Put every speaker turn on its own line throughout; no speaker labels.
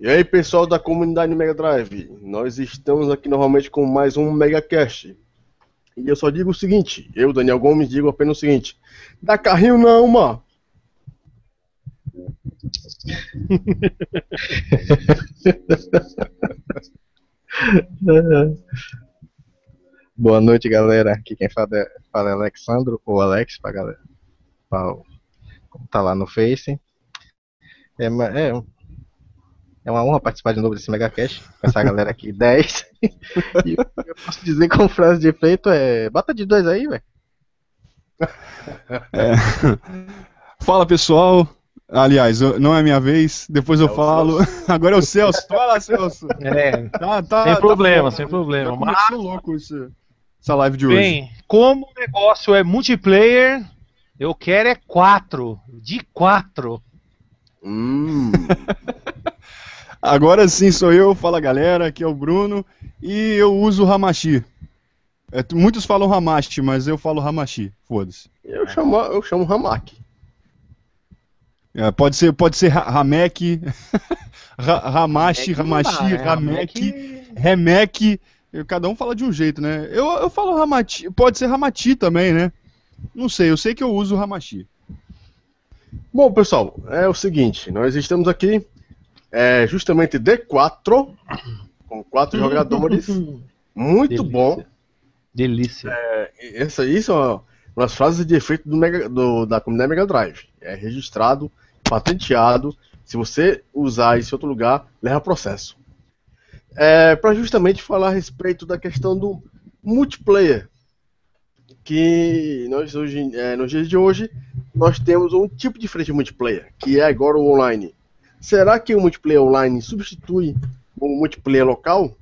E aí, pessoal da comunidade Mega Drive, nós estamos aqui novamente com mais um Mega Cast. E eu só digo o seguinte, eu, Daniel Gomes, digo apenas o seguinte: dá carrinho não, mano.
Boa noite, galera. Aqui quem fala é, fala é Alexandro, ou Alex, pra galera. Pra, tá lá no Face. É, é, é uma honra participar de novo desse Megacast com essa galera aqui, 10. e eu posso dizer com frase de efeito é. Bota de dois aí, velho.
É. Fala pessoal, Aliás, eu, não é minha vez, depois eu é falo. Agora é o Celso. Fala, Celso.
É, tá, tá, sem tá problema, sem problema.
Tá Mas... louco isso, essa live de hoje. Bem,
como o negócio é multiplayer, eu quero é quatro. De quatro.
Hum. Agora sim sou eu, fala galera, aqui é o Bruno e eu uso o Hamashi. É, muitos falam Hamashi, mas eu falo Hamashi, foda-se.
Eu chamo, eu chamo Hamaki.
É, pode ser, pode ser Ramek, Ramashi, Ramashi, Ramek, Remek. Cada um fala de um jeito, né? Eu, eu falo Ramati, pode ser Ramati também, né? Não sei, eu sei que eu uso Ramachi.
Bom, pessoal, é o seguinte, nós estamos aqui é, justamente D4, com quatro jogadores, muito
Delícia.
bom.
Delícia.
É, essa, isso é uma das frases de efeito do Mega, do, da comunidade Mega Drive. É registrado patenteado. Se você usar isso em outro lugar, leva processo. É, para justamente falar a respeito da questão do multiplayer, que nós hoje, é, nos dias de hoje, nós temos um tipo diferente de multiplayer, que é agora o online. Será que o multiplayer online substitui o multiplayer local?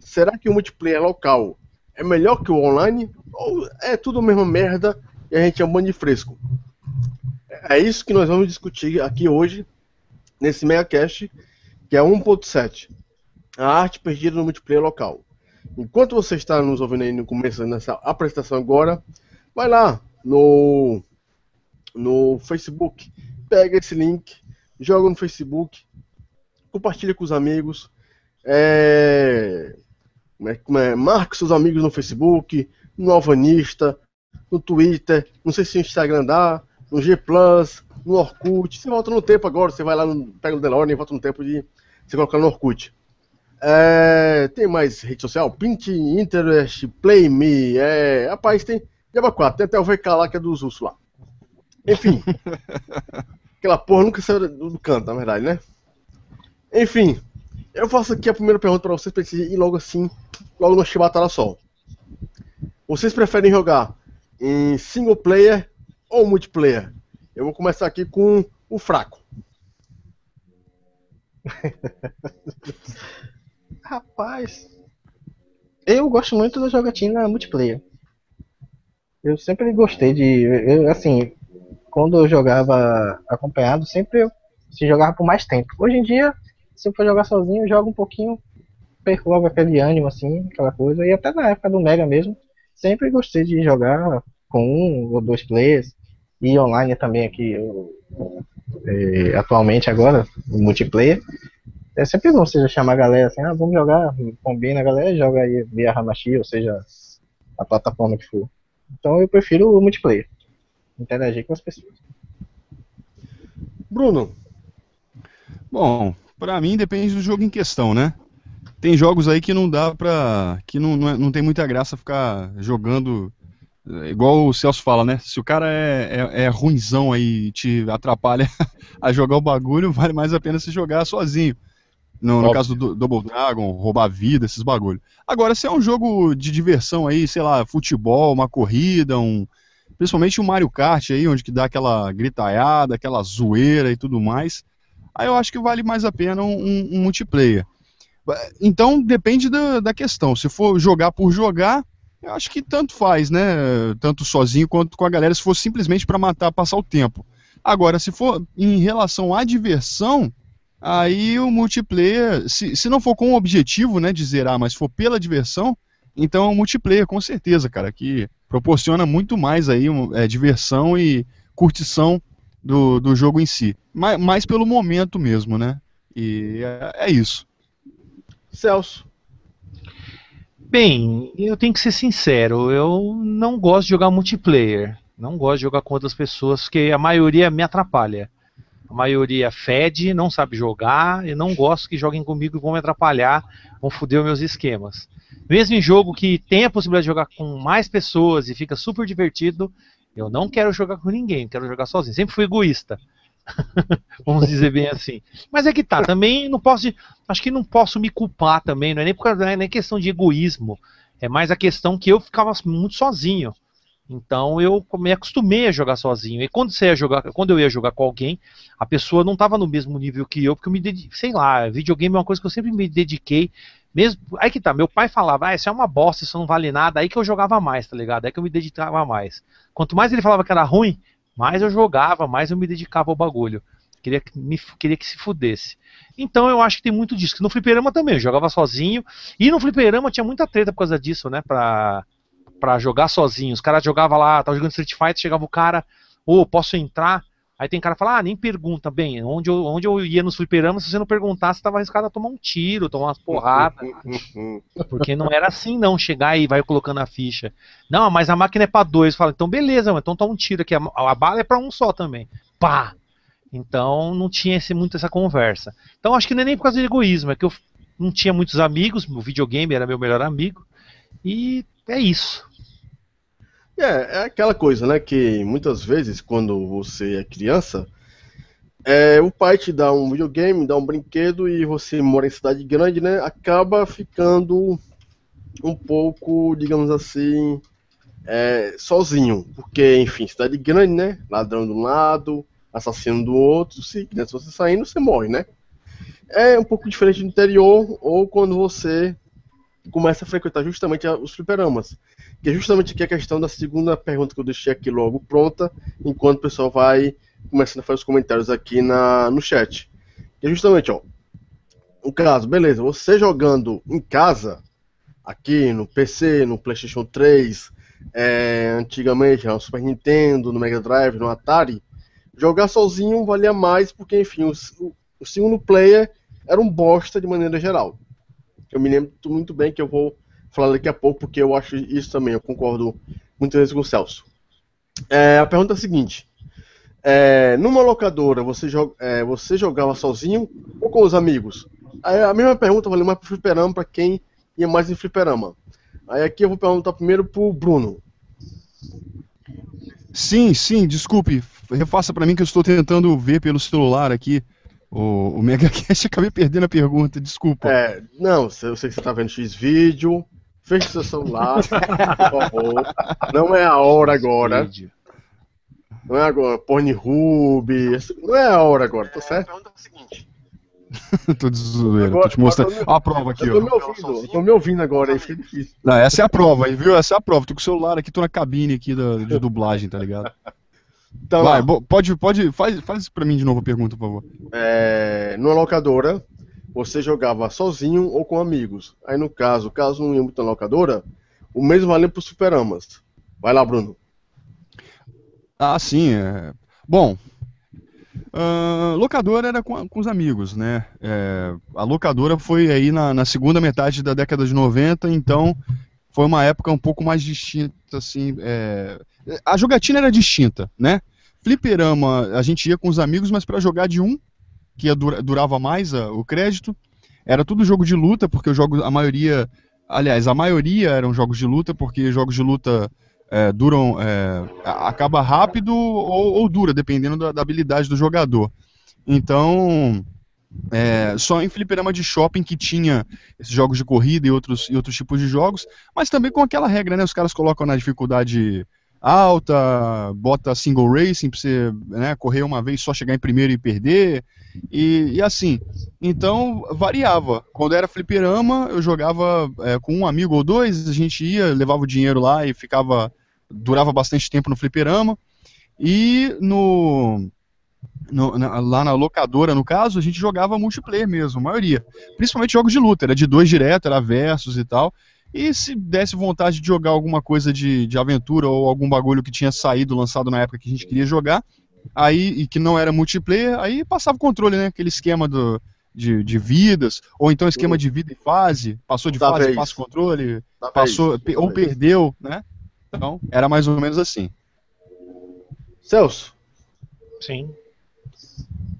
Será que o multiplayer local é melhor que o online? Ou é tudo a mesma merda e a gente é um bando de fresco? É isso que nós vamos discutir aqui hoje, nesse MegaCast, que é 1.7. A arte perdida no multiplayer local. Enquanto você está nos ouvindo aí no começo nessa apresentação agora, vai lá no, no Facebook, pega esse link, joga no Facebook, compartilha com os amigos, é, é, é, marque seus amigos no Facebook, no Alvanista, no Twitter, não sei se o Instagram dá, no G no Orkut. Você volta no tempo agora, você vai lá, no, pega o DeLorean e volta no tempo de você colocar no Orkut. É, tem mais rede social? Pint, Interest, PlayMe, é, rapaz, tem Java 4, tem até o VK lá que é dos ursos lá. Enfim, aquela porra nunca saiu do canto, na verdade, né? Enfim, eu faço aqui a primeira pergunta para vocês, pra logo assim, logo no chibatada só. Vocês preferem jogar em single player ou multiplayer? Eu vou começar aqui com o fraco.
Rapaz, eu gosto muito da jogatina multiplayer. Eu sempre gostei de, eu, assim, quando eu jogava acompanhado, sempre se jogava por mais tempo. Hoje em dia, se eu for jogar sozinho, eu jogo um pouquinho, perco logo aquele ânimo, assim, aquela coisa. E até na época do Mega mesmo, sempre gostei de jogar com um ou dois players e online também aqui, eu, é, atualmente agora, multiplayer. É sempre bom você chamar a galera assim, ah, vamos jogar, combina a galera, joga aí via Hamashi, ou seja, a plataforma que for. Então eu prefiro o multiplayer. Interagir com as pessoas.
Bruno.
Bom, pra mim depende do jogo em questão, né? Tem jogos aí que não dá pra. que não, não, é, não tem muita graça ficar jogando igual o Celso fala, né? Se o cara é, é, é ruinzão aí te atrapalha a jogar o bagulho, vale mais a pena se jogar sozinho. No, no caso do Double Dragon, roubar vida, esses bagulho. Agora, se é um jogo de diversão aí, sei lá, futebol, uma corrida, um. Principalmente o Mario Kart aí, onde que dá aquela gritaiada, aquela zoeira e tudo mais. Aí eu acho que vale mais a pena um, um, multiplayer. Então depende da, da questão. Se for jogar por jogar, eu acho que tanto faz, né? Tanto sozinho quanto com a galera, se for simplesmente para matar, passar o tempo. Agora, se for em relação à diversão, aí o multiplayer, se, se não for com o objetivo, né, de zerar, mas for pela diversão, então é o multiplayer, com certeza, cara, que proporciona muito mais aí é, diversão e curtição do, do jogo em si. Mais, pelo momento mesmo, né? E é, é isso.
Celso.
Bem, eu tenho que ser sincero, eu não gosto de jogar multiplayer. Não gosto de jogar com outras pessoas, porque a maioria me atrapalha. A maioria fede, não sabe jogar, e não gosto que joguem comigo e vão me atrapalhar, vão foder os meus esquemas. Mesmo em jogo que tem a possibilidade de jogar com mais pessoas e fica super divertido, eu não quero jogar com ninguém, quero jogar sozinho. Sempre fui egoísta. Vamos dizer bem assim. Mas é que tá, também não posso. Acho que não posso me culpar também, não é nem, por causa, não é nem questão de egoísmo. É mais a questão que eu ficava muito sozinho. Então eu me acostumei a jogar sozinho. E quando você ia jogar, quando eu ia jogar com alguém, a pessoa não estava no mesmo nível que eu, porque eu me dediquei, sei lá, videogame é uma coisa que eu sempre me dediquei. Mesmo, aí que tá, meu pai falava, ah, isso é uma bosta, isso não vale nada, aí que eu jogava mais, tá ligado? Aí que eu me dedicava mais. Quanto mais ele falava que era ruim, mais eu jogava, mais eu me dedicava ao bagulho. Queria que, me, queria que se fudesse. Então eu acho que tem muito disso. No fliperama também, eu jogava sozinho. E no fliperama tinha muita treta por causa disso, né? Pra, pra jogar sozinho. Os caras jogavam lá, tava jogando Street Fighter, chegava o cara, ô, oh, posso entrar? Aí tem cara que fala, ah, nem pergunta. Bem, onde eu, onde eu ia nos fliperamas, se você não perguntasse, você tava arriscado a tomar um tiro, tomar umas porradas. Porque não era assim, não, chegar e vai colocando a ficha. Não, mas a máquina é pra dois. Fala, então beleza, então toma um tiro aqui. A, a bala é pra um só também. Pá! Então não tinha esse, muito essa conversa. Então acho que não é nem por causa de egoísmo, é que eu não tinha muitos amigos, o videogame era meu melhor amigo. E é isso.
É, é aquela coisa, né? Que muitas vezes, quando você é criança, é, o pai te dá um videogame, dá um brinquedo e você mora em cidade grande, né? Acaba ficando um pouco, digamos assim, é, sozinho. Porque, enfim, cidade grande, né? Ladrão de um lado, assassino do outro. Se, né, se você saindo, você morre, né? É um pouco diferente do interior ou quando você começa a frequentar justamente os fliperamas. Que é justamente aqui a questão da segunda pergunta que eu deixei aqui logo pronta, enquanto o pessoal vai começando a fazer os comentários aqui na, no chat. Que é justamente, ó. No caso, beleza, você jogando em casa, aqui no PC, no PlayStation 3, é, antigamente no Super Nintendo, no Mega Drive, no Atari, jogar sozinho valia mais porque, enfim, o, o segundo player era um bosta de maneira geral. Eu me lembro muito bem que eu vou falar daqui a pouco, porque eu acho isso também, eu concordo muitas vezes com o Celso. É, a pergunta é a seguinte: é, numa locadora, você, joga, é, você jogava sozinho ou com os amigos? Aí, a mesma pergunta vale mais pro fliperama, para quem ia mais em fliperama. Aí aqui eu vou perguntar primeiro pro Bruno.
Sim, sim, desculpe. Refaça para mim que eu estou tentando ver pelo celular aqui o, o MegaCast acabei perdendo a pergunta, desculpa.
É, não, eu sei que você tá vendo X-Vídeo. Feche seu celular, por favor. Não é a hora agora. Não é agora. Pornhub. Não é a hora agora, tá certo? A pergunta é a seguinte.
tô de zoeira, tô te mostrando. Olha a prova aqui,
eu tô ó. Me ouvindo, tô me ouvindo agora aí, fica difícil.
Não, essa é a prova, viu? Essa é a prova. Tô com o celular aqui, tô na cabine aqui da, de dublagem, tá ligado? Então, Vai, pode, pode, faz, faz pra mim de novo a pergunta, por favor.
É, numa locadora, você jogava sozinho ou com amigos. Aí no caso, caso não ia muito na locadora, o mesmo vale para os superamas. Vai lá, Bruno.
Ah, sim. É... Bom, uh, locadora era com, com os amigos, né? É, a locadora foi aí na, na, segunda metade da década de 90, então foi uma época um pouco mais distinta, assim. É... A jogatina era distinta, né? Fliperama, a gente ia com os amigos, mas para jogar de um, que dura, durava mais a, o crédito, era tudo jogo de luta, porque os jogos, a maioria, aliás, a maioria eram jogos de luta, porque jogos de luta é, duram, é, acaba rápido ou, ou dura, dependendo da, da, habilidade do jogador. Então, é, só em fliperama de shopping que tinha esses jogos de corrida e outros, e outros tipos de jogos, mas também com aquela regra, né? Os caras colocam na dificuldade alta, bota single racing para você né, correr uma vez só chegar em primeiro e perder, e, e assim. Então variava. Quando era fliperama, eu jogava é, com um amigo ou dois, a gente ia, levava o dinheiro lá e ficava. durava bastante tempo no fliperama. E no, no, na, lá na locadora, no caso, a gente jogava multiplayer mesmo, a maioria. Principalmente jogos de luta, era de dois direto, era versus e tal. E se desse vontade de jogar alguma coisa de, de aventura ou algum bagulho que tinha saído, lançado na época que a gente queria jogar, aí e que não era multiplayer, aí passava o controle, né? Aquele esquema do de, de vidas, ou então esquema de vida e fase, passou de
Da
fase,
vez.
passa o controle,
Da
passou,
vez,
ou perdeu, né? Então, era mais ou menos assim.
Celso,
Sim.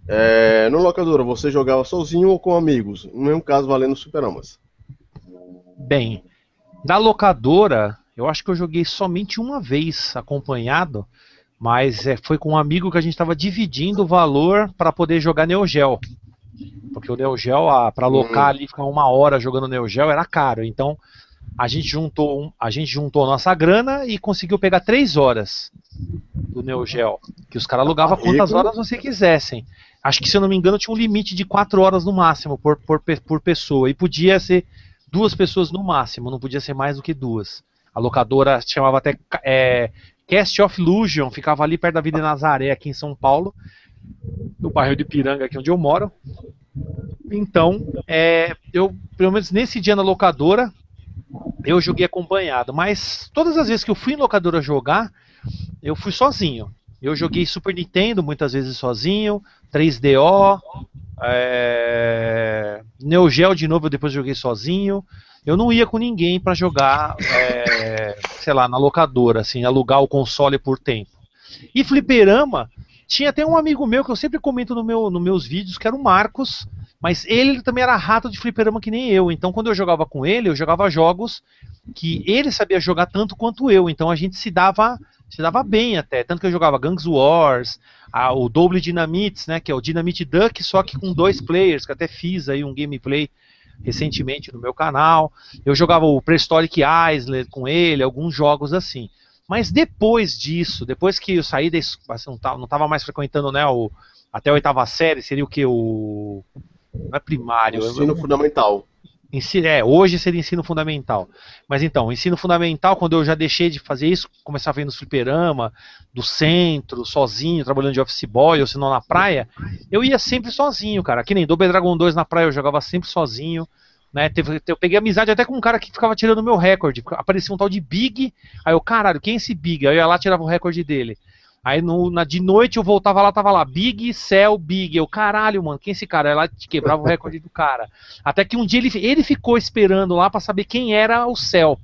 é, no locadora você jogava sozinho ou com amigos? No mesmo caso, valendo superamas.
Bem, da locadora, eu acho que eu joguei somente uma vez acompanhado, mas é, foi com um amigo que a gente estava dividindo o valor para poder jogar Neo Geo. Porque o Neo Geo, para alocar ali, ficar uma hora jogando Neo Geo era caro. Então, a gente juntou, a gente juntou nossa grana e conseguiu pegar três horas do Neo Geo. Que os caras alugavam quantas horas você quisessem. Acho que, se eu não me engano, tinha um limite de quatro horas no máximo por, por, por pessoa. E podia ser duas pessoas no máximo, não podia ser mais do que duas. A locadora chamava até é, Cast of Illusion, ficava ali perto da Vida Nazaré, aqui em São Paulo, no bairro de Piranga, aqui onde eu moro. Então, é, eu, pelo menos nesse dia na locadora, eu joguei acompanhado. Mas todas as vezes que eu fui em locadora jogar, eu fui sozinho. Eu joguei Super Nintendo muitas vezes sozinho, 3DO, é... Neo Geo de novo eu depois joguei sozinho. Eu não ia com ninguém pra jogar, é, sei lá, na locadora, assim, alugar o console por tempo. E fliperama, tinha até um amigo meu que eu sempre comento no meu, nos meus vídeos, que era o Marcos, mas ele também era rato de fliperama que nem eu. Então quando eu jogava com ele, eu jogava jogos que ele sabia jogar tanto quanto eu. Então a gente se dava se dava bem até. Tanto que eu jogava Gangs Wars, a- o Double Dynamites, né? Que é o Dynamite Duck, só que com dois players, que até fiz aí um gameplay recentemente no meu canal. Eu jogava o Prehistoric Island com ele, alguns jogos assim. Mas depois disso, depois que eu saí da assim, não tava, não tava mais frequentando, né, o, até a oitava série, seria o que? O. Não é primário. eu-
Ensino fundamental.
Ensino, é, hoje seria ensino fundamental. Mas então, ensino fundamental, quando eu já deixei de fazer isso, começava a ir no fliperama, do centro, sozinho, trabalhando de office boy, ou se não na praia, eu ia sempre sozinho, cara. Que nem Double Dragon 2 na praia, eu jogava sempre sozinho. Né, teve- eu peguei amizade até com um cara que ficava tirando o meu recorde. Aparecia um tal de Big. Aí eu, caralho, quem é esse Big? Aí eu ia lá tirava o recorde dele. Aí no, na, de noite eu voltava lá, tava lá, Big, Cell, Big. Eu, caralho, mano, quem é esse cara? Te quebrava o recorde do cara. Até que um dia ele, ele ficou esperando lá pra saber quem era o Cell.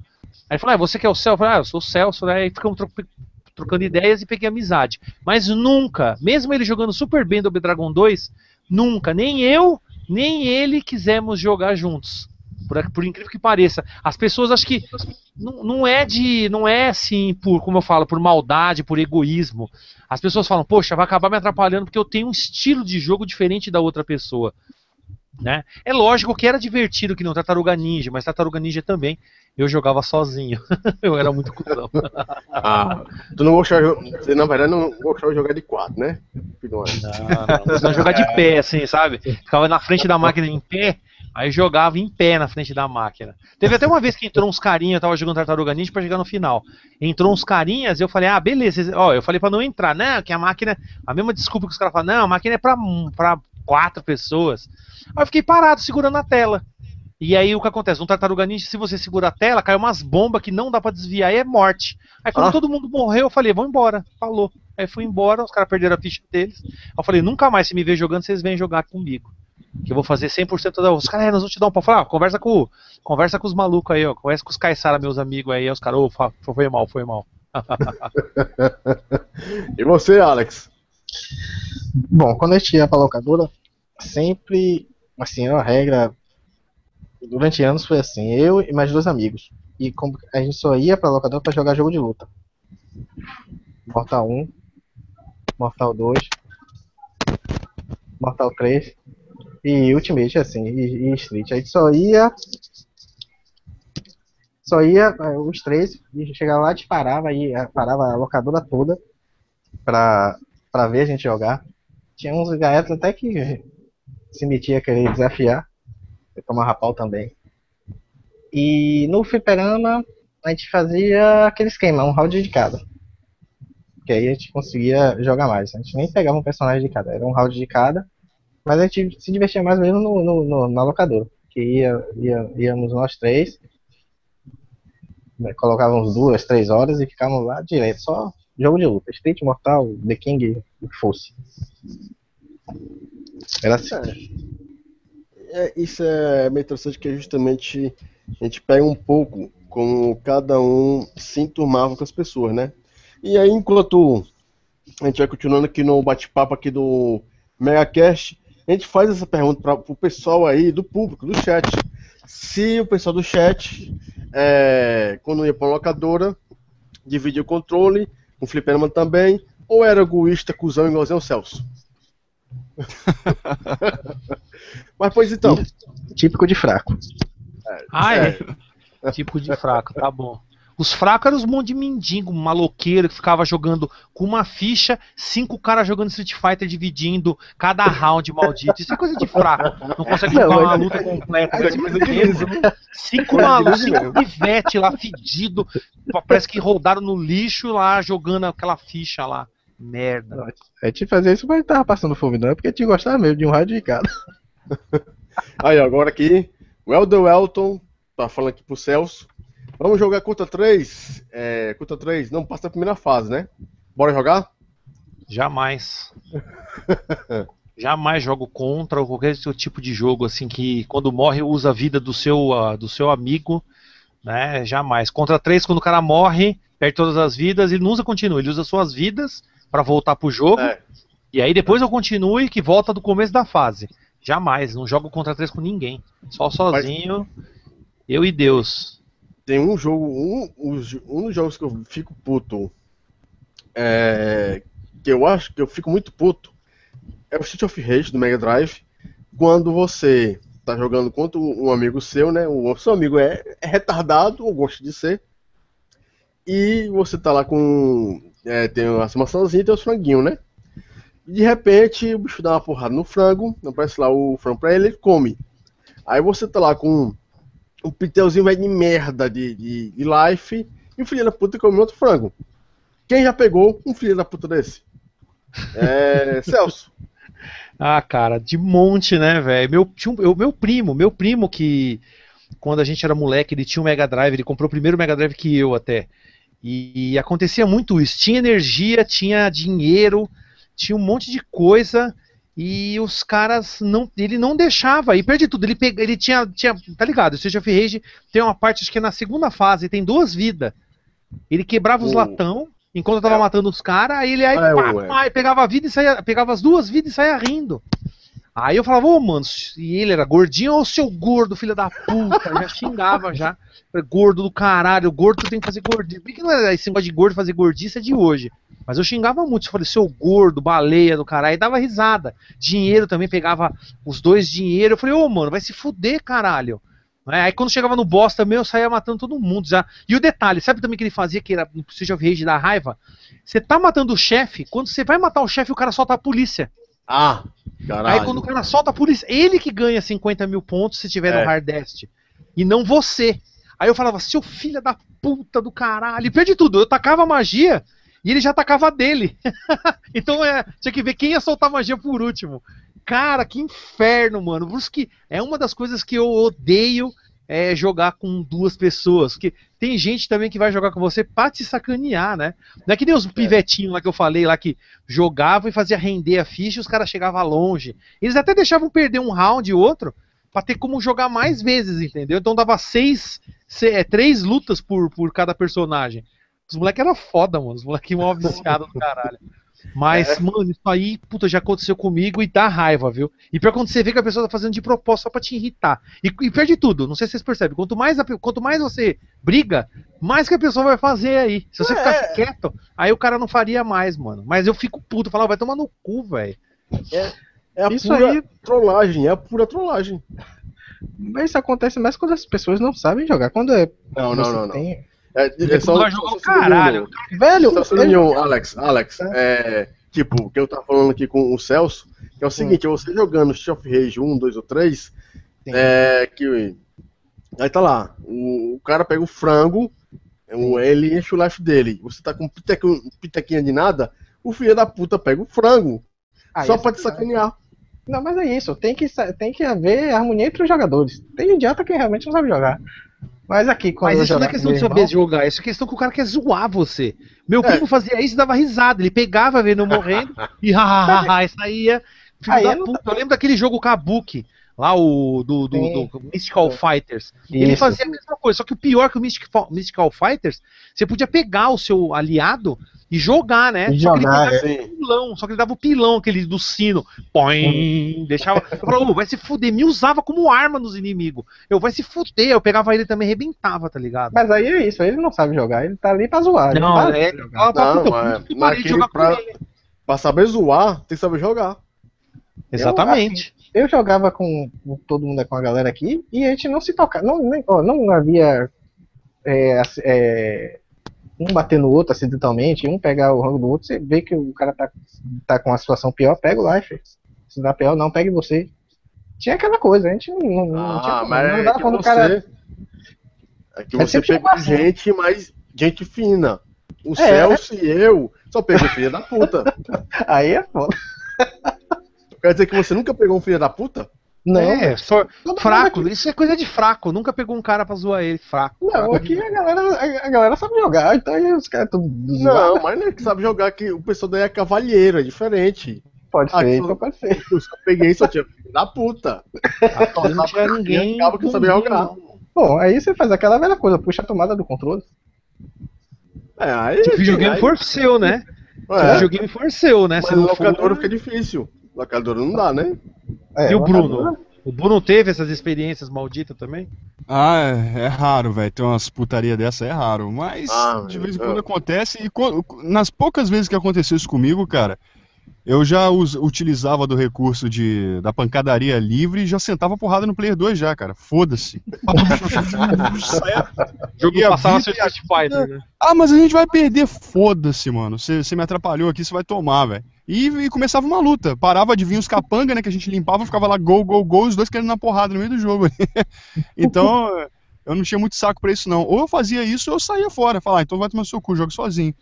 Aí ele falou, ah, você que é o Cell? Eu falei, ah, eu sou o Celso? Aí ficamos tro- trocando ideias e peguei amizade. Mas nunca, mesmo ele jogando super bem do Dragon 2, nunca, nem eu, nem ele quisemos jogar juntos. Por, por incrível que pareça. As pessoas acho que não, não é de. não é assim, por, como eu falo, por maldade, por egoísmo. As pessoas falam, poxa, vai acabar me atrapalhando porque eu tenho um estilo de jogo diferente da outra pessoa. Né? É lógico que era divertido que não Tartaruga Ninja, mas Tartaruga Ninja também eu jogava sozinho. eu era muito cuzão.
Ah, tu não gostava, você na verdade não gostava de jogar de quatro, né?
Não, não, não jogar de pé, assim, sabe? Ficava na frente da máquina em pé, aí jogava em pé na frente da máquina. Teve até uma vez que entrou uns carinhas, eu tava jogando Tartaruga Ninja pra chegar no final. Entrou uns carinhas, eu falei, ah, beleza, ó, eu falei pra não entrar, não, que a máquina, a mesma desculpa que os caras falam, não, a máquina é pra, pra quatro pessoas. Aí eu fiquei parado, segurando a tela. E aí o que acontece? No Tartaruga Ninja, se você segura a tela, cai umas bombas que não dá pra desviar e é morte. Aí quando
Ah.
todo mundo morreu, eu falei, vamos embora. Falou. Aí fui embora, os caras perderam a ficha deles. Aí eu falei, nunca mais se me ver jogando, vocês vêm jogar comigo. Que eu vou fazer 100% da. Os caras, é, nós vamos te dar um pau. Falei, ah, conversa com, conversa com os malucos aí, ó. Conversa com os Caissara, meus amigos aí. Aí os caras, fa- foi mal, foi mal.
E você, Alex?
Bom, quando a gente ia pra locadora, sempre, assim, uma regra, durante anos foi assim, eu e mais dois amigos. E a gente só ia pra locadora pra jogar jogo de luta. Mortal 1, Mortal 2, Mortal 3 e Ultimate, assim, e, e Street. A gente só ia. Só ia eh, os três, e chegava lá, disparava, e parava a locadora toda pra, pra ver a gente jogar. Tinha uns gaetos até que se metia a querer desafiar. Eu tomava pau também. E no fliperama a gente fazia aquele esquema, um round de cada. Que aí a gente conseguia jogar mais. A gente nem pegava um personagem de cada, era um round de cada. Mas a gente se divertia mais mesmo no, no- no- na locadora. Que ia, ia- íamos nós três, né, colocávamos duas, três horas e ficávamos lá direto, só jogo de luta. Street, Mortal, The King, o que fosse. Era assim.
é, isso é meio interessante que justamente a gente pega um pouco como cada um se enturmava com as pessoas, né? E aí, enquanto a gente vai continuando aqui no bate-papo aqui do MegaCast, a gente faz essa pergunta para o pessoal aí do público, do chat. Se o pessoal do chat, é, quando ia para uma locadora, dividia o controle, com fliperama também, ou era egoísta, cuzão, igualzinho ao Celso? Mas pois então.
Típico de fraco.
Ah, é. Tipo de fraco, tá bom. Os fracos eram os monte de mendigo, maloqueiro, que ficava jogando com uma ficha, cinco caras jogando Street Fighter dividindo cada round maldito. Isso é coisa de fraco. Não consegue
Não,
jogar
mas-
uma luta completa.
Isso é coisa de liso, né?
Cinco malucos, cinco pivete lá, fedido. Parece que rodaram no lixo lá, jogando aquela ficha lá. Merda.
A gente fazia isso, mas tava passando fome, não. É porque gente gostava mesmo de um rádio de cada.
Aí, ó, agora aqui, o Elder Elton tá falando aqui pro Celso. Vamos jogar contra 3. É, contra 3, não passa a primeira fase, né? Bora jogar?
Jamais. Jamais jogo contra ou qualquer tipo de jogo assim que quando morre usa a vida do seu, ah, do seu amigo, né? Jamais. Contra três, quando o cara morre, perde todas as vidas, ele não usa continua, ele usa suas vidas pra voltar pro jogo.
É.
E aí depois eu continue que volta do começo da fase. Jamais, não jogo contra três com ninguém. Só sozinho, eu e Deus.
Tem um jogo, um, um dos jogos que eu fico puto, é, que eu acho que eu fico muito puto, é o Street of Rage do Mega Drive. Quando você tá jogando contra um amigo seu, né? O seu amigo é, é retardado, ou gosta de ser. E você tá lá com. é, tem as maçãzinhas e tem os franguinhos, né? E de repente o bicho dá uma porrada no frango, aparece lá o frango pra ele, ele come. Aí você tá lá com um pitelzinho velho de merda de, de, de life e o filho da puta come outro frango. Quem já pegou um filho da puta desse? É. Celso.
Ah, cara, de monte, né, velho? Meu, eu- meu primo, meu primo que quando a gente era moleque, ele tinha um Mega Drive, ele comprou o primeiro Mega Drive que eu até. E, e acontecia muito isso. Tinha energia, tinha dinheiro, tinha um monte de coisa e os caras não, ele não deixava. E perdi tudo. Ele pega, ele tinha, tinha, tá ligado? O Street of Rage tem uma parte acho que é na segunda fase, tem duas vidas. Ele quebrava os latão enquanto eu tava
É.
matando os caras, aí ele aí,
Ah, é,
pá, pá, pegava a vida e saía, pegava as duas vidas e saía rindo. Aí eu falava, ô mano, e ele era gordinho, ô seu gordo, filho da puta, já xingava já. Gordo do caralho, gordo tu tem que fazer gordinho. Por que não é esse negócio de gordo fazer gordice é de hoje? Mas eu xingava muito, eu falei, seu gordo, baleia do caralho, e dava risada. Dinheiro também, pegava os dois dinheiro. Eu falei, ô mano, vai se fuder, caralho. Né? Aí quando chegava no boss também, eu saía matando todo mundo já. E o detalhe, sabe também que ele fazia, que era no Street of Rage da raiva? Você tá matando o chefe, quando você vai matar o chefe, o cara solta a polícia.
Ah, caralho.
Aí quando o cara solta a polícia, ele que ganha 50 mil pontos se tiver
É.
no Hardest. E não você. Aí eu falava, seu filho da puta do caralho. E perdi tudo. Eu tacava magia e ele já tacava dele. então é, tinha que ver quem ia soltar magia por último. Cara, que inferno, mano. Por isso que é uma das coisas que eu odeio é jogar com duas pessoas. Porque tem gente também que vai jogar com você pra te sacanear, né? Não é que nem os pivetinhos lá que eu falei lá que jogavam e fazia render a ficha e os caras chegavam longe. Eles até deixavam perder um round e outro pra ter como jogar mais vezes, entendeu? Então dava seis, se- é, três lutas por, por cada personagem. Os moleques eram foda, mano. Os moleques iam viciados do caralho. Mas, mano, isso aí, puta, já aconteceu comigo e dá raiva, viu? E pior quando você vê que a pessoa tá fazendo de propósito só pra te irritar. E, e perde tudo, não sei se vocês percebem. Quanto mais, a quanto mais você briga, mais que a pessoa vai fazer aí. Se você
É.
ficar quieto, aí o cara não faria mais, mano. Mas eu fico puto, falar, vai tomar no cu, velho.
É a
Isso
pura
aí-
trollagem, é a pura trollagem.
Mas isso acontece mais quando as pessoas não sabem jogar. Quando é.
Não, não, não, não. É, é só,
vai jogar o caralho.
Velho,
Só no- Alex, Alex, é, tipo, o que eu tava falando aqui com o Celso, que é o seguinte, é você jogando Street of Rage 1, 2 ou 3,
Sim.
é que. Aí tá lá, o, o cara pega o frango, o, ele enche o life dele. Você tá com pitequinho, pitequinha de nada, o filho da puta pega o frango.
Ah,
só
isso
pra te
é
sacanear.
Não, mas é isso. Tem que, tem que haver harmonia entre os jogadores. Tem idiota que realmente não sabe jogar. Mas aqui, quando
Mas isso não é questão de saber jogar, isso é questão que o cara quer zoar você. Meu
É.
primo fazia isso e dava risada. Ele pegava vendo morrendo e ha, ha, saía. Filho
Aí
da puta. Eu lembro daquele jogo Kabuki. Lá o do, do, do Mystical Fighters. Ele
Isso.
fazia a mesma coisa, só que o pior que o Mystic, Mystical Fighters, você podia pegar o seu aliado e jogar, né?
E
só que ele
jogar,
pegava
Sim.
o pilão, só que ele dava o pilão, aquele do sino. Põe, deixava. Eu falava, "Ô, vai se fuder, me usava como arma nos inimigos. Eu vai se fuder, eu pegava ele também e arrebentava, tá ligado?
Mas aí é isso, ele não sabe jogar, ele tá ali pra zoar. ele
Não,
tá ali
é.
pra jogar.
Fala pra
Não,
puta,
mas
puta jogar
pra-
ele.
Pra saber zoar, tem que saber jogar.
Exatamente.
Eu jogava com com todo mundo, com a galera aqui, e a gente não se tocava, não, nem- ó, não havia é, é, um bater no outro acidentalmente, um pegar o rango do outro, você vê que o cara tá, tá com uma situação pior, pega o life. Se dá pior, não, pegue você. Tinha aquela coisa, a gente não, não, não tinha
Ah,
como,
mas
não
é
dava
que
quando o
você.
cara.
É que você pegou
assim.
gente, mas gente fina. O
É.
Celso e eu só pegou filha da puta.
Aí é foda.
Quer dizer que você nunca pegou um filho da puta?
Não,
é, só- fraco,
aqui-
isso é coisa de fraco. Nunca pegou um cara pra zoar ele, fraco.
Não, aqui a galera, a, a galera sabe jogar, então aí os caras tudo
Não, mas não é que sabe jogar que o pessoal daí é cavalheiro, é diferente.
Pode
Ah,
ser,
que-
então pode ser.
Eu só peguei só tinha filho da puta.
Não tinha ninguém.
Acaba que sabe jogar.
Bom, aí você faz aquela velha coisa, puxa a tomada do controle.
É, aí.
Se o videogame
aí-
for seu, né? Se o
É,
videogame for seu, né?
mas
Se não
locadora
for...
fica difícil. Locadora não dá, né?
É,
E o Bruno? O Bruno teve essas experiências malditas também?
Ah, é, é raro, velho. Ter umas putaria dessa é raro. Mas
Ah,
de vez em
é.
quando acontece. E co- nas poucas vezes que aconteceu isso comigo, cara, eu já us- utilizava do recurso de, da pancadaria livre e já sentava porrada no Player 2 já, cara. Foda-se.
Jogo
E a
passava seu Street Fighter, né?
Ah, mas a gente vai perder, foda-se, mano. Você me atrapalhou aqui, você vai tomar, velho. E, e começava uma luta. Parava de vir os capanga, né? Que a gente limpava, ficava lá gol, gol, gol, os dois querendo na porrada no meio do jogo. então, eu não tinha muito saco pra isso, não. Ou eu fazia isso ou eu saía fora. Falar, ah, então vai tomar seu cu, joga sozinho.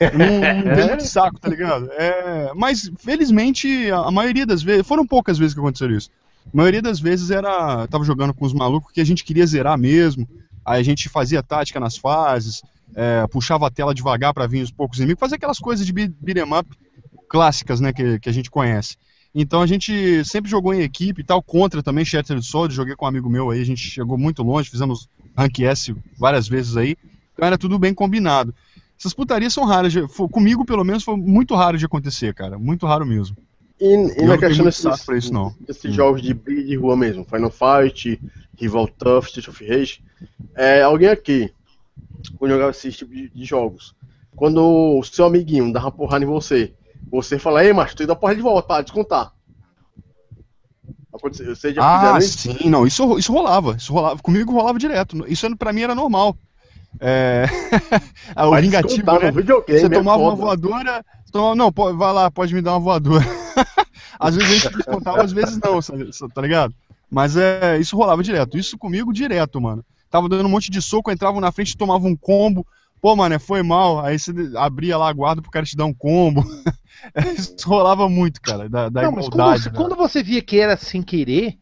Não, não tenho muito saco, tá ligado? É, mas, felizmente, a, a maioria das vezes. Foram poucas vezes que aconteceu isso. A maioria das vezes era. Tava jogando com os malucos que a gente queria zerar mesmo. Aí a gente fazia tática nas fases, é, puxava a tela devagar pra vir os poucos inimigos, fazia aquelas coisas de beat- beat'em up clássicas, né, que, que a gente conhece. Então a gente sempre jogou em equipe e tal, contra também Shattered Sword, joguei com um amigo meu aí, a gente chegou muito longe, fizemos Rank S várias vezes aí, então era tudo bem combinado. Essas putarias são raras, de- fo- comigo pelo menos foi muito raro de acontecer, cara, muito raro mesmo.
E, e na
não tenho
questão desses,
pra isso, não.
desses jogos de briga de rua mesmo, Final Fight, Rival Tough, Street of Rage, é, alguém aqui, quando jogava esses tipos de, de jogos, quando o seu amiguinho dava uma porrada em você, você fala, ei, macho, tu dá porrada de volta, para descontar. Vocês já
Ah,
fizeram isso?
sim, não, isso, isso rolava, isso rolava, comigo rolava direto, isso pra mim era normal. É... o vingativo, né?
videogame,
Você
é
tomava uma
foda.
voadora, você tomava, não, pô, vai lá, pode me dar uma voadora. às vezes a gente descontava, às vezes não, sabe, tá ligado? Mas é, isso rolava direto, isso comigo direto, mano. Tava dando um monte de soco, entrava na frente, tomava um combo, pô, mano, foi mal, aí você abria lá a guarda pro cara te dar um combo. isso rolava muito, cara, da, da
Não, mas quando
igualdade.
você,
né?
quando você via que era sem querer,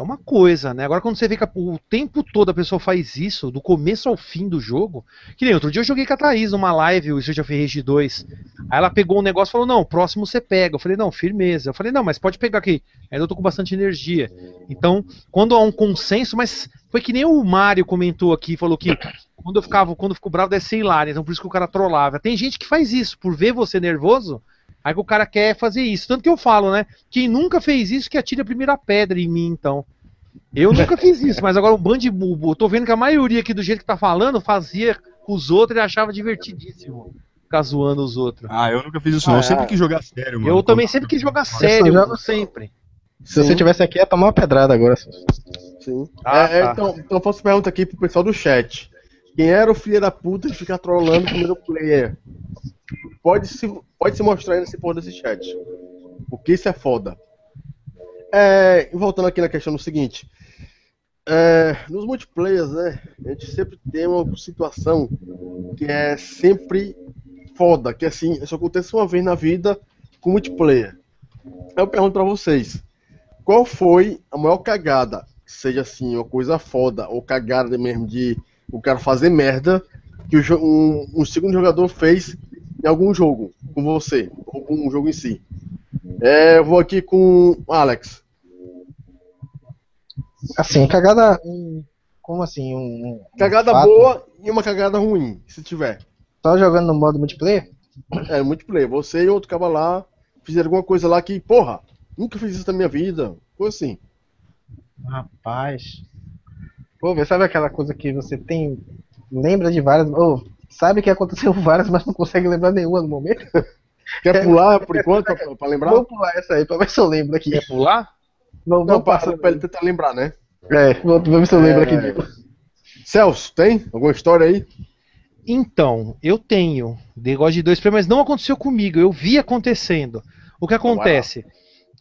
é uma coisa, né? Agora quando você vê que o tempo todo a pessoa faz isso, do começo ao fim do jogo, que nem outro dia eu joguei com a Thaís numa live, o Street of Rage 2. Aí ela pegou um negócio e falou, não, próximo você pega. Eu falei, não, firmeza. Eu falei, não, mas pode pegar aqui. Ainda eu tô com bastante energia. Então, quando há um consenso, mas foi que nem o Mário comentou aqui, falou que quando eu ficava, quando eu fico bravo deve ser hilário, então por isso que o cara trollava. Tem gente que faz isso, por ver você nervoso, aí que o cara quer fazer isso. Tanto que eu falo, né? Quem nunca fez isso que atire a primeira pedra em mim, então. Eu nunca fiz isso, mas agora um bando de bubo, eu tô vendo que a maioria aqui do jeito que tá falando fazia com os outros e achava divertidíssimo ficar zoando os outros.
Ah, eu nunca fiz isso não, eu
Ah,
sempre
é.
quis jogar sério, mano.
Eu também sempre quis jogar sério,
jogo-
sempre.
Se você tivesse aqui, ia tomar uma pedrada agora.
Sim.
Ah,
É, é,
tá.
então, então eu faço pergunta aqui pro pessoal do chat. Quem era o filho da puta de ficar trolando o primeiro player? Pode se, pode se mostrar aí nesse porra desse chat. Porque isso é foda. É, voltando aqui na questão do seguinte. É, nos multiplayers, né? A gente sempre tem uma situação que é sempre foda, que assim, isso acontece uma vez na vida com multiplayer. Eu pergunto pra vocês, qual foi a maior cagada? Seja assim, uma coisa foda, ou cagada mesmo de o cara fazer merda que o um, um segundo jogador fez em algum jogo com você, ou com um jogo em si. É, eu vou aqui com o Alex.
Assim, cagada. Como assim? Um, um
Cagada
fato?
boa e uma cagada ruim, se tiver.
Só jogando no modo multiplayer?
É, multiplayer. Você e outro cara lá fizeram alguma coisa lá que, porra, nunca fiz isso na minha vida. Coisa assim.
Rapaz. Pô, sabe aquela coisa que você tem. Lembra de várias. Ô, sabe que aconteceu várias, mas não consegue lembrar nenhuma no momento?
Quer pular por enquanto pra, pra lembrar?
Vou pular essa aí pra ver se eu lembro aqui.
Quer pular?
Vamos,
Não,
vamos
passa
passar
pra ele tentar lembrar, né?
É, vou ver se eu lembro aqui.
É. Celso, tem alguma história aí?
Então, eu tenho negócio de dois prêmios, mas não aconteceu comigo, eu vi acontecendo. O que acontece?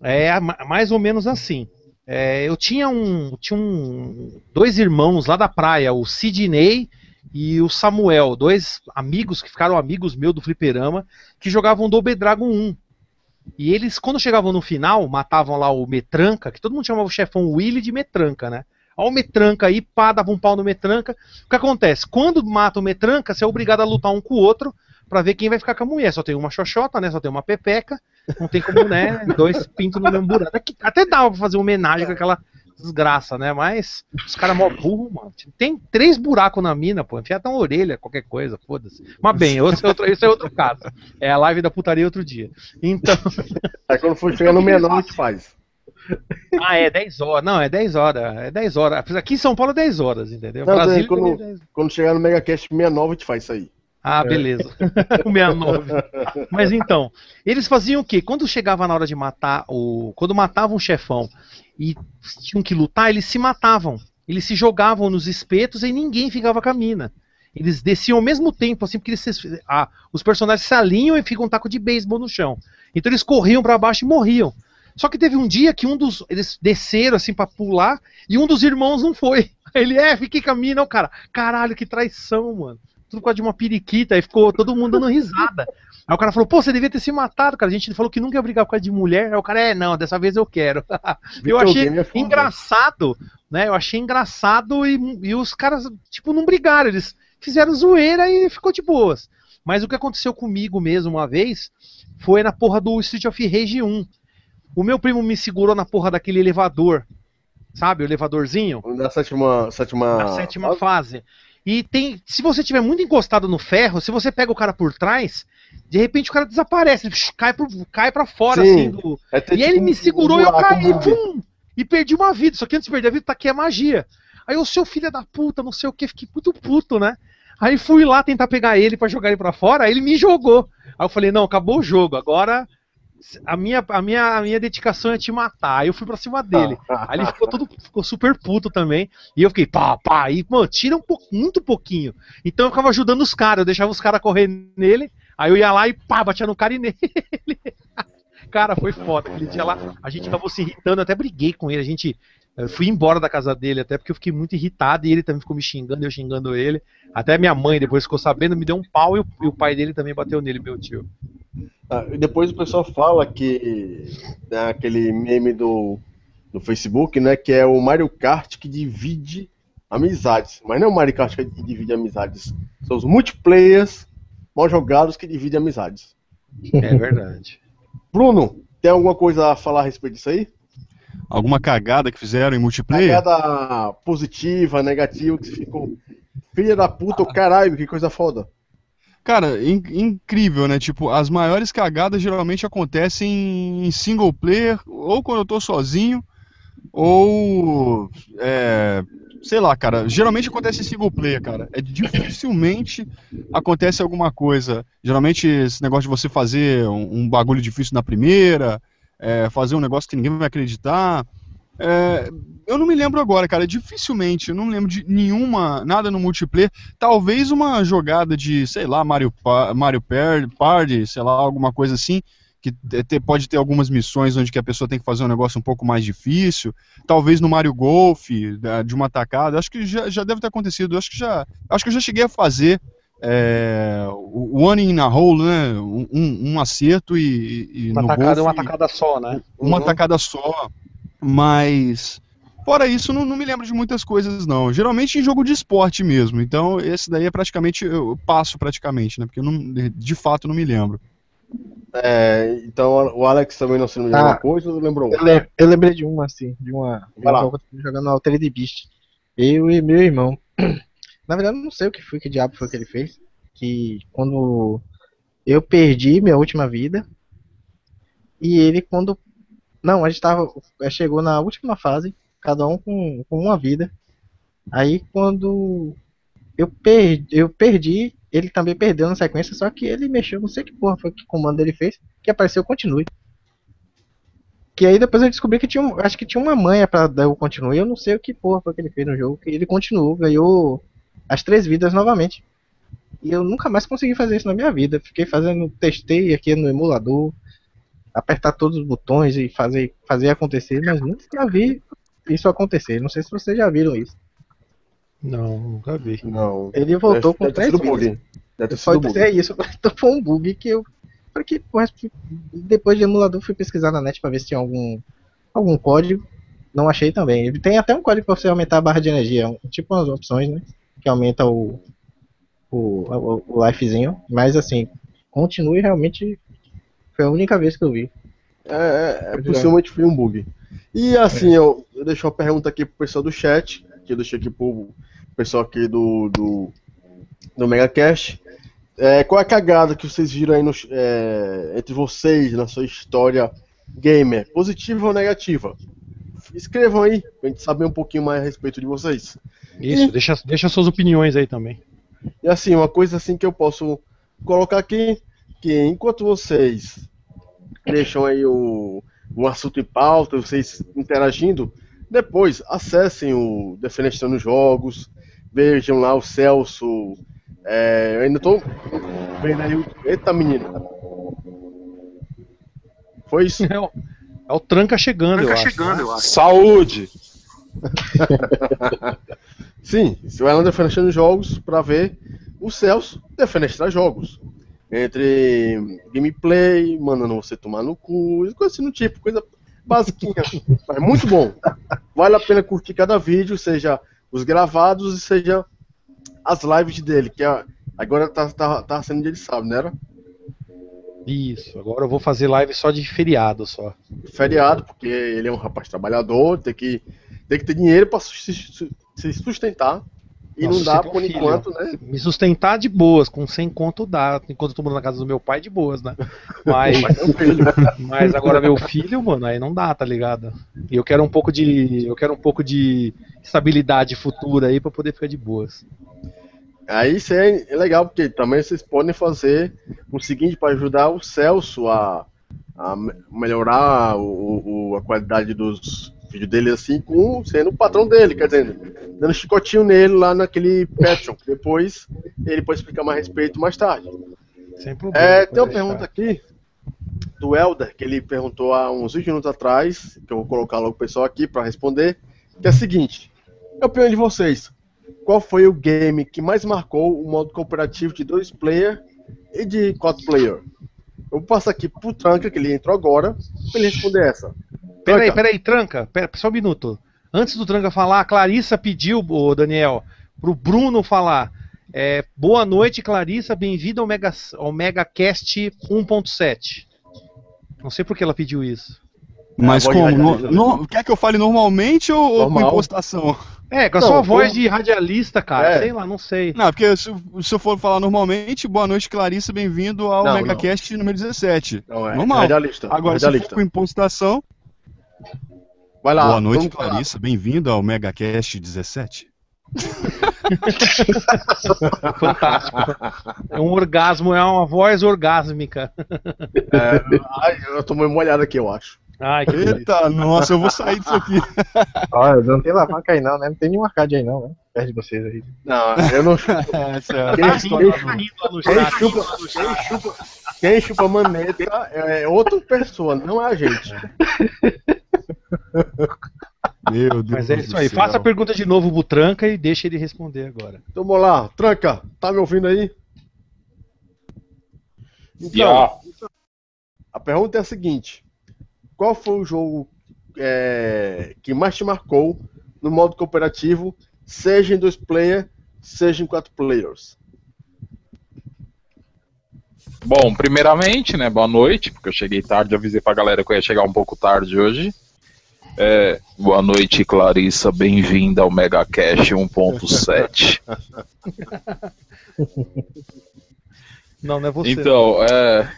É ma- mais ou menos assim. É, eu tinha um, tinha um dois irmãos lá da praia, o Sidney e o Samuel, dois amigos que ficaram amigos meus do fliperama, que jogavam Double Dragon 1. E eles, quando chegavam no final, matavam lá o Metranca, que todo mundo chamava o chefão Willy de Metranca, né? Ó o Metranca aí, pá, dava um pau no Metranca. O que acontece? Quando mata o Metranca, você é obrigado a lutar um com o outro pra ver quem vai ficar com a mulher. Só tem uma xoxota, né? Só tem uma pepeca. Não tem como, né? Dois pintos no mesmo buraco. Até dava pra fazer homenagem com aquela desgraça, né? Mas os caras mó burro, mano. Tem três buracos na mina, pô. Enfia até uma orelha, qualquer coisa, foda-se. Mas bem, esse é, outro, esse é outro caso. É a live da putaria outro dia. Então.
Aí quando for chegar no menor, a gente faz.
Ah, é 10 horas. Não, é 10 horas. É 10 horas. Aqui em São Paulo é 10 horas, entendeu?
Não,
Brasília
quando-
é 10
Quando chegar no Megacast 69, a gente faz isso aí.
Ah, beleza. o 69. Mas então, eles faziam o quê? Quando chegava na hora de matar o. Quando matavam um chefão e tinham que lutar, eles se matavam. Eles se jogavam nos espetos e ninguém ficava com a mina. Eles desciam ao mesmo tempo, assim, porque eles ah, os personagens se alinham e ficam um taco de beisebol no chão. Então eles corriam pra baixo e morriam. Só que teve um dia que um dos. Eles desceram assim pra pular e um dos irmãos não foi. Aí Ele, é, fiquei com a mina, o cara. Caralho, que traição, mano tudo por causa de uma periquita, aí ficou todo mundo dando risada. Aí o cara falou, pô, você devia ter se matado, cara. A gente falou que nunca ia brigar por causa de mulher. Aí o cara, é, não, dessa vez eu quero. eu achei
é
engraçado, né? Eu achei engraçado e, e os caras, tipo, não brigaram. Eles fizeram zoeira e ficou de boas. Mas o que aconteceu comigo mesmo uma vez foi na porra do Street of Rage 1. O meu primo me segurou na porra daquele elevador. Sabe, o elevadorzinho?
Na sétima. sétima...
na sétima fase. E tem, se você tiver muito encostado no ferro, se você pega o cara por trás, de repente o cara desaparece, cai, pro, cai pra fora,
Sim.
assim, do...
É
E aí ele
tipo
me
um
segurou e eu caí,
um
pum, e perdi uma vida. Só que antes de perder a vida, tá aqui a magia. Aí o seu filho da puta, não sei o que, fiquei muito puto, né? Aí fui lá tentar pegar ele pra jogar ele pra fora, aí ele me jogou. Aí eu falei, não, acabou o jogo, agora a minha, a minha, a minha dedicação é te matar. Aí eu fui pra cima dele. Aí ele ficou todo ficou super puto também. E eu fiquei, pá, pá, e, mano, tira um pouco, muito pouquinho. Então eu ficava ajudando os caras, eu deixava os caras correr nele, aí eu ia lá e pá, batia no cara e nele. Cara, foi foda. Aquele dia lá, a gente acabou se irritando, até briguei com ele. A gente. Eu fui embora da casa dele, até porque eu fiquei muito irritado e ele também ficou me xingando, eu xingando ele. Até minha mãe depois ficou sabendo, me deu um pau e o, e o pai dele também bateu nele, meu tio.
Ah, e depois o pessoal fala que né, aquele meme do, do Facebook, né, que é o Mario Kart que divide amizades. Mas não é o Mario Kart que divide amizades. São os multiplayers mal jogados que dividem amizades.
É verdade.
Bruno, tem alguma coisa a falar a respeito disso aí?
Alguma cagada que fizeram em multiplayer?
Cagada positiva, negativa, que você ficou. Filha da puta, o caralho, que coisa foda.
Cara, in- incrível, né? Tipo, as maiores cagadas geralmente acontecem em single player, ou quando eu tô sozinho, ou. É, sei lá, cara. Geralmente acontece em single player, cara. É dificilmente acontece alguma coisa. Geralmente esse negócio de você fazer um, um bagulho difícil na primeira, é, fazer um negócio que ninguém vai acreditar. É, eu não me lembro agora, cara. Dificilmente, eu não me lembro de nenhuma, nada no multiplayer. Talvez uma jogada de, sei lá, Mario, Pa- Mario Party, sei lá, alguma coisa assim, que te- pode ter algumas missões onde que a pessoa tem que fazer um negócio um pouco mais difícil. Talvez no Mario Golf, de uma tacada. Acho que já, já deve ter acontecido. Acho que já, acho que eu já cheguei a fazer é, o One in a Hole, né? Um, um- acerto e, e
Uma
no
tacada
golfe-
uma tacada só, né?
uma
Uhum.
tacada só, mas fora isso não, não me lembro de muitas coisas não. Geralmente em jogo de esporte mesmo. Então esse daí é praticamente eu passo praticamente, né? Porque eu não, de fato não me lembro.
É, então o Alex também não se lembra de
Ah.
alguma coisa ou lembrou?
Eu, lem- eu lembrei de uma, assim, de uma. De um jogo jogando Altered Beast. Eu e meu irmão. Na verdade, eu não sei o que foi, que diabo foi que ele fez. Que quando eu perdi minha última vida. E ele, quando. Não, a gente tava. eh, Chegou na última fase, cada um com, com uma vida. Aí quando eu perdi, eu perdi, ele também perdeu na sequência, só que ele mexeu, não sei que porra foi que comando ele fez, que apareceu continue. Que aí depois eu descobri que tinha, acho que tinha uma manha pra dar o continue, eu não sei o que porra foi que ele fez no jogo, que ele continuou, ganhou as três vidas novamente. E eu nunca mais consegui fazer isso na minha vida. Fiquei fazendo, testei aqui no emulador, apertar todos os botões e fazer, fazer acontecer, mas nunca vi isso acontecer. Não sei se vocês já viram isso.
Não, nunca vi.
Não.
Ele voltou
Deve-
com
deve ter
três
sido bug. Deve ter sido
Pode
bug.
ser isso, então foi um bug que eu. Porque porra, depois de emulador fui pesquisar na net pra ver se tinha algum, algum código. Não achei também. Ele tem até um código pra você aumentar a barra de energia, tipo umas opções, né? Que aumenta o, o, o, o lifezinho. Mas assim, continue realmente. Foi a única vez que eu vi.
É, é, é possivelmente foi um bug. E assim, eu, eu deixo uma pergunta aqui pro pessoal do chat, que eu deixei aqui pro pessoal aqui do, do, do MegaCast. É, qual é a cagada que vocês viram aí no, é, entre vocês na sua história gamer? Positiva ou negativa? Escrevam aí, pra gente saber um pouquinho mais a respeito de vocês.
Isso, deixa, deixa suas opiniões aí também.
E assim, uma coisa assim que eu posso colocar aqui, que enquanto vocês deixam aí o, o assunto em pauta, vocês interagindo, depois acessem o Defenestrando Jogos, vejam lá o Celso. é, eu ainda tô vendo aí o. Eita menino! Foi isso?
É o, é o tranca chegando, eu acho.
Saúde!
Sim, você vai lá no Defenestrando Jogos pra ver o Celso defenestrar jogos. Entre gameplay, mandando você tomar no cu, coisa assim do tipo, coisa basiquinha. Mas muito bom. Vale a pena curtir cada vídeo, seja os gravados e seja as lives dele, que é- agora tá, tá, tá sendo dia de sábado, né? era?
Isso, agora eu vou fazer live só de feriado só.
Feriado, porque ele é um rapaz trabalhador, tem que, tem que ter dinheiro se- se sustentar. E
Nossa,
não dá
um
por
filho.
enquanto, né?
Me sustentar de boas, com 100 conto dá, enquanto eu tô morando na casa do meu pai de boas, né? Mas,
Mas um
agora meu filho, mano, aí não dá, tá ligado? E eu quero um pouco de, eu quero um pouco de estabilidade futura aí pra poder ficar de boas.
Aí isso é é legal, porque também vocês podem fazer o seguinte para ajudar o Celso a, a me- melhorar o, o- a qualidade dos vídeos dele assim, com sendo o patrão dele, quer dizer, dando chicotinho nele lá naquele Patreon, que depois ele pode explicar mais a respeito mais tarde.
Sem problema.
É, tem uma pergunta aqui do Elder, que ele perguntou há uns 20 minutos atrás, que eu vou colocar logo o pessoal aqui para responder, que é a seguinte: a opinião de vocês. Qual foi o game que mais marcou o modo cooperativo de dois player e de quatro player? Eu vou passar aqui pro Tranca, que ele entrou agora, para ele responder essa.
Peraí,
Tranca,
peraí, Tranca, pera, só um minuto. Antes do Tranca falar, a Clarissa pediu, ô Daniel, pro Bruno falar. É, boa noite, Clarissa, bem-vinda ao, Mega, ao MegaCast 1.7. Não sei por que ela pediu isso.
Mas
de
como? No, no- quer que eu fale normalmente ou, ou com
Normal.
impostação?
É, com a
Não,
sua voz
como-
de radialista, cara,
É.
sei lá, não sei.
Não, porque se, se eu for falar normalmente, boa noite, Clarissa, bem-vindo ao
Não,
MegaCast número 17.
Não, é
Normal.
radialista.
Agora, se
radialista.
for com impostação,
Vai lá.
boa noite. Clarissa, bem-vindo ao MegaCast 17.
Fantástico. É um orgasmo, é uma voz orgásmica.
É, ai, eu tô meio molhado aqui, eu acho.
Ai, que.
Eita, nossa, eu vou sair disso aqui.
Olha, não tem alavanca aí não, né? Não tem nenhum arcade aí não, né? Perto de vocês aí.
Não, eu não.
Essa é a
Quem-
história
quem-
Tá
chupa, quem chupa, quem chupa maneta é outra pessoa, não é a gente.
Meu Deus
Mas é isso aí.
céu.
Faça a pergunta de novo pro Tranca e deixa ele responder agora.
Então vamos lá, Tranca, tá me ouvindo aí? Então, a pergunta é a seguinte: Qual foi o jogo é, que mais te marcou no modo cooperativo, seja em dois player, seja em quatro players?
Bom, primeiramente, né, boa noite, porque eu cheguei tarde, avisei pra galera que eu ia chegar um pouco tarde hoje. É, boa noite, Clarissa, bem-vinda ao Mega Cash 1.7.
Não, não é você.
Então, é,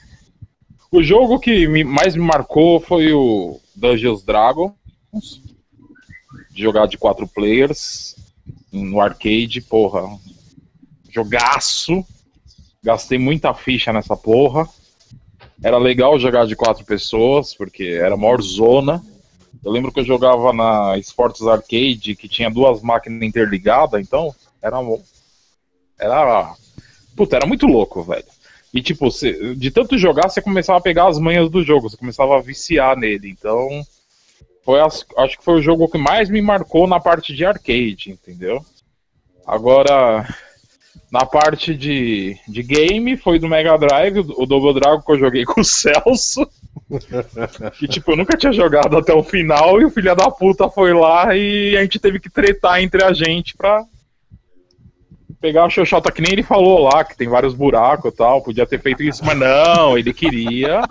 o jogo que me- mais me marcou foi o Dungeons Dragons, de jogar de quatro players no arcade, porra, jogaço. Gastei muita ficha nessa porra. Era legal jogar de quatro pessoas, porque era maior zona. Eu lembro que eu jogava na Sports Arcade, que tinha duas máquinas interligadas, então era. Era. Puta, era muito louco, velho. E tipo, cê- de tanto jogar, você começava a pegar as manhas do jogo, você começava a viciar nele. Então. Foi as- acho que foi o jogo que mais me marcou na parte de arcade, entendeu? Agora, na parte de, de game, foi do Mega Drive, o, o Double Dragon que eu joguei com o Celso. que tipo, eu nunca tinha jogado até o final e o filho da puta foi lá e a gente teve que tretar entre a gente pra pegar a xoxota que nem ele falou lá, que tem vários buracos e tal, podia ter feito isso, mas não, ele queria,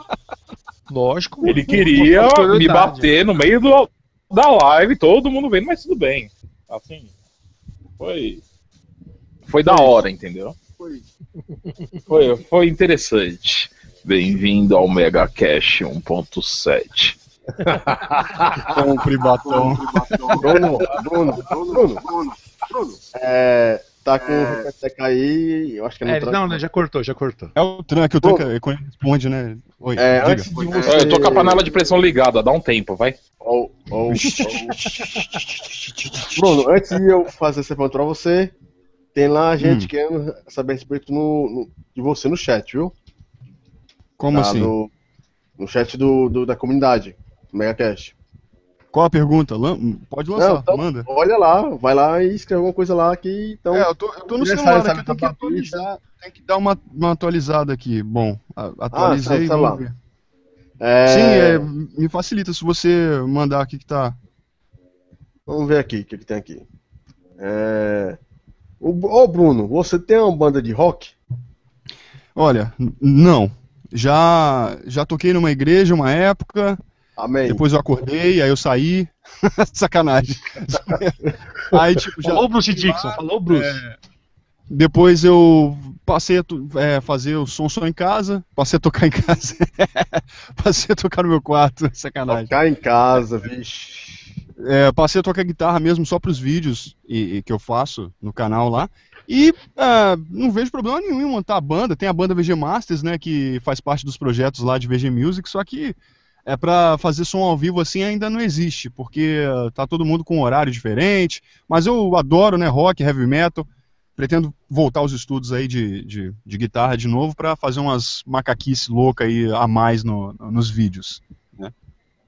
Lógico.
ele queria
Uma
me bater no meio do, da live, todo mundo vendo, mas tudo bem. Assim, foi foi da hora, entendeu? Foi, foi interessante. Bem-vindo ao Mega Cash 1.7.
Compre batom.
Bruno, Bruno, Bruno, Bruno, Bruno. É, tá com o Repeteca aí, eu acho que é no
É, não, né, já cortou, já cortou.
É o tranque, o tranque é, quando ele responde, né? Oi,
É,
diga.
antes de você...
Eu tô com a panela de pressão ligada, dá um tempo, vai.
Ó, ó, ó. Bruno, antes de eu fazer essa pergunta pra você, tem lá a gente
Hum.
querendo saber a respeito no, no- de você no chat, viu?
Como
Tá,
assim?
No, no chat do, do- da comunidade, do MegaCast.
Qual a pergunta? Lan- Pode lançar,
Não, então-
manda.
Olha lá, vai lá e escreve alguma coisa lá que então.
É, eu tô, eu tô no celular aqui,
sabe,
eu tenho que
tá
atualizar. Tem que dar uma, uma atualizada aqui. Bom, a- atualizei.
tá,
vamos
lá. É,
Sim, é, me facilita se você mandar aqui que tá.
Vamos ver aqui o que, que tem aqui. É... O, ô Bruno, você tem uma banda de rock?
Olha, não. Já, já toquei numa igreja uma época,
Amém.
depois eu acordei, aí eu saí. Sacanagem. aí, tipo, já.
Falou o Bruce Dixon, falou o Bruce.
Depois eu passei a é, fazer o som só em casa, passei a tocar em casa, passei a tocar no meu quarto, sacanagem.
Tocar em casa, vixe.
É, passei a tocar guitarra mesmo só pros vídeos e, e que eu faço no canal lá. E ah, não vejo problema nenhum em montar a banda. Tem a banda VG Masters, né, que faz parte dos projetos lá de VG Music, só que é pra fazer som ao vivo assim ainda não existe, porque ah, tá todo mundo com um horário diferente. Mas eu adoro, né, rock, heavy metal. Pretendo voltar aos estudos aí de, de, de guitarra de novo pra fazer umas macaquices loucas aí a mais no- nos vídeos. né.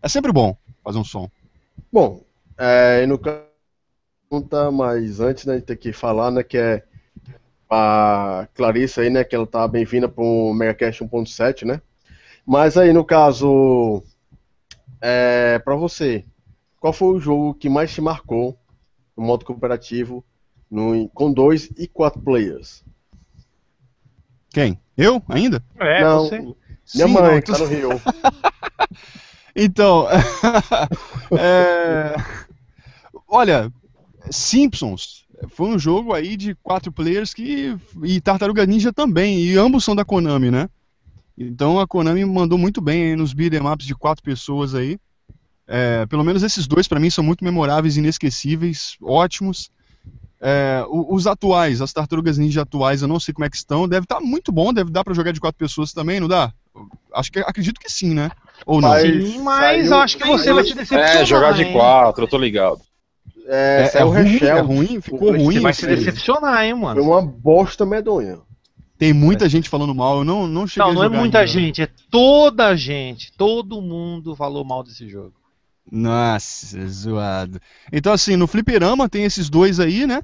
É sempre bom fazer um som.
Bom, é, no caso, pergunta, mas antes né, de ter que falar, né, que é a Clarissa aí, né, que ela tá bem-vinda pro MegaCast 1.7, né? Mas aí, no caso, é, para você, qual foi o jogo que mais te marcou no modo cooperativo no, com dois e quatro players?
Quem? Eu? Ainda?
É,
Não,
você.
Minha
Sim,
mãe,
não,
que tá no Rio.
Então, é, olha, Simpsons foi um jogo aí de quatro players que e Tartaruga Ninja também, e ambos são da Konami, né? Então a Konami mandou muito bem nos beat'em ups de quatro pessoas aí. É, pelo menos esses dois pra mim são muito memoráveis, inesquecíveis, ótimos. É, os atuais, as Tartarugas Ninja atuais, eu não sei como é que estão. Deve estar muito bom, deve dar pra jogar de quatro pessoas também, não dá? Acho que acredito que sim, né? Ou não?
Mas-
Sim, mas
saiu-
eu acho que você vai se decepcionar.
É, jogar de
hein?
quatro, eu tô ligado.
É,
É, é ruim, é ruim, ficou ruim.
Você vai se decepcionar, hein,
Foi
mano.
uma bosta medonha.
Tem muita gente falando mal, eu não, não cheguei
Não,
a
não é muita
ainda.
gente, é toda a gente. Todo mundo falou mal desse jogo.
Nossa, zoado. Então, assim, no Fliperama tem esses dois aí, né?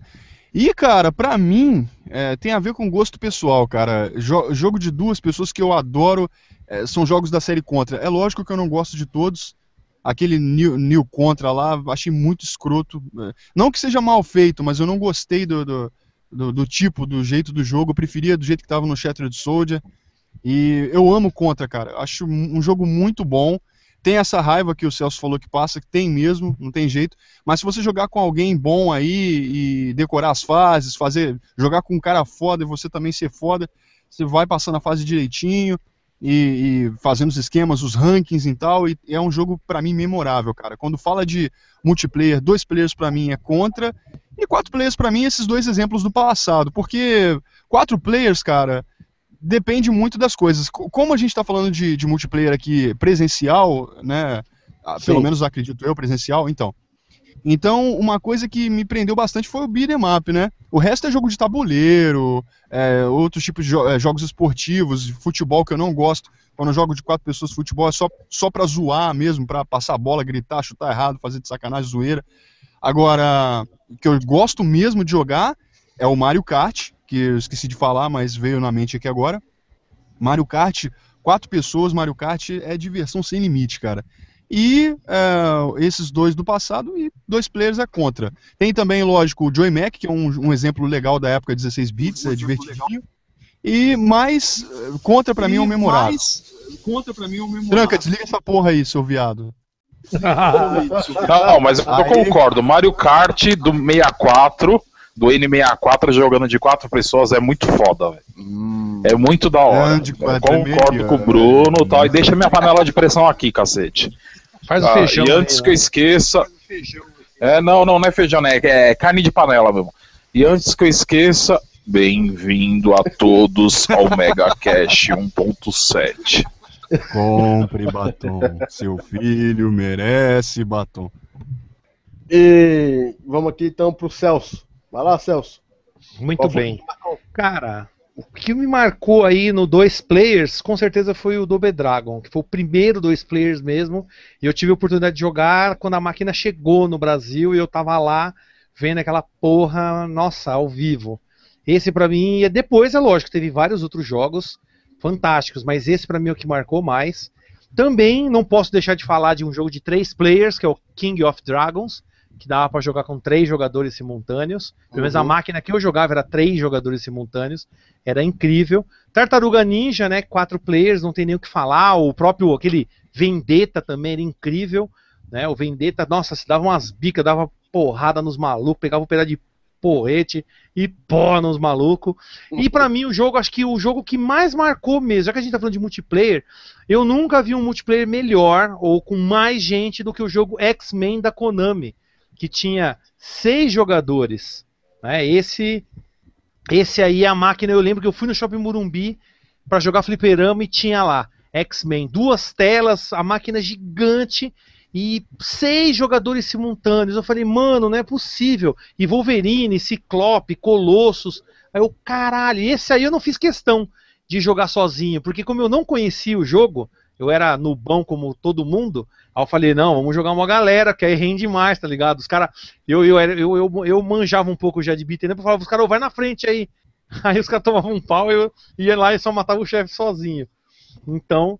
E, cara, pra mim, é, tem a ver com gosto pessoal, cara. Jo- jogo de duas pessoas que eu adoro é, são jogos da série Contra. É lógico que eu não gosto de todos. Aquele New, New Contra lá, achei muito escroto. É, Não que seja mal feito, mas eu não gostei do, do, do- do tipo, do jeito do jogo. Eu preferia do jeito que tava no Shattered Soldier. E eu amo Contra, cara. Acho um jogo muito bom. Tem essa raiva que o Celso falou que passa, que tem mesmo, não tem jeito. Mas se você jogar com alguém bom aí e decorar as fases, fazer, jogar com um cara foda e você também ser foda, você vai passando a fase direitinho e, e fazendo os esquemas, os rankings e tal. E é um jogo para mim memorável, cara. Quando fala de multiplayer, dois players para mim é contra e quatro players para mim esses dois exemplos do passado, porque quatro players, cara, depende muito das coisas. Como a gente está falando de, de, multiplayer aqui presencial, né? Ah, pelo menos acredito eu, presencial, então. Então, uma coisa que me prendeu bastante foi o beat'em up, né? O resto é jogo de tabuleiro, é, outros tipos de jo é, jogos esportivos, futebol que eu não gosto. Quando eu jogo de quatro pessoas futebol é só, só pra zoar mesmo, pra passar a bola, gritar, chutar errado, fazer de sacanagem, zoeira. Agora, o que eu gosto mesmo de jogar é o Mario Kart, que eu esqueci de falar, mas veio na mente aqui agora. Mario Kart, quatro pessoas, Mario Kart é diversão sem limite, cara. E uh, esses dois do passado e dois players é contra. Tem também, lógico, o Joy Mac, que é um, um exemplo legal da época 16 bits, um é divertidinho. E mais contra pra e mim é um memorável. Mais, contra pra mim é um memorável. Tranca, desliga essa porra aí, seu viado.
Não, mas eu aí... concordo. Mario Kart do 64 do N64 jogando de quatro pessoas é muito foda, velho. Hum. É muito da hora. Concordo com o Bruno e tal. E deixa minha panela de pressão aqui, cacete. Faz o ah, feijão. E antes aí, que eu né? esqueça. É, não, não, não é feijão, né? É carne de panela mesmo. E antes que eu esqueça, bem-vindo a todos ao Mega Cash 1.7.
Compre batom. Seu filho merece batom.
E vamos aqui então pro Celso. Vai lá, Celso.
Muito Qual bem. Cara, o que me marcou aí no dois players, com certeza foi o Double Dragon, que foi o primeiro dois players mesmo. E eu tive a oportunidade de jogar quando a máquina chegou no Brasil e eu tava lá vendo aquela porra, nossa, ao vivo. Esse para mim, e depois é lógico, teve vários outros jogos fantásticos, mas esse para mim é o que marcou mais. Também não posso deixar de falar de um jogo de três players, que é o King of Dragons, que dava para jogar com três jogadores simultâneos. Pelo menos a uhum. máquina que eu jogava era três jogadores simultâneos. Era incrível. Tartaruga Ninja, né? Quatro players, não tem nem o que falar. O próprio aquele Vendetta também era incrível. Né? O Vendetta, nossa, se dava umas bicas, dava porrada nos malucos, pegava um pedaço de porrete e pó nos malucos. E para mim o jogo, acho que o jogo que mais marcou mesmo, já que a gente tá falando de multiplayer, eu nunca vi um multiplayer melhor ou com mais gente do que o jogo X-Men da Konami que tinha seis jogadores. Né? Esse, esse aí é a máquina. Eu lembro que eu fui no Shopping Murumbi para jogar fliperama e tinha lá X-Men, duas telas, a máquina gigante e seis jogadores simultâneos. Eu falei, mano, não é possível. E Wolverine, Ciclope, Colossus. Aí eu, caralho, esse aí eu não fiz questão de jogar sozinho, porque como eu não conhecia o jogo, eu era nubão como todo mundo, aí eu falei, não, vamos jogar uma galera, que aí rende mais, tá ligado? Os caras, eu, eu, eu, eu, eu manjava um pouco já de beat'em up, eu falava, os caras, vai na frente aí. Aí os caras tomavam um pau, eu ia lá e só matava o chefe sozinho. Então,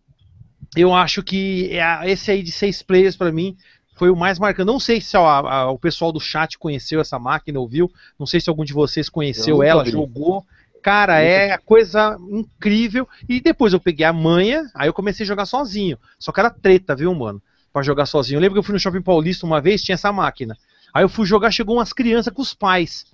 eu acho que é, esse aí de seis players para mim foi o mais marcante. Não sei se a, a, o pessoal do chat conheceu essa máquina, ouviu. Não sei se algum de vocês conheceu ela, vi. jogou. Cara, é coisa incrível. E depois eu peguei a manha, aí eu comecei a jogar sozinho. Só que era treta, viu, mano? Pra jogar sozinho. Eu lembro que eu fui no Shopping Paulista uma vez, tinha essa máquina. Aí eu fui jogar, chegou umas crianças com os pais.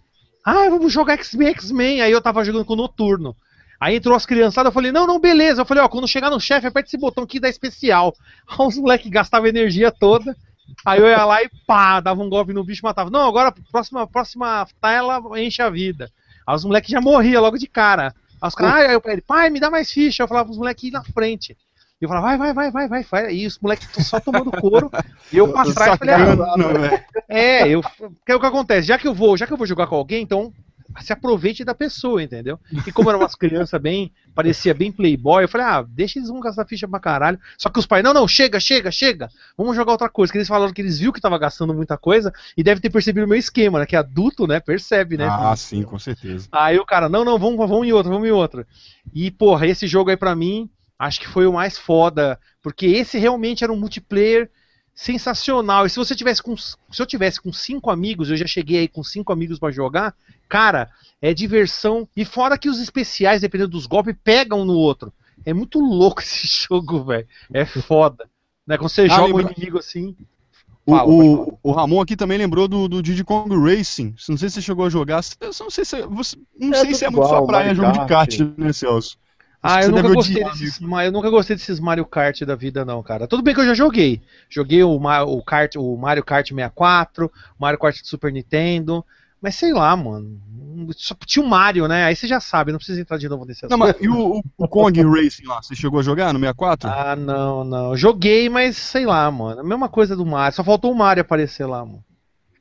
Ah, vamos jogar X-Men, X-Men. Aí eu tava jogando com o Noturno. Aí entrou as criançadas, eu falei, não, não, beleza. Eu falei, ó, quando chegar no chefe, aperta esse botão aqui da especial. Aí os moleques gastavam energia toda. Aí eu ia lá e pá, dava um golpe no bicho e matava. Não, agora próxima, próxima tela enche a vida. Aí os moleques já morriam logo de cara. Aí os caras, aí eu falei, pai, me dá mais ficha. Eu falava os moleques na frente. E eu falava, vai, vai, vai, vai, vai, vai. E os moleques só tomando couro. e eu pra trás falei, ah, é, eu. Que é o que acontece? Já que eu vou, já que eu vou jogar com alguém, então se aproveite da pessoa, entendeu? E como eram umas crianças bem, parecia bem playboy, eu falei, ah, deixa eles vão gastar ficha pra caralho. Só que os pais, não, não, chega, chega, chega, vamos jogar outra coisa. Que eles falaram que eles viram que tava gastando muita coisa e deve ter percebido o meu esquema, né? Que adulto, né, percebe, né?
Ah, sim, com certeza.
Aí o cara, não, não, vamos, vamos em outra, vamos em outra. E, porra, esse jogo aí pra mim, acho que foi o mais foda, porque esse realmente era um multiplayer sensacional. E se você tivesse com. Se eu tivesse com cinco amigos, eu já cheguei aí com cinco amigos para jogar, cara, é diversão. E fora que os especiais, dependendo dos golpes, pegam um no outro. É muito louco esse jogo, velho. É foda. Né? Quando você
Ah,
joga um
lembra-
inimigo assim.
O,
Fala,
o, o Ramon aqui também lembrou do, do Diddy Kong Racing. Não sei se você chegou a jogar. Eu não sei se, você, não
É
sei se é muito
igual,
sua praia
Mario
jogo de
Kart.
kart, né, Celso?
Ah, eu nunca gostei
odiar,
desses, eu nunca gostei desses Mario Kart da vida não, cara. Tudo bem que eu já joguei. Joguei o, o, Kart, o Mario Kart 64, o Mario Kart do Super Nintendo, mas sei lá, mano. Só tinha o Mario, né? Aí você já sabe, não precisa entrar de novo nesse
Não,
assunto.
mas e o, o- o Kong Racing lá? Você chegou a jogar no 64?
Ah, não, não. Joguei, mas sei lá, mano. A mesma coisa do Mario. Só faltou o Mario aparecer lá, mano.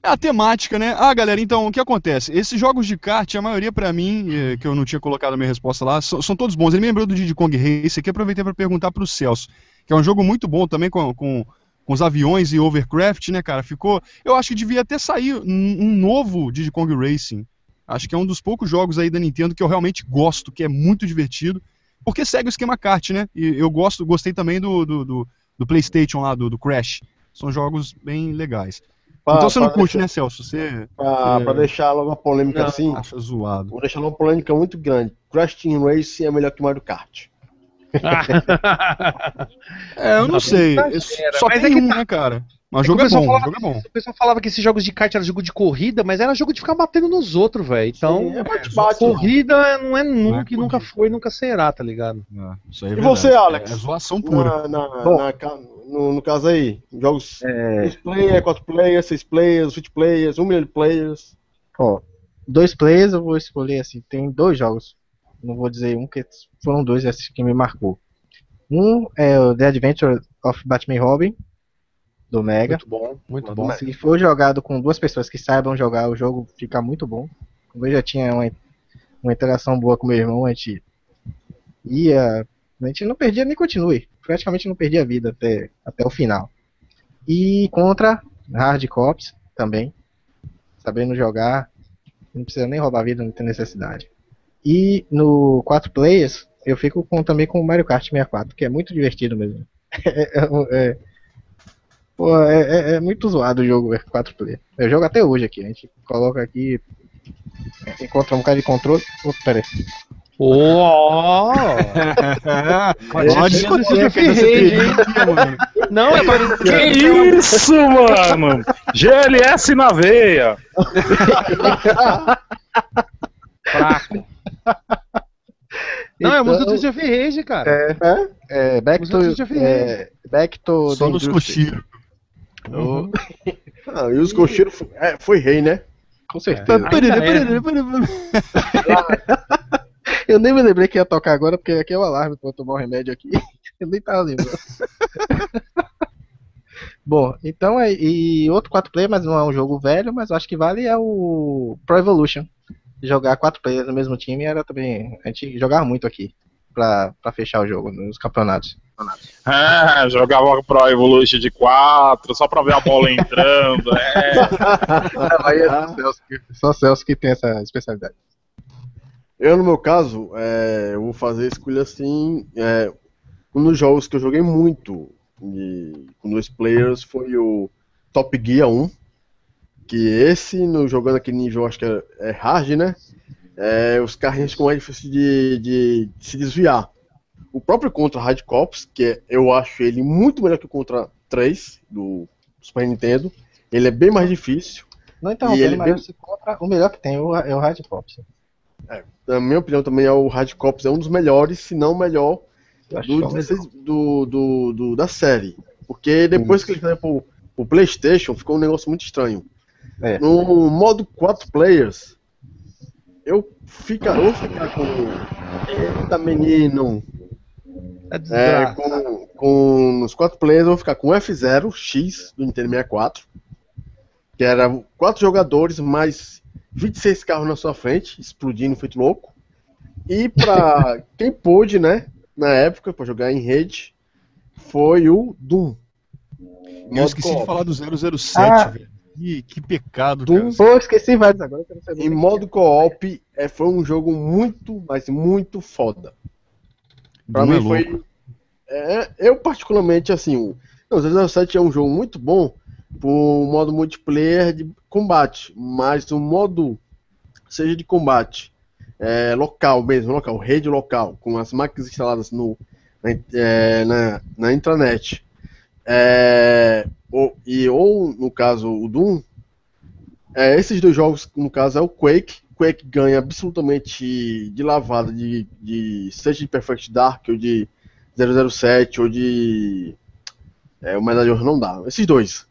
É a temática, né? Ah, galera, então o que acontece? Esses jogos de kart, a maioria pra mim, eh, que eu não tinha colocado a minha resposta lá, são, são todos bons. Ele me lembrou do Diddy Kong Race aqui, aproveitei pra perguntar pro Celso, que é um jogo muito bom também com, com, com os aviões e overcraft, né, cara? Ficou. Eu acho que devia até sair um, um novo Diddy Kong Racing. Acho que é um dos poucos jogos aí da Nintendo que eu realmente gosto, que é muito divertido, porque segue o esquema kart, né? E eu gosto, gostei também do, do, do, do PlayStation lá, do, do Crash. São jogos bem legais.
Pra-
então você não curte,
deixar-
né, Celso? Você
Pra,
É.
pra deixar logo uma polêmica
Não.
assim,
acha zoado.
vou deixar uma polêmica muito grande. Crash Team Racing é melhor que Mario Kart.
É, eu não sei.
exagera,
Só
mas
tem
é que
um,
tá-
né, cara? Mas o
É que
jogo é bom, o
falava
jogo é bom.
O pessoal falava que esses jogos de kart eram jogo de corrida, mas era jogo de ficar batendo nos outros, velho. Então,
Sim, é bate-bate.
corrida não é nunca,
corrida.
e nunca foi, nunca será, tá ligado?
É, isso aí é
E
verdade.
você, Alex?
É, é zoação pura.
Na, na-
Bom.
na no, no caso aí, jogos
É,
dois players, quatro players, seis players, 20 players, um milhão de players.
ó, dois players eu vou escolher assim. Tem dois jogos. Não vou dizer um, que foram dois esses que me marcou. Um é o The Adventure of Batman Robin, do Mega.
Muito bom.
Muito
bom.
Se for jogado com duas pessoas que saibam jogar, o jogo fica muito bom. Como eu já tinha uma, uma interação boa com meu irmão, a gente ia. A gente não perdia nem continue. Praticamente não perdia a vida até, até o final. E contra Hard Cops também. Sabendo jogar. Não precisa nem roubar vida, não tem necessidade. E no 4 players, eu fico com, também com o Mario Kart 64, que é muito divertido mesmo. É, é- é- é, é- é muito zoado o jogo 4 players. Eu jogo até hoje aqui. A gente coloca aqui. Encontra um bocado de controle. Opa, pera aí.
Rage,
TV aqui, mano.
Não, é pra...
Que isso, mano? GLS na veia.
fraco. Não, é a música do
Então-
of Rage, cara.
É, back to.
Os outros já fiz
É, back to.
Só
the
nos
Industry.
cochiros.
Oh,
Ah, e os cocheiros foi, é, foi rei, né?
com certeza.
É.
Eu nem me lembrei que ia tocar agora, porque aqui é o alarme pra eu tomar um remédio aqui. Eu nem tava lembrando. Bom, então é. E outro 4 player, mas não é um jogo velho, mas eu acho que vale é o Pro Evolution. Jogar 4 players no mesmo time era também. A gente jogava muito aqui pra, pra fechar o jogo nos campeonatos.
Ah, jogava Pro Evolution de 4, só pra ver a bola entrando. É.
Aí é só Celso, que- só Celso que tem essa especialidade.
Eu, no meu caso, é, eu vou fazer a escolha assim. É, um dos jogos que eu joguei muito de, com dois players foi o Top Gear 1. Que esse, no, jogando aquele nível, acho que é, é hard, né? É, os carrinhos ficam mais difíceis de, de se desviar. O próprio Contra Hard Cops, que é- eu acho ele muito melhor que o Contra 3 do Super Nintendo. Ele é bem mais difícil.
Não
E
interrompendo,
ele
mas
bem-
compra o melhor que tem, é o Hard Pop.
Na minha opinião, também é o Hard Cops, é um dos melhores, se não o melhor do,
só o
16 do, do, do- da série. Porque depois que ele saiu pro, pro PlayStation, ficou um negócio muito estranho.
É.
No modo 4 players, eu fica, eu vou ficar com. Eita menino!
É
É, com, com nos 4 players, eu vou ficar com F0 X do Nintendo 64. Que era 4 jogadores mais 26 carros na sua frente, explodindo feito louco. E pra quem pôde, né, na época, pra jogar em rede, foi o Doom.
Eu esqueci de falar do 007,
Ah.
velho. Que, que pecado,
Doom
cara.
Pô, esqueci vários agora.
Em
nem
modo co-op, é, foi um jogo muito, mas muito foda. Pra
Doom é
mim
louco.
foi. é, eu, particularmente, assim, o não, o 007 é um jogo muito bom pro modo multiplayer de combate, mas o modo, seja de combate é, local mesmo, local, rede local, com as máquinas instaladas no, na, é, na, na intranet. É, ou, e, ou, no caso, o Doom, é, esses dois jogos, no caso, é o Quake. Quake ganha absolutamente de lavada de, de seja de Perfect Dark ou de 007 ou de é, o Medalhão não dá. Esses dois.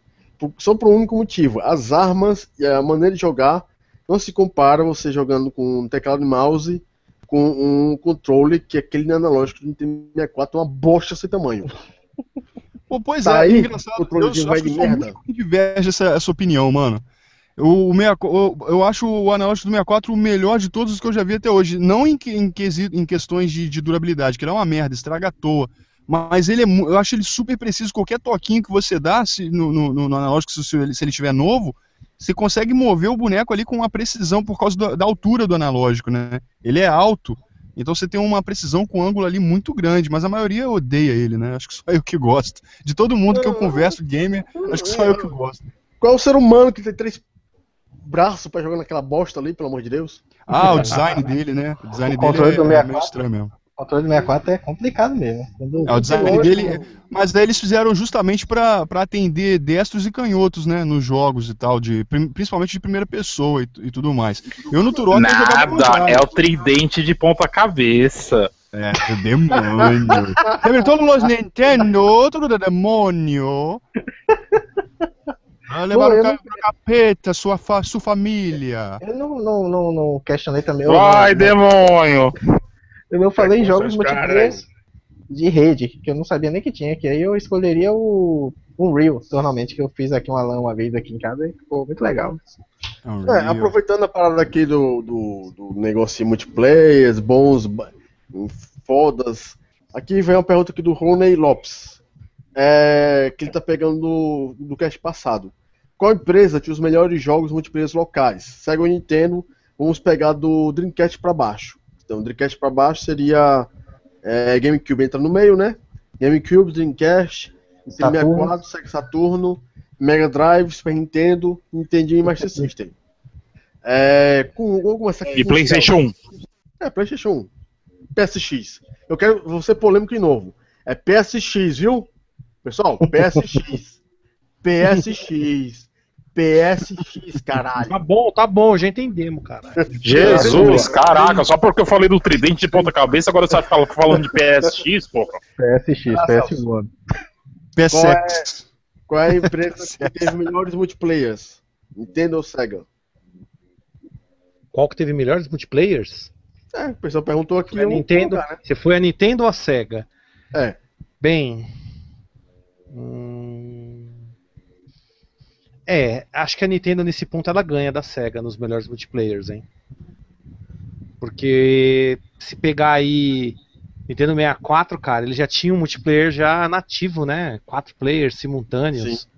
Só por um único motivo. As armas e a maneira de jogar não se compara você jogando com um teclado e mouse com um controle que é aquele analógico do Nintendo 64 é uma bosta sem tamanho.
Pô, pois
Tá
é,
aí,
engraçado.
controle
Eu
de
acho
vai
que
de merda.
diverge essa, essa opinião, mano. O, o 64 eu, eu acho o analógico do 64 o melhor de todos os que eu já vi até hoje. Não em, em, em questões de, de durabilidade, que ele é uma merda, estraga à toa. Mas ele é, eu acho ele super preciso. Qualquer toquinho que você dá se- no, no- no analógico, se, se ele, se ele estiver novo, você consegue mover o boneco ali com uma precisão por causa do- da altura do analógico, né? Ele é alto, então você tem uma precisão com ângulo ali muito grande, mas a maioria odeia ele, né? Acho que só eu que gosto. De todo mundo que eu converso, gamer, acho que só eu que gosto.
Qual é o ser humano que tem três braços pra jogar naquela bosta ali, pelo amor de Deus?
Ah, o design dele, né? O design
O controle
dele
do
é, é
64.
meio estranho mesmo.
O controle do 64 é complicado mesmo. Quando-
É, o design
Lógico.
dele. Mas daí eles fizeram justamente pra pra atender destros e canhotos, né? Nos jogos e tal, de, principalmente de primeira pessoa e, e tudo mais. Eu no Turok eu jogava
Nada, é o tridente de ponta cabeça.
É, o demônio. Sempre todos os Nintendo, tudo de demônio. Ah, levaram
Pô,
o cara pro capeta, sua, fa sua família.
Eu não, não, não, não questionei também.
Vai,
não,
demônio!
Eu não falei em jogos multiplayer de rede, que eu não sabia nem que tinha, que aí eu escolheria o Unreal, normalmente, que eu fiz aqui uma LAN uma vez aqui em casa e ficou muito legal.
É, aproveitando a parada aqui do, do, do negócio de multiplayers, bons, fodas. Aqui vem uma pergunta aqui do Rony Lopes. É, que ele tá pegando do, do cast passado. Qual empresa tinha os melhores jogos multiplayer locais? Sega ou Nintendo? Vamos pegar do Dreamcast pra baixo. Então, Dreamcast pra baixo seria é, GameCube entra no meio, né? GameCube, Dreamcast, Nintendo
Saturno.
64, Sega Saturno, Mega Drive, Super Nintendo, Nintendinho e Master System. É, com, aqui
E PlayStation 1.
é, PlayStation 1. PSX. Eu quero vou ser polêmico de novo. É PSX, viu? Pessoal, PSX. PSX. PSX, caralho.
Tá bom, tá bom, já entendemos, cara.
Jesus, caraca, só porque eu falei do tridente de ponta cabeça, agora você vai ficar falando de PSX, porra.
PSX, PS1.
PSX.
Qual é a empresa que teve melhores multiplayers? Nintendo ou Sega?
Qual que teve melhores multiplayers?
É, o pessoal perguntou aqui. Vou
Nintendo.
colocar, né?
Você foi a Nintendo ou a Sega?
É.
Bem. hum, É, acho que a Nintendo nesse ponto ela ganha da Sega nos melhores multiplayers, hein? Porque se pegar aí Nintendo 64, cara, ele já tinha um multiplayer já nativo, né? Quatro players simultâneos.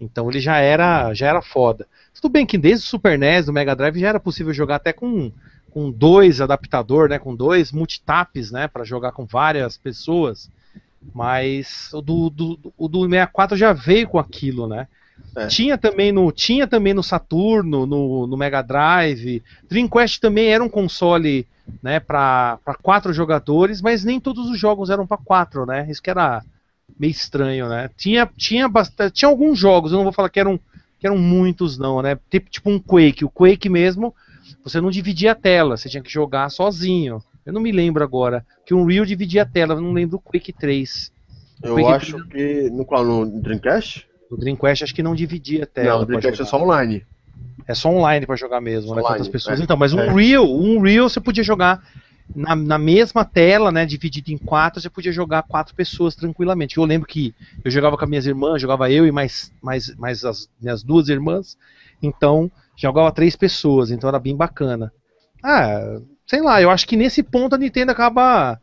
Então ele já era, já era foda. Tudo bem que desde o Super NES, do Mega Drive, já era possível jogar até com, com dois adaptador, né? Com dois multitaps, né? Para jogar com várias pessoas. Mas o do, do, o do 64 já veio com aquilo, né?
É.
Tinha também no tinha também no Saturno, no, no Mega Drive. Dreamcast também era um console, né, para quatro jogadores, mas nem todos os jogos eram para quatro, né? Isso que era meio estranho, né? Tinha tinha bastante, tinha alguns jogos, eu não vou falar que eram que eram muitos não, né? Tipo, tipo um Quake, o Quake mesmo, você não dividia a tela, você tinha que jogar sozinho. Eu não me lembro agora que um Unreal dividia a tela, eu não lembro o Quake 3.
Eu
Quake
acho que. No qual? No Dreamcast?
O Dreamcast acho que não dividia a tela.
Não, o Dreamcast é só online.
É só online pra jogar mesmo, né?
Online,
Quantas pessoas.
é.
Então, mas um
É.
Real, um Real você podia jogar na, na mesma tela, né? Dividido em quatro, você podia jogar quatro pessoas tranquilamente. Eu lembro que eu jogava com as minhas irmãs, jogava eu e mais, mais, mais as minhas duas irmãs. Então, jogava três pessoas, então era bem bacana. Ah, sei lá, eu acho que nesse ponto a Nintendo acaba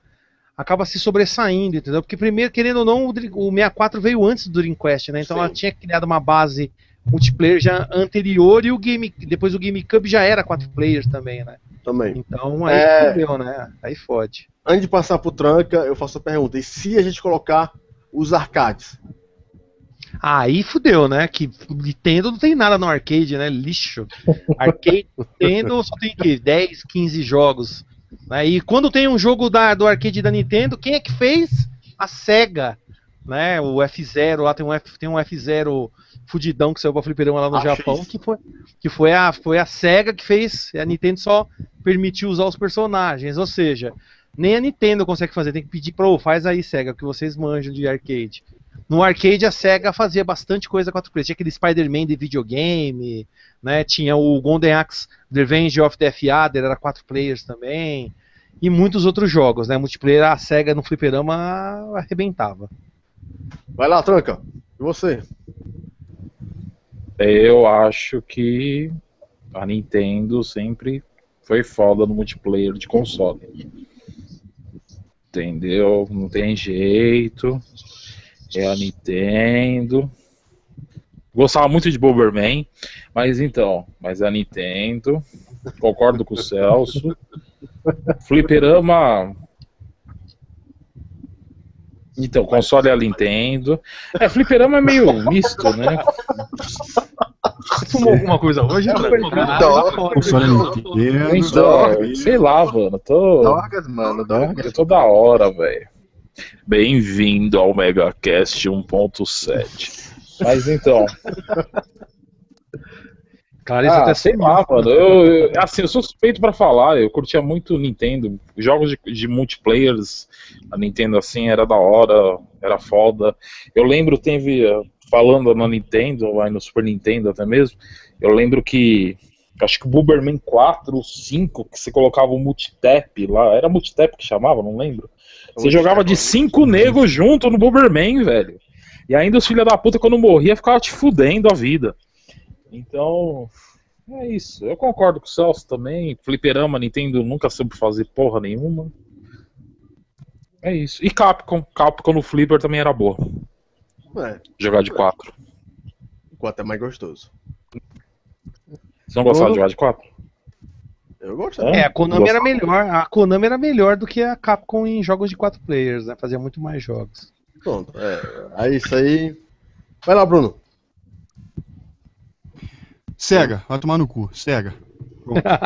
acaba se sobressaindo, entendeu? Porque primeiro, querendo ou não, o, Dream- o 64 veio antes do Dreamcast, né? Então
Sim.
ela tinha criado uma base multiplayer já anterior e o game depois o GameCube já era quatro players também, né?
Também.
Então aí
É.
fodeu, né? Aí fode.
Antes de passar pro tranca, eu faço a pergunta. E se a gente colocar os arcades?
Aí fudeu, né? Que Nintendo não tem nada no arcade, né? Lixo. Arcade Nintendo só tem que 10, 15 jogos. Né? E quando tem um jogo da, do arcade da Nintendo, quem é que fez? a SEGA, né? O F0, lá tem um, F, tem um F0 fudidão que saiu pra fliperama lá no
Achei
Japão, que foi, que foi a, foi a SEGA que fez, a Nintendo só permitiu usar os personagens, ou seja, nem a Nintendo consegue fazer, tem que pedir pra, faz aí SEGA, que vocês manjam de arcade. No arcade a SEGA fazia bastante coisa 4 players, tinha aquele Spider-Man de videogame, né, tinha o Golden Axe The Revenge of the F-Adder, era 4 players também, e muitos outros jogos, né, multiplayer a SEGA no fliperama arrebentava.
Vai lá, tranca. E você?
Eu acho que a Nintendo sempre foi foda no multiplayer de console. Entendeu? Não tem jeito. É a Nintendo. Gostava muito de Bomberman, mas então, mas é a Nintendo. Concordo com o Celso. Fliperama. Então, console é a Nintendo. É, fliperama é meio misto, né?
Você fumou alguma coisa hoje?
Dó.
Console Nintendo.
Então, sei lá, mano. Tô...
Dorgas, mano, Dorgas.
Eu tô da hora, velho. Bem-vindo ao MegaCast 1.7. Mas então,
Cara, isso
ah,
até
sei lá, mano. Eu, eu- assim, eu sou suspeito pra falar. Eu curtia muito Nintendo. Jogos de, de multiplayers, a Nintendo assim era da hora, era foda. Eu lembro, teve falando na Nintendo, lá no Super Nintendo até mesmo. Eu lembro que acho que o Bomberman 4 ou 5, que você colocava o multitap lá, era multitap que chamava, não lembro. Você jogava de cinco negros junto no Bomberman, velho. E ainda os filha da puta, quando morria, ficava te fudendo a vida. Então, é isso. Eu concordo com o Celso também. Fliperama, Nintendo nunca soube fazer porra nenhuma. É isso. E Capcom. Capcom no Flipper também era boa.
É,
Jogar de 4.
o 4 é mais gostoso.
Você não gostava de jogar de 4?
Eu gosto.
Hã?
É, a Konami era
Gostava.
melhor. A Konami era melhor do que a Capcom em jogos de 4 players, né? Fazia muito mais jogos.
Pronto. É, é isso aí. Vai lá, Bruno.
Sega, vai tomar no cu. Sega.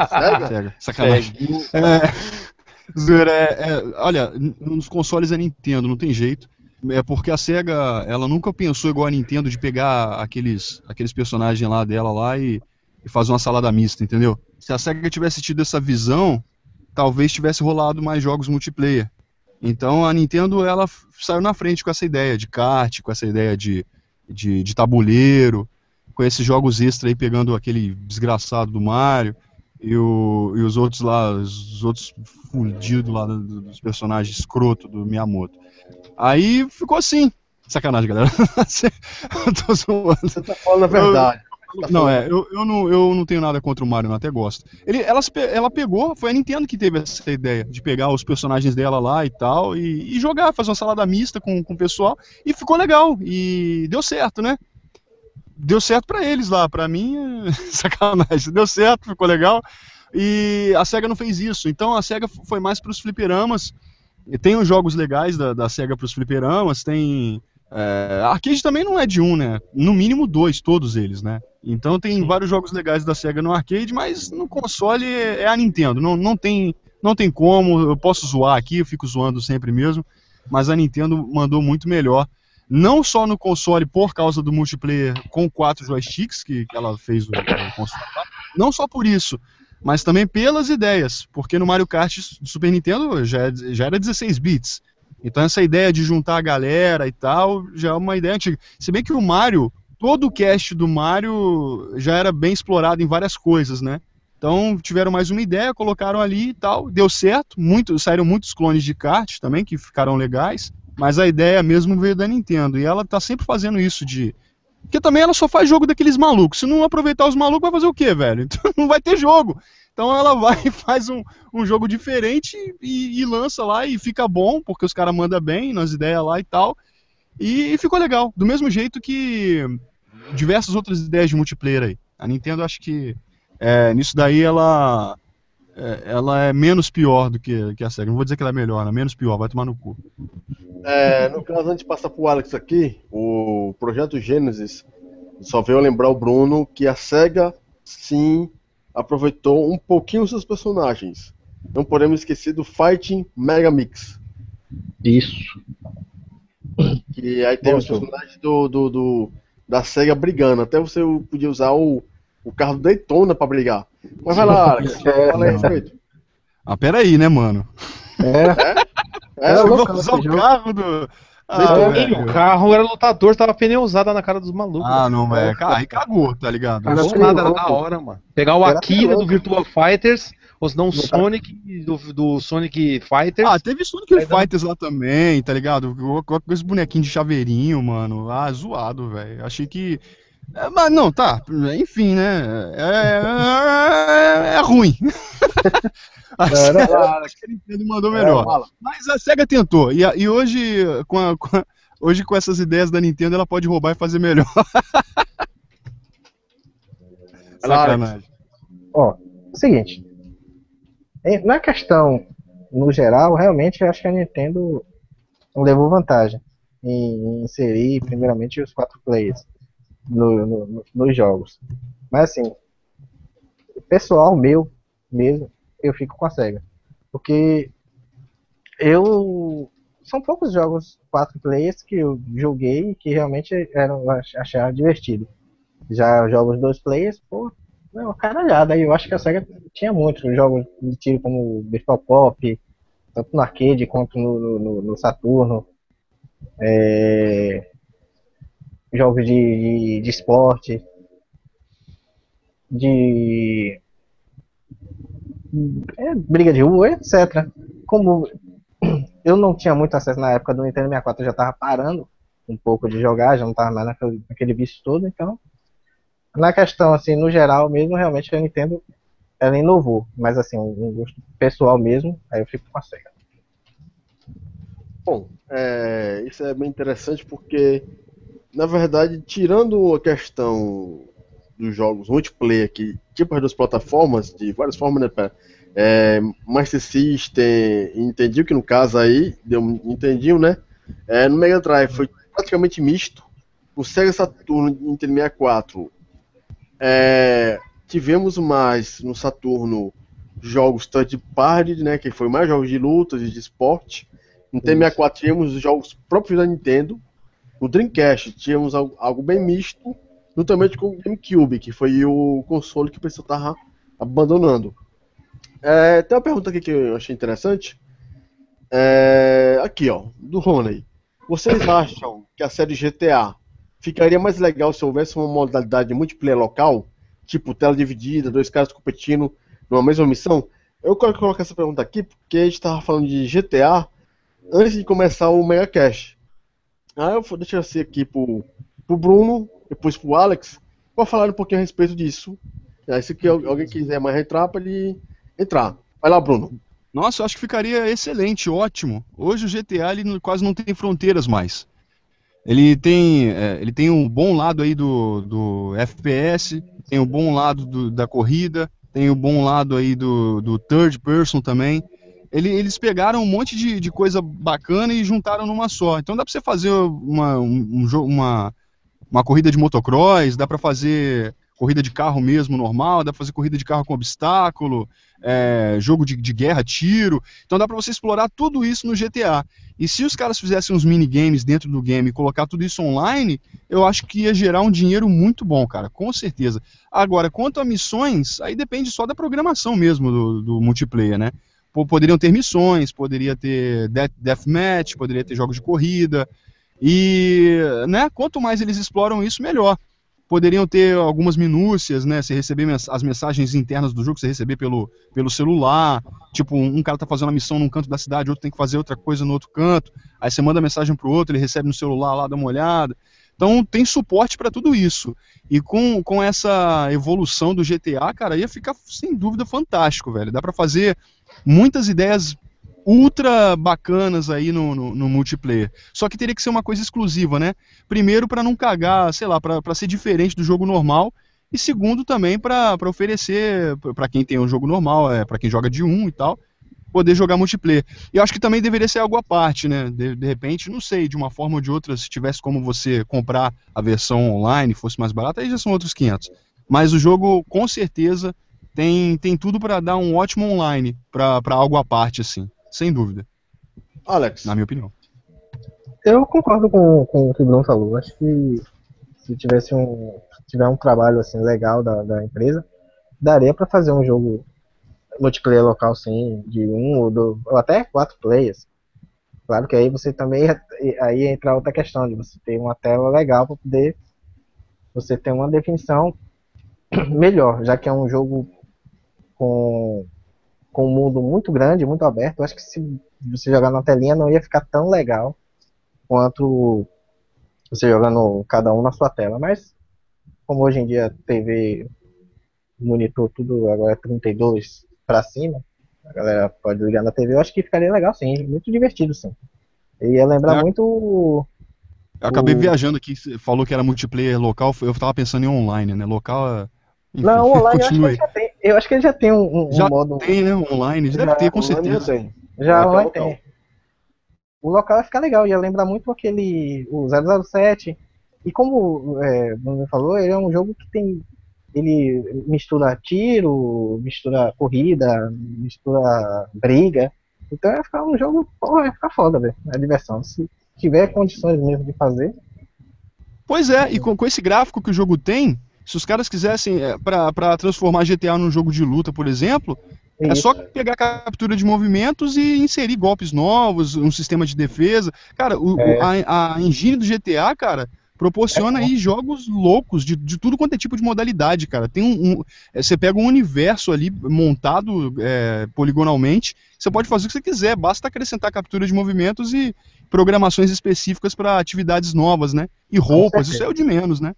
Sério?
Sega. Sacanagem. É, zoeira, é, é, olha, nos consoles é Nintendo, não tem jeito. É porque a SEGA, ela nunca pensou igual a Nintendo de pegar aqueles, aqueles personagens lá dela lá e, e fazer uma salada mista, entendeu? Se a SEGA tivesse tido essa visão, talvez tivesse rolado mais jogos multiplayer. Então a Nintendo, ela saiu na frente com essa ideia de kart, com essa ideia de, de, de tabuleiro, com esses jogos extra aí pegando aquele desgraçado do Mario e, o- e os outros lá, os outros fudidos lá do- do- dos personagens escroto do Miyamoto. Aí ficou assim. Sacanagem, galera. tô zoando.
Você tá falando a verdade. Tá
Não,
falando-
é, eu, eu, não, eu não tenho nada contra o Mario, eu até gosto. Ele, ela, ela pegou, foi a Nintendo que teve essa ideia de pegar os personagens dela lá e tal, e, e jogar, fazer uma salada mista com, com o pessoal, e ficou legal, e deu certo, né? Deu certo pra eles lá, pra mim, é sacanagem. Deu certo, ficou legal, e a SEGA não fez isso, então a SEGA foi mais pros fliperamas, tem os jogos legais da, da SEGA pros fliperamas, tem... É, arcade também não é de um, né? No mínimo dois, todos eles, né? Então tem vários jogos legais da SEGA no arcade, mas no console é a Nintendo. Não, não, tem, não tem como, eu posso zoar aqui, eu fico zoando sempre mesmo, mas a Nintendo mandou muito melhor. Não só no console por causa do multiplayer com quatro joysticks que, que ela fez o, console, não só por isso, mas também pelas ideias, porque no Mario Kart do Super Nintendo já, é- já era 16 bits. Então essa ideia de juntar a galera e tal já é uma ideia antiga. Se bem que o Mario, todo o cast do Mario já era bem explorado em várias coisas, né? Então tiveram mais uma ideia, colocaram ali e tal, deu certo, muito, saíram muitos clones de kart também que ficaram legais, mas a ideia mesmo veio da Nintendo e ela tá sempre fazendo isso de porque também ela só faz jogo daqueles malucos. Se não aproveitar os malucos, vai fazer o quê, velho? Então não vai ter jogo. Então ela vai e faz um, um jogo diferente e, e lança lá e fica bom, porque os caras mandam bem nas ideias lá e tal. E ficou legal. Do mesmo jeito que diversas outras ideias de multiplayer aí. A Nintendo acho que é, nisso daí ela é, ela é menos pior do que, que a SEGA. Não vou dizer que ela é melhor, né? Menos pior, vai tomar no cu.
É, no caso, antes de passar pro Alex aqui, o projeto Genesis só veio lembrar o Bruno que a SEGA sim aproveitou um pouquinho os seus personagens. Não podemos esquecer do Fighting Mega Mix.
Isso.
Que aí tem
Bom
os
jogo.
personagens do, do, do- da SEGA brigando. Até você podia usar o, o carro do Daytona pra brigar. Mas vai lá, Alex.
É,
Fala aí a respeito.
Ah, peraí, né, mano?
É,
É,
É,
Você vai
loucão
usar o carro do. Ah, velho.
o carro era lutador, tava pneu usado na cara dos malucos.
Ah, não, velho. Cara, aí cagou, tá ligado?
Cara,
não
Era
nada, era da hora, mano. Pegar o
Era
Akira do
louco.
Virtual Fighters, ou senão o Sonic do, do Sonic Fighters.
Ah, teve Sonic Fighters lá também, tá ligado? Com esse bonequinho de chaveirinho, mano. Ah, zoado, velho. Achei que. É, mas não, tá. Enfim, né? É, é, é ruim. A SEGA, a Nintendo mandou melhor.
fala.
Mas a SEGA tentou. E, e hoje, com a- com a- hoje, com essas ideias da Nintendo, ela pode roubar e fazer melhor. Sacanagem.
Ó, seguinte. Em- Na questão, no geral, realmente eu acho que a Nintendo levou vantagem em, inserir, primeiramente, os quatro players no- no- nos jogos. Mas assim, pessoal meu mesmo, eu fico com a SEGA. Porque eu. São poucos jogos quatro players que eu joguei e que realmente eram, achava divertido. Já jogos dois players, pô, não, uma caralhada. Eu acho que a SEGA tinha muitos jogos de tiro como Virtual Pop, tanto no arcade quanto no, no- no- no Saturno. É, jogos de, de, de esporte. De. É, briga de rua, etc. Como eu não tinha muito acesso na época do Nintendo 64, eu já tava parando um pouco de jogar, já não tava mais naquele, naquele vício todo, então na questão, assim, no geral mesmo, realmente a Nintendo, ela inovou. Mas, assim, um gosto pessoal mesmo, aí eu fico com a SEGA.
Bom, é, isso é bem interessante porque, na verdade, tirando a questão dos jogos multiplayer, que tipo as duas plataformas, de várias formas, né, pera, é, Master System, entendi que no caso aí, deu, entendi, né? É, no Mega Drive foi praticamente misto. O Sega Saturno Nintendo 64 é, tivemos mais no Saturno jogos third party, né, que foi mais jogos de lutas e de esporte. No T64 tínhamos os jogos próprios da Nintendo. No Dreamcast tínhamos algo, algo bem misto. Juntamente com o GameCube, que foi o console que o pessoal estava abandonando. É, tem uma pergunta aqui que eu achei interessante. É, aqui, ó, do Rony. Vocês acham que a série GTA ficaria mais legal se houvesse uma modalidade de multiplayer local? Tipo, tela dividida, dois caras competindo numa mesma missão? Eu colocar essa pergunta aqui porque a gente estava falando de GTA antes de começar o Mega Cash. Aí eu vou deixar assim aqui pro, pro Bruno, depois pro Alex, para falar um pouquinho a respeito disso. Aí se que al- alguém quiser mais entrar, para ele entrar. Vai lá, Bruno.
Nossa, eu acho que ficaria excelente, ótimo. Hoje o GTA ele quase não tem fronteiras mais. Ele tem, é, ele tem um bom lado aí do, do FPS, tem um bom lado do- da corrida, tem um bom lado aí do, do third person também. Ele- eles pegaram um monte de, de coisa bacana e juntaram numa só. Então dá pra você fazer uma, um, um uma, uma corrida de motocross, dá pra fazer corrida de carro mesmo normal, dá pra fazer corrida de carro com obstáculo, é, jogo de, de guerra, tiro. Então dá pra você explorar tudo isso no GTA. E se os caras fizessem uns minigames dentro do game e colocar tudo isso online, eu acho que ia gerar um dinheiro muito bom, cara, com certeza. Agora, quanto a missões, aí depende só da programação mesmo do, do multiplayer, né? Poderiam ter missões, poderia ter death, deathmatch, poderia ter jogos de corrida. E, né, quanto mais eles exploram isso, melhor poderiam ter algumas minúcias, né? Você receber as mensagens internas do jogo, você receber pelo, pelo celular. Tipo, um um cara tá fazendo uma missão num canto da cidade, outro tem que fazer outra coisa no outro canto. Aí você manda mensagem pro outro, ele recebe no celular lá, dá uma olhada. Então tem suporte para tudo isso. E com, com essa evolução do GTA, cara, ia ficar sem dúvida fantástico, velho. Dá para fazer muitas ideias ultra bacanas aí no, no, no multiplayer. Só que teria que ser uma coisa exclusiva, né? Primeiro, para não cagar, sei lá, para ser diferente do jogo normal. E segundo, também para oferecer para quem tem um jogo normal, é, para quem joga de um e tal, poder jogar multiplayer. E eu acho que também deveria ser algo à parte, né? De, de repente, não sei, de uma forma ou de outra, se tivesse como você comprar a versão online, fosse mais barata, aí já são outros 500. Mas o jogo, com certeza, tem, tem tudo para dar um ótimo online, para algo à parte, assim. Sem dúvida,
Alex.
na minha opinião.
Eu concordo com, com o que o Bruno falou. Acho que se tivesse um, se tiver um trabalho assim legal da, da empresa, daria pra fazer um jogo multiplayer local sim, de um ou, do, ou até quatro players. Claro que aí você também aí entra outra questão de você ter uma tela legal para poder você ter uma definição melhor, já que é um jogo com, com um mundo muito grande, muito aberto. Eu acho que se você jogar na telinha não ia ficar tão legal quanto você jogando cada um na sua tela. Mas como hoje em dia TV monitor tudo agora é 32 para cima, a galera pode ligar na TV, eu acho que ficaria legal sim, muito divertido sim. Eu ia lembrar
É.
muito.
Eu acabei
O-
viajando aqui, você falou que era multiplayer local, eu tava pensando em online, né? Local é. Enfim,
Não, online eu acho que ele já tem. Eu acho que ele já tem um, um
Já
modo.
Tem, né? Online, deve
Já,
ter, com certeza.
tem.
Já
local.
tem. O local vai ficar legal, ia lembrar muito aquele. O 007. E como é, o Bruno falou, ele é um jogo que tem. Ele mistura tiro, mistura corrida, mistura briga. Então vai ficar um jogo. Porra, vai ficar foda, velho. É diversão. Se tiver condições mesmo de fazer.
Pois é, e com, com esse gráfico que o jogo tem, se os caras quisessem, é, pra, pra transformar GTA num jogo de luta, por exemplo, é só pegar a captura de movimentos e inserir golpes novos, um sistema de defesa. Cara, o-
É.
a, a engine do GTA, cara, proporciona aí jogos loucos de, de tudo quanto é tipo de modalidade, cara. Tem um, um- é, você pega um universo ali montado é, poligonalmente, você pode fazer o que você quiser, basta acrescentar captura de movimentos e programações específicas para atividades novas, né? E roupas, isso é o de menos, né?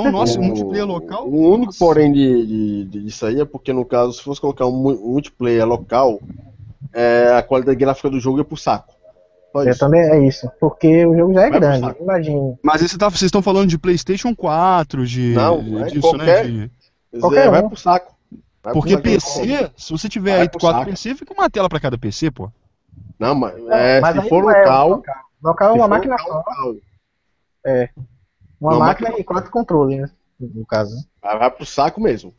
Então, nossa,
certeza.
o multiplayer local.
O único
nossa.
porém de, de, de- disso aí é porque, no caso, se fosse colocar um mu- multiplayer local, é, a qualidade gráfica do jogo é pro saco. Só
É,
isso.
também é isso. Porque o jogo já é
Vai pro
grande.
saco.
Imagine.
Mas tá- vocês estão falando de PlayStation 4, de,
Não, é
disso,
qualquer-
né? de-
Qualquer
É, vai
um.
pro saco. Vai pro
Porque
saco.
PC, se você tiver
Vai
aí
pro
4
saco.
PC, fica uma tela pra cada PC, pô.
Não, mas é,
Mas
se for
não é
local.
local. É uma máquina
local,
só.
local.
Uma
Uma
máquina
máquina-
e quatro controles, né? No caso.
Vai vai pro saco mesmo.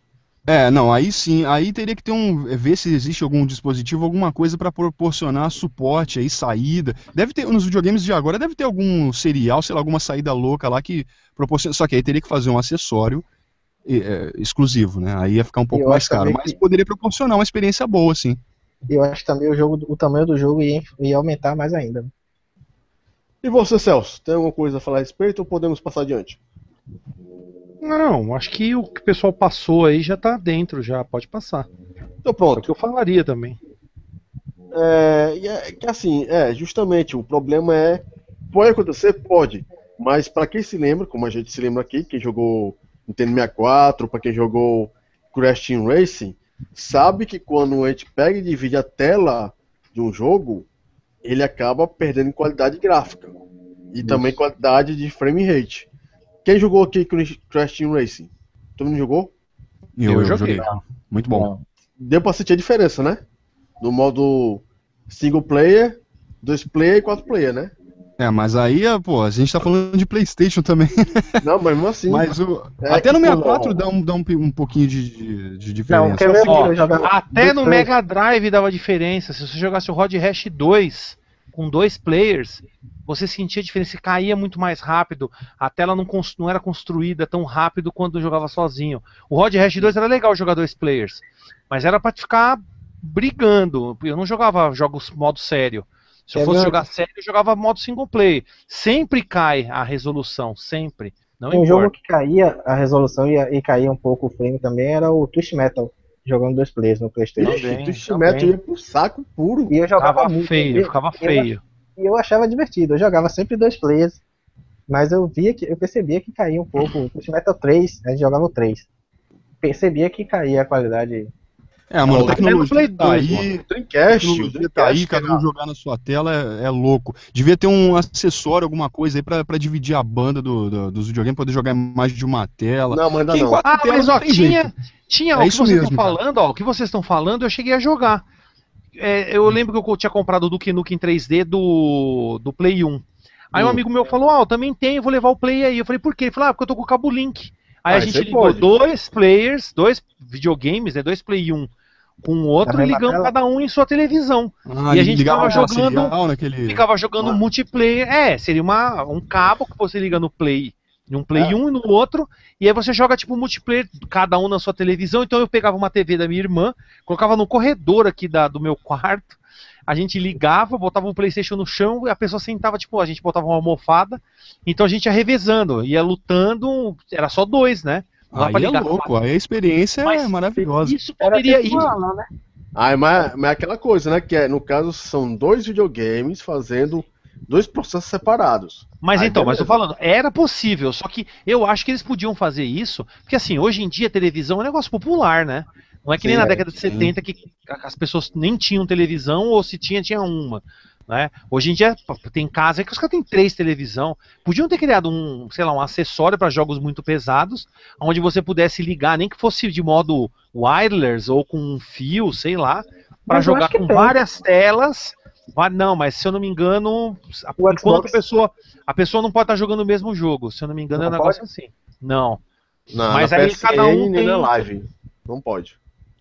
É, não, aí sim, aí teria que ter um. ver se existe algum dispositivo, alguma coisa pra proporcionar suporte aí, saída. Deve ter, nos videogames de agora, deve ter algum serial, sei lá, alguma saída louca lá que proporciona. Só que aí teria que fazer um acessório é, exclusivo, né? Aí ia ficar um pouco mais caro, mas
que-
poderia proporcionar uma experiência boa, sim.
E eu acho também o jogo, o tamanho do jogo ia, ia aumentar mais ainda.
E você, Celso, tem alguma coisa a falar a respeito ou podemos passar adiante?
Não, acho que o que o pessoal passou aí já tá dentro, já pode passar.
Então
É o
pronto.
que eu falaria também.
É, é que assim, é, justamente, o problema é. Pode acontecer? Pode. Mas pra quem se lembra, como a gente se lembra aqui, quem jogou Nintendo 64, pra quem jogou Crash Team Racing, sabe que quando a gente pega e divide a tela de um jogo, ele acaba perdendo qualidade gráfica. E também qualidade de frame rate. Quem jogou aqui Crash Crash Team Racing? Todo mundo jogou?
Eu,
Eu joguei.
Muito bom.
Deu pra sentir a diferença, né? No modo single player, dois player e quatro player, né?
É, mas aí, é, pô, a gente tá falando de PlayStation também.
Não, mas mesmo assim.
Mas o,
É
até no
que,
64
pô,
dá um, dá um, um pouquinho de, de, de diferença.
Não, quer ver
Ó,
jogava
Até no. Mega Drive dava diferença. Se você jogasse o Rod Hash 2 com dois players, você sentia diferença, caía muito mais rápido. A tela não, não era construída tão rápido quando jogava sozinho. O Rod Hash 2 era legal jogar dois players, mas era pra ficar brigando. Eu não jogava jogos modo sério. Se eu fosse
ver?
jogar sério, eu jogava modo single player. Sempre cai a resolução, sempre. Não
Um jogo
importa.
que caía a resolução e, e caía um pouco o frame também era o Twist Metal, jogando dois players no Playstation.
Ixi,
Também,
Twist
também.
Metal ia pro saco puro.
E eu jogava
Ficava
muito.
feio,
e-
ficava
e eu-
feio.
E eu achava divertido, eu jogava sempre dois players. Mas eu via que eu percebia que caía um pouco. O Twist Metal 3, a gente jogava o 3. Percebia que caía a qualidade.
É, mano, a
Até
no Play
tecnologia tá
2,
aí,
Dreamcast,
tecnologia tá aí, cada um jogar na sua tela é, é louco. Devia ter um acessório, alguma coisa aí pra, pra dividir a banda do, do- dos videogames, poder jogar mais de uma tela.
Não,
em
não.
Ah,
telas
mas ó,
tem
tinha,
jeito.
tinha
É
o que
isso
vocês
mesmo,
estão falando, ó, o que vocês estão falando, eu cheguei a jogar. É, eu lembro que eu tinha comprado o Duke Nukem 3D do, do Play 1. Aí um
Hum.
amigo meu falou, ó, eu também tenho, vou levar o Play aí. Eu falei, por quê? Ele falou, ah, porque eu tô com o cabo Link. Aí
Ah,
a gente ligou
pode.
dois players, dois videogames, né, dois Play 1, com o outro e ligamos
tela?
cada um em sua televisão.
Ah,
E a gente ficava jogando-
serial naquele...
Ficava jogando
Ah.
multiplayer. É, seria uma, um cabo que você liga no Play. Em um Play
É.
1 e no outro. E aí você joga tipo multiplayer, cada um na sua televisão. Então eu pegava uma TV da minha irmã, colocava no corredor aqui da, do meu quarto. A gente ligava, botava o Playstation no chão e a pessoa sentava, tipo, a gente botava uma almofada. Então a gente ia revezando, ia lutando. Era só dois, né? Não
Aí é louco, aí a experiência é
Mas
maravilhosa.
Isso poderia ir.
né?
Ah, mas, mas é aquela coisa, né? Que é, no caso são dois videogames fazendo dois processos separados.
Mas
Aí,
então, mas tô
beleza.
falando, era possível, só que eu acho que eles podiam fazer isso, porque assim, hoje em dia televisão é um negócio popular, né? Não é que nem na
é,
década de
sim.
70 que as pessoas nem tinham televisão, ou se tinha, tinha uma. Né? Hoje em dia tem casa que os caras têm três televisão. Podiam ter criado um, sei lá, um acessório para jogos muito pesados, onde você pudesse ligar, nem que fosse de modo wireless ou com um fio, sei lá, para
Mas
jogar com
tem.
várias telas. Va- Não, mas se eu não me engano, a- enquanto a pessoa, a pessoa não pode estar jogando o mesmo jogo. Se eu não me engano, é um
Não
negócio assim. Não.
Na,
Mas aí
PSN
cada um tem-
na live. Não pode.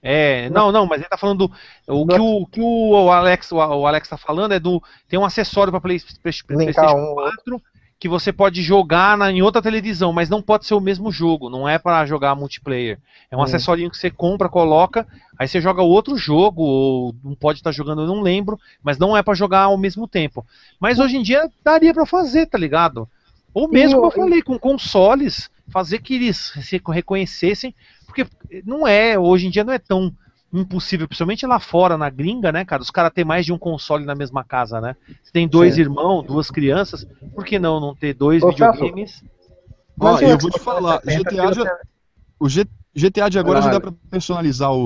É, não, não, mas ele tá falando do, o que o que o Alex, o, Alex tá falando é do tem um acessório para Play, Play, PlayStation
um-
4 que você pode jogar na, em outra televisão, mas não pode ser o mesmo jogo, não é para jogar multiplayer. É um
Hum.
acessorinho que você compra, coloca, aí você joga outro jogo ou não pode estar jogando, eu não lembro, mas não é para jogar ao mesmo tempo. Mas hoje em dia daria para fazer, tá ligado? Ou mesmo,
E
como eu falei, com consoles, fazer que eles se reconhecessem, porque não é, hoje em dia não é tão impossível, principalmente lá fora, na gringa, né, cara? Os caras ter mais de um console na mesma casa, né? Você tem dois
Sim.
irmãos, duas crianças, por que não não ter dois
Ô,
videogames?
Ó, e
o
eu vou te falar,
360
GTA
que
já, o G- GTA de agora
Ah,
já dá pra personalizar o-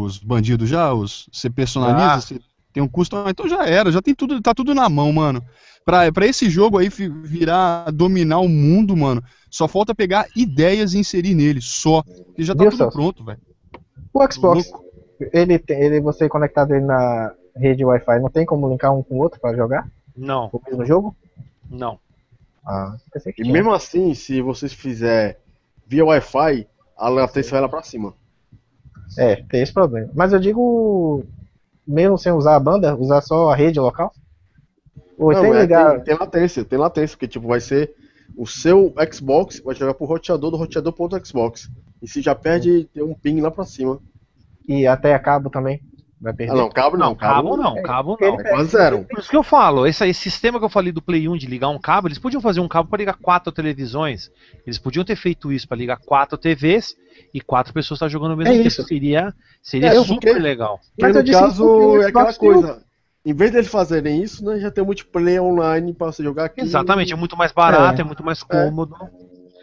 o- os bandidos já, os, você personaliza,
Ah.
você tem um custo, ah, então já era, já tem tudo, tá tudo na mão, mano. Pra, pra esse jogo aí virar, dominar o mundo, mano, só falta pegar ideias e inserir nele, só. E já tá
Viu,
tudo
Celso?
pronto, velho.
O Xbox, ele, tem- ele, você conectado ele na rede Wi-Fi, não tem como linkar um com o outro pra jogar
Não,
o mesmo jogo?
não.
Ah, pensei que
E
tinha.
mesmo assim, se vocês fizer via Wi-Fi, a latência vai lá pra cima.
É, tem esse problema. Mas eu digo, mesmo sem usar a banda, usar só a rede local? Ou
Não,
sem
é,
ligar.
tem, tem latência, tem latência, porque tipo, vai ser o seu Xbox, vai jogar pro roteador do roteador pro outro Xbox. E se já perde, tem um ping lá pra cima.
E até a cabo também. Vai perder.
Ah não, cabo não,
Não, cabo não,
é,
cabo
porque
não.
É quase zero.
Por isso que eu falo, esse, esse sistema que eu falei do Play 1 de ligar um cabo, eles podiam fazer um cabo para ligar quatro televisões. Eles podiam ter feito isso para ligar quatro TVs e quatro pessoas estar jogando ao mesmo
É
tempo.
isso.
Seria, seria
É, eu
super
fiquei-
legal.
Porque
Mas eu
no
disse isso porque
caso
o
é aquela
o-
coisa. Em vez deles fazerem isso, né, já tem multiplayer online pra você jogar aqui.
Exatamente, é muito mais barato, é,
É.
muito mais cômodo.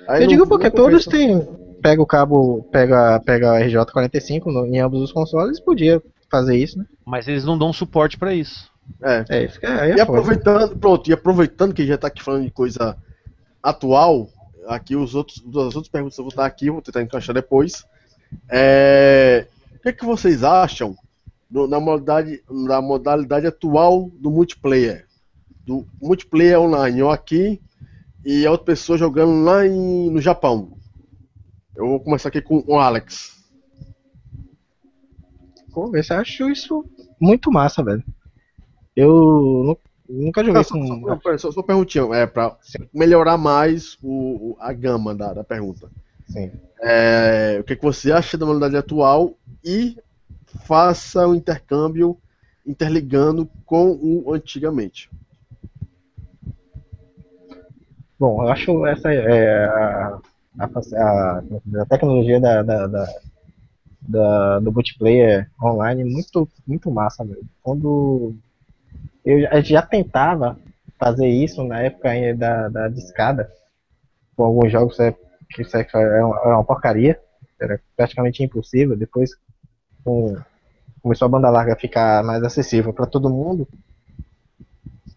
Aí
eu
não-
digo porque todos têm. Pega o cabo, pega, pega a RJ45 no- em ambos os consoles, podia fazer isso, né?
Mas eles não dão suporte para isso.
É.
É, isso que é, é
E
foda.
aproveitando, pronto, e aproveitando que já tá aqui falando de coisa atual, aqui os outros, as outras perguntas eu vou estar aqui, vou tentar encaixar depois. É, o que, é que vocês acham do- na, modalidade, na modalidade atual do multiplayer? Do multiplayer online, eu aqui e a outra pessoa jogando lá em- no Japão. Eu vou começar aqui com o Alex.
Pô, eu acho isso muito massa, velho. Eu nu- nunca joguei
Não,
com.
só, não, só, só perguntinha, é pra melhorar mais o, o- a gama da, da pergunta.
Sim.
É, o que, que você acha da modalidade atual e faça o intercâmbio interligando com o antigamente.
Bom, eu acho essa é, a, a, a- é tecnologia da, da, da- da- do multiplayer online muito, muito massa, velho. Quando eu já- já tentava fazer isso na época ainda da, da discada, com alguns jogos é, que isso é- era uma, era uma porcaria, era praticamente impossível. Depois com- começou a banda larga ficar mais acessível para todo mundo.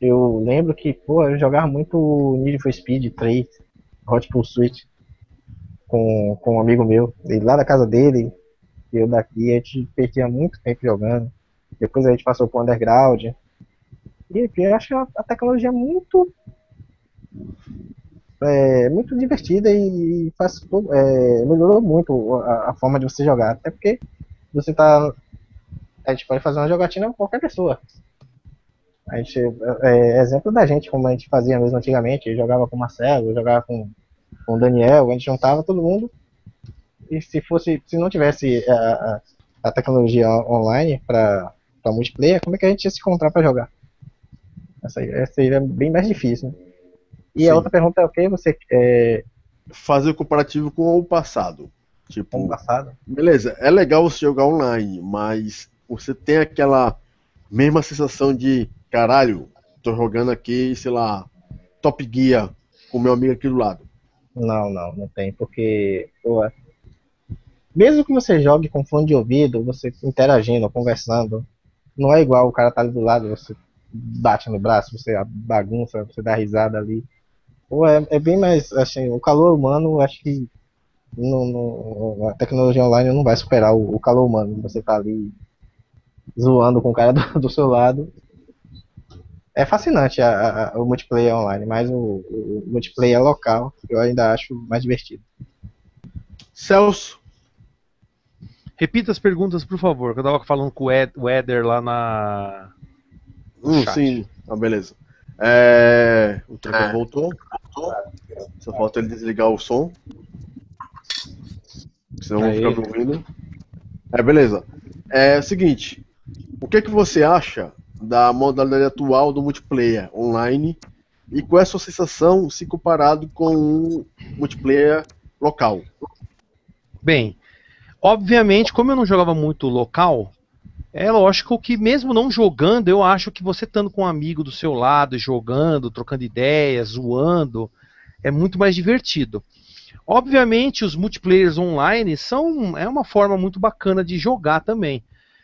Eu lembro que, pô, eu jogava muito Need for Speed 3, Hot Pursuit, com, com um amigo meu, ele lá da casa dele, eu daqui, a gente perdia muito tempo jogando. Depois a gente passou pro Underground. E eu acho a, a tecnologia muito é, muito divertida e faz, é, melhorou muito a, a forma de você jogar. Até porque você tá a gente pode fazer uma jogatina com qualquer pessoa. A gente, é, exemplo da gente, como a gente fazia mesmo antigamente, jogava com o Marcelo, jogava com, com o Daniel, a gente juntava todo mundo. E se fosse, se não tivesse a, a, a tecnologia online para multiplayer, como é que a gente ia se encontrar para jogar? Essa, essa é bem mais difícil. Né? E
Sim.
a outra pergunta é o que você é,
Fazer o comparativo com o passado. Tipo,
com o passado?
beleza, é legal você jogar online, mas você tem aquela mesma sensação de caralho, tô jogando aqui, sei lá, Top Gear com meu amigo aqui do lado.
Não, não, não tem, porque pô, mesmo que você jogue com fone de ouvido, você interagindo, conversando, não é igual o cara tá ali do lado, você bate no braço, você bagunça, você dá risada ali. Pô, é, é bem mais, assim, o calor humano, acho que no, no- a tecnologia online não vai superar o, o calor humano. Você tá ali zoando com o cara do, do seu lado. É fascinante a- a- o multiplayer online, mas o, o multiplayer local eu ainda acho mais divertido.
Celso,
Repita as perguntas, por favor, que eu tava falando com o Ed- o Éder lá na.
hum, sim, ah, beleza. É, o Trevor voltou. Só falta ele desligar o som. Senão
Aí.
vou ficar me ouvindo. É, beleza. É o seguinte. O que, que você acha da modalidade atual do multiplayer online e qual é a sua sensação se comparado com um multiplayer local?
Bem, obviamente, como eu não jogava muito local, é lógico que mesmo não jogando, eu acho que você estando com um amigo do seu lado, jogando, trocando ideias, zoando, é muito mais divertido. Obviamente, os multiplayers online são é uma forma muito bacana de jogar também.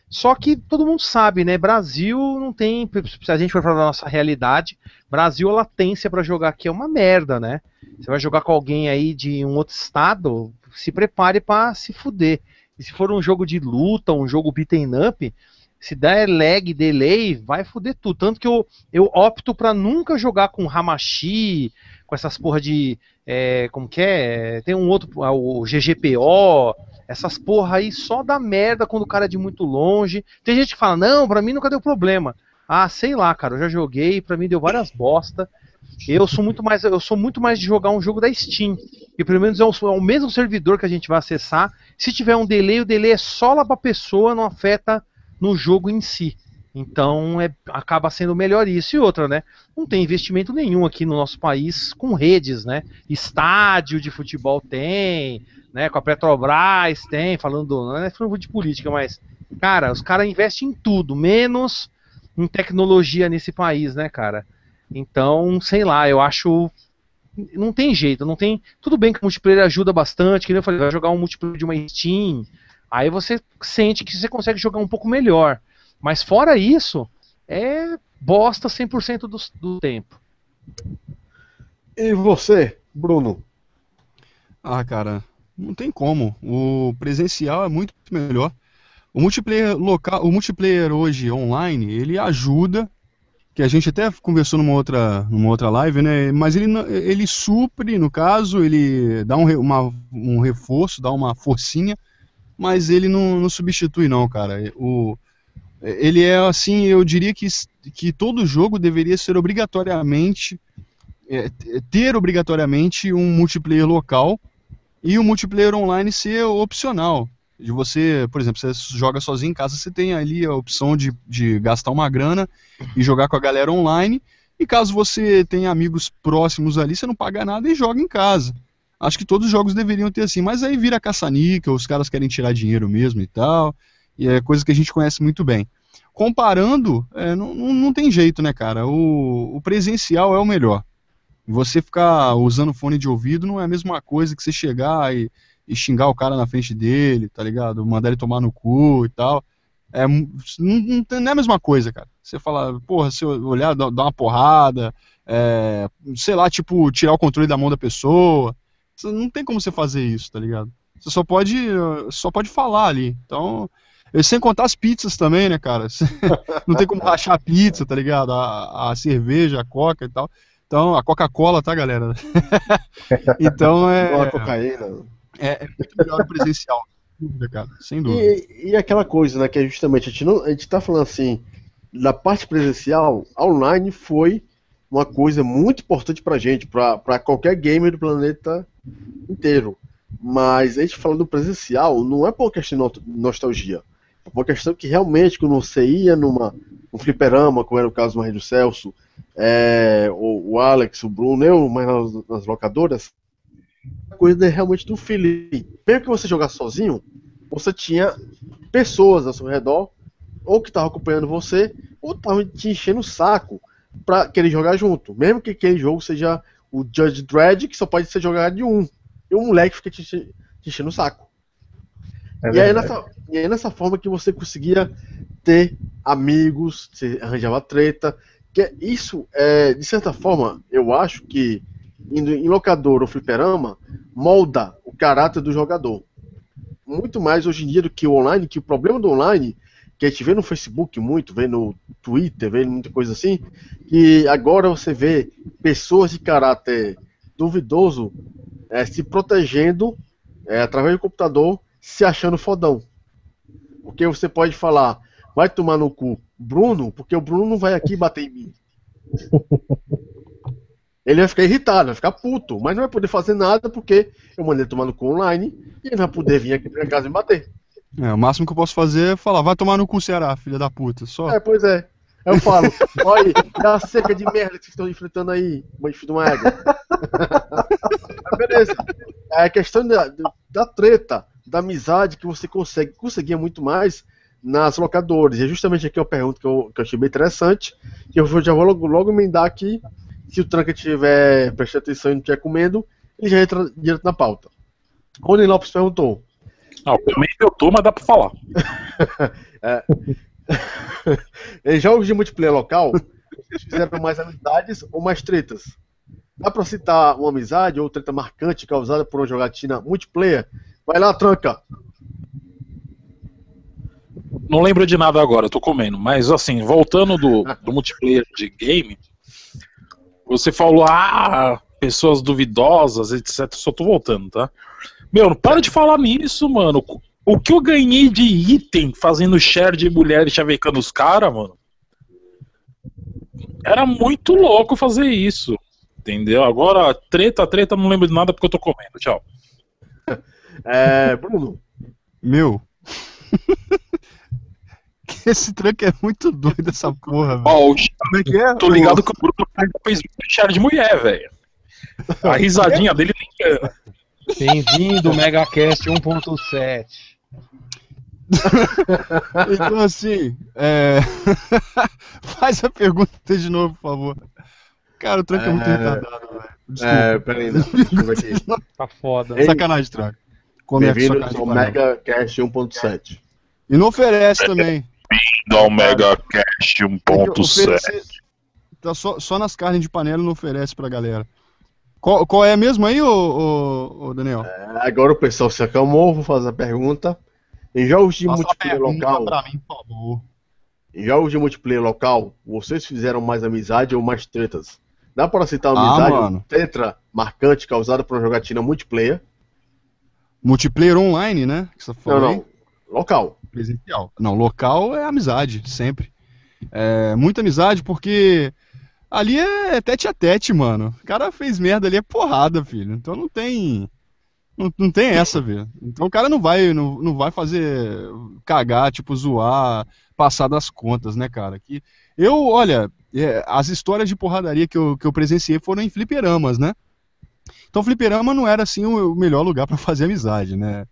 Só que todo mundo sabe, né? Brasil não tem. Se a gente for falar da nossa realidade, Brasil a latência para jogar aqui é uma merda, né? Você vai jogar com alguém aí de um outro estado, se prepare para se fuder. E se for um jogo de luta, um jogo beaten up, se der lag, delay, vai fuder tudo. Tanto que eu, eu opto para nunca jogar com Hamashi, com essas porra de. é, como que é? Tem um outro, ah, o GGPO, essas porra aí só dá merda quando o cara é de muito longe. Tem gente que fala, não, pra mim nunca deu problema. Ah, sei lá, cara, eu já joguei, pra mim deu várias bosta. Eu sou muito mais, eu sou muito mais de jogar um jogo da Steam. E pelo menos é o, é o mesmo servidor que a gente vai acessar. Se tiver um delay, o delay é só lá pra pessoa, não afeta no jogo em si. Então é, acaba sendo melhor isso. E outra, né? Não tem investimento nenhum aqui no nosso país com redes, né? Estádio de futebol tem, né? Com a Petrobras tem, falando, não é falando de política, mas, cara, os caras investem em tudo, menos em tecnologia nesse país, né, cara? Então, sei lá, eu acho. Não tem jeito, não tem. Tudo bem que o multiplayer ajuda bastante, que nem eu falei, vai jogar um multiplayer de uma Steam, aí você sente que você consegue jogar um pouco melhor. Mas fora isso, é bosta 100% do, do tempo.
E você, Bruno?
Ah, cara, não tem como. O presencial é muito melhor. O multiplayer local, o multiplayer hoje online, ele ajuda, que a gente até conversou numa outra, numa outra live, né? Mas ele, ele supre, no caso, ele dá um, uma- um reforço, dá uma forcinha, mas ele não, não substitui não, cara. O, ele é assim, eu diria que, que todo jogo deveria ser obrigatoriamente é, t- ter obrigatoriamente um multiplayer local e o multiplayer online ser opcional. De você, por exemplo, você joga sozinho em casa, você tem ali a opção de, de gastar uma grana e jogar com a galera online. E caso você tenha amigos próximos ali, você não paga nada e joga em casa. Acho que todos os jogos deveriam ter assim, mas aí vira caça-níquel, os caras querem tirar dinheiro mesmo e tal. E é coisa que a gente conhece muito bem. Comparando, é, não, não, tem jeito, né, cara? O, o presencial é o melhor. Você ficar usando fone de ouvido não é a mesma coisa que você chegar e, e xingar o cara na frente dele, tá ligado? Mandar ele tomar no cu e tal. É, não, não é a mesma coisa, cara. Você fala, porra, se olhar, dá uma porrada, é, sei lá, tipo, tirar o controle da mão da pessoa. Não tem como você fazer isso, tá ligado? Você só pode, só pode falar ali. Então, e sem contar as pizzas também, né, cara? Não tem como rachar a pizza, tá ligado? A, a cerveja, a coca e tal. Então, a Coca-Cola, tá, galera? então
Ou a
é,
cocaína?
é, é muito melhor o presencial. cara. Sem dúvida.
E, e aquela coisa, né, que é justamente, a gente, não, a gente tá falando assim, da parte presencial, online foi uma coisa muito importante pra gente, pra, pra qualquer gamer do planeta inteiro. Mas a gente falando do presencial, não é por questão de no- nostalgia. Por questão que realmente, quando você ia numa, um fliperama, como era o caso do do Celso, é, o, o Alex, o Bruno, eu, mas nas, nas locadoras, a coisa é realmente do feeling. Mesmo que você jogasse sozinho, você tinha pessoas ao seu redor, ou que estavam acompanhando você, ou estavam te enchendo o saco pra querer jogar junto. Mesmo que aquele jogo seja o Judge Dredd, que só pode ser jogado de um. E o moleque fica te, te enchendo o saco.
É
e, aí nessa, e aí nessa forma que você conseguia ter amigos, você arranjava treta. Que é- isso, é, de certa forma, eu acho que indo em locador ou fliperama, molda o caráter do jogador. Muito mais hoje em dia do que o online, que o problema do online, que a gente vê no Facebook muito, vê no Twitter, vê muita coisa assim, que agora você vê pessoas de caráter duvidoso é, se protegendo é, através do computador, se achando fodão. Porque você pode falar, vai tomar no cu Bruno, porque o Bruno não vai aqui bater em mim. Ele vai ficar irritado, vai ficar puto, mas não vai poder fazer nada porque eu mandei tomar no cu online e ele vai poder vir aqui pra minha casa e me bater.
É, o máximo que eu posso fazer é falar, vai tomar no cu Ceará, filha da puta. Só.
É, pois é. Eu falo, olha, é a seca de merda que vocês estão enfrentando aí, de filho de uma égua. Mas beleza. É a questão da, da treta, da amizade que você consegue, conseguia muito mais nas locadoras. E é justamente aqui uma pergunta que eu, que eu achei bem interessante, que eu já vou logo, logo emendar aqui. Se o Tranca estiver prestando atenção e não estiver comendo, ele já entra direto na pauta. Rony Lopes perguntou:
Não, também eu tô, mas dá pra falar.
Em jogos de multiplayer local, vocês fizeram mais amizades ou mais tretas? Dá pra citar uma amizade ou treta marcante causada por uma jogatina multiplayer? Vai lá, tranca!
Não lembro de nada agora, tô comendo. Mas assim, voltando do, do multiplayer de game, você falou, ah, pessoas duvidosas, etc. Só tô voltando, tá? Meu, para de falar nisso, mano. O que eu ganhei de item fazendo share de mulher e chavecando os caras, mano? Era muito louco fazer isso. Entendeu? Agora, treta, treta, não lembro de nada porque eu tô comendo. Tchau.
É, Bruno,
Meu. Esse tranco é muito doido, essa porra, velho.
Ó, o
Como é que é?
Tô ligado que o Bruno fez muito share de mulher, velho. A risadinha dele nem engana.
Bem-vindo, MegaCast 1.7.
Então, assim, é... faz a pergunta de novo, por favor. Cara, o tranco é, muito
É,
retardado, velho.
É, peraí, desculpa aqui.
Tá foda.
Ei,
Sacanagem, tranco.
Bem-vindos ao
panela.
Mega Cast 1.7.
E não oferece também.
Dá o Mega Cash
Tem que oferecer- Tá só, só nas carnes de panela não oferece pra galera. Qual, qual é mesmo aí, ô, ô, ô, Daniel?
Agora o pessoal se acalmou, vou fazer a pergunta. Em jogos de
Faça
multiplayer
pergunta
local,
pra mim, por favor.
em jogos de multiplayer local, vocês fizeram mais amizade ou mais tretas? Dá para citar uma
Ah,
amizade
mano.
treta marcante causada por uma jogatina multiplayer?
Multiplayer online, né? Que você
Não,
falou aí?
não. Local.
Presencial. Não, local é amizade, sempre. É, muita amizade, porque ali é tete a tete, mano. O cara fez merda ali, é porrada, filho. Então não tem. Não, não tem essa, velho. Então o cara não vai, não, não vai fazer cagar, tipo, zoar, passar das contas, né, cara? Que eu, olha, é, as histórias de porradaria que eu, que eu presenciei foram em fliperamas, né? Então fliperama não era assim o, melhor lugar pra fazer amizade, né?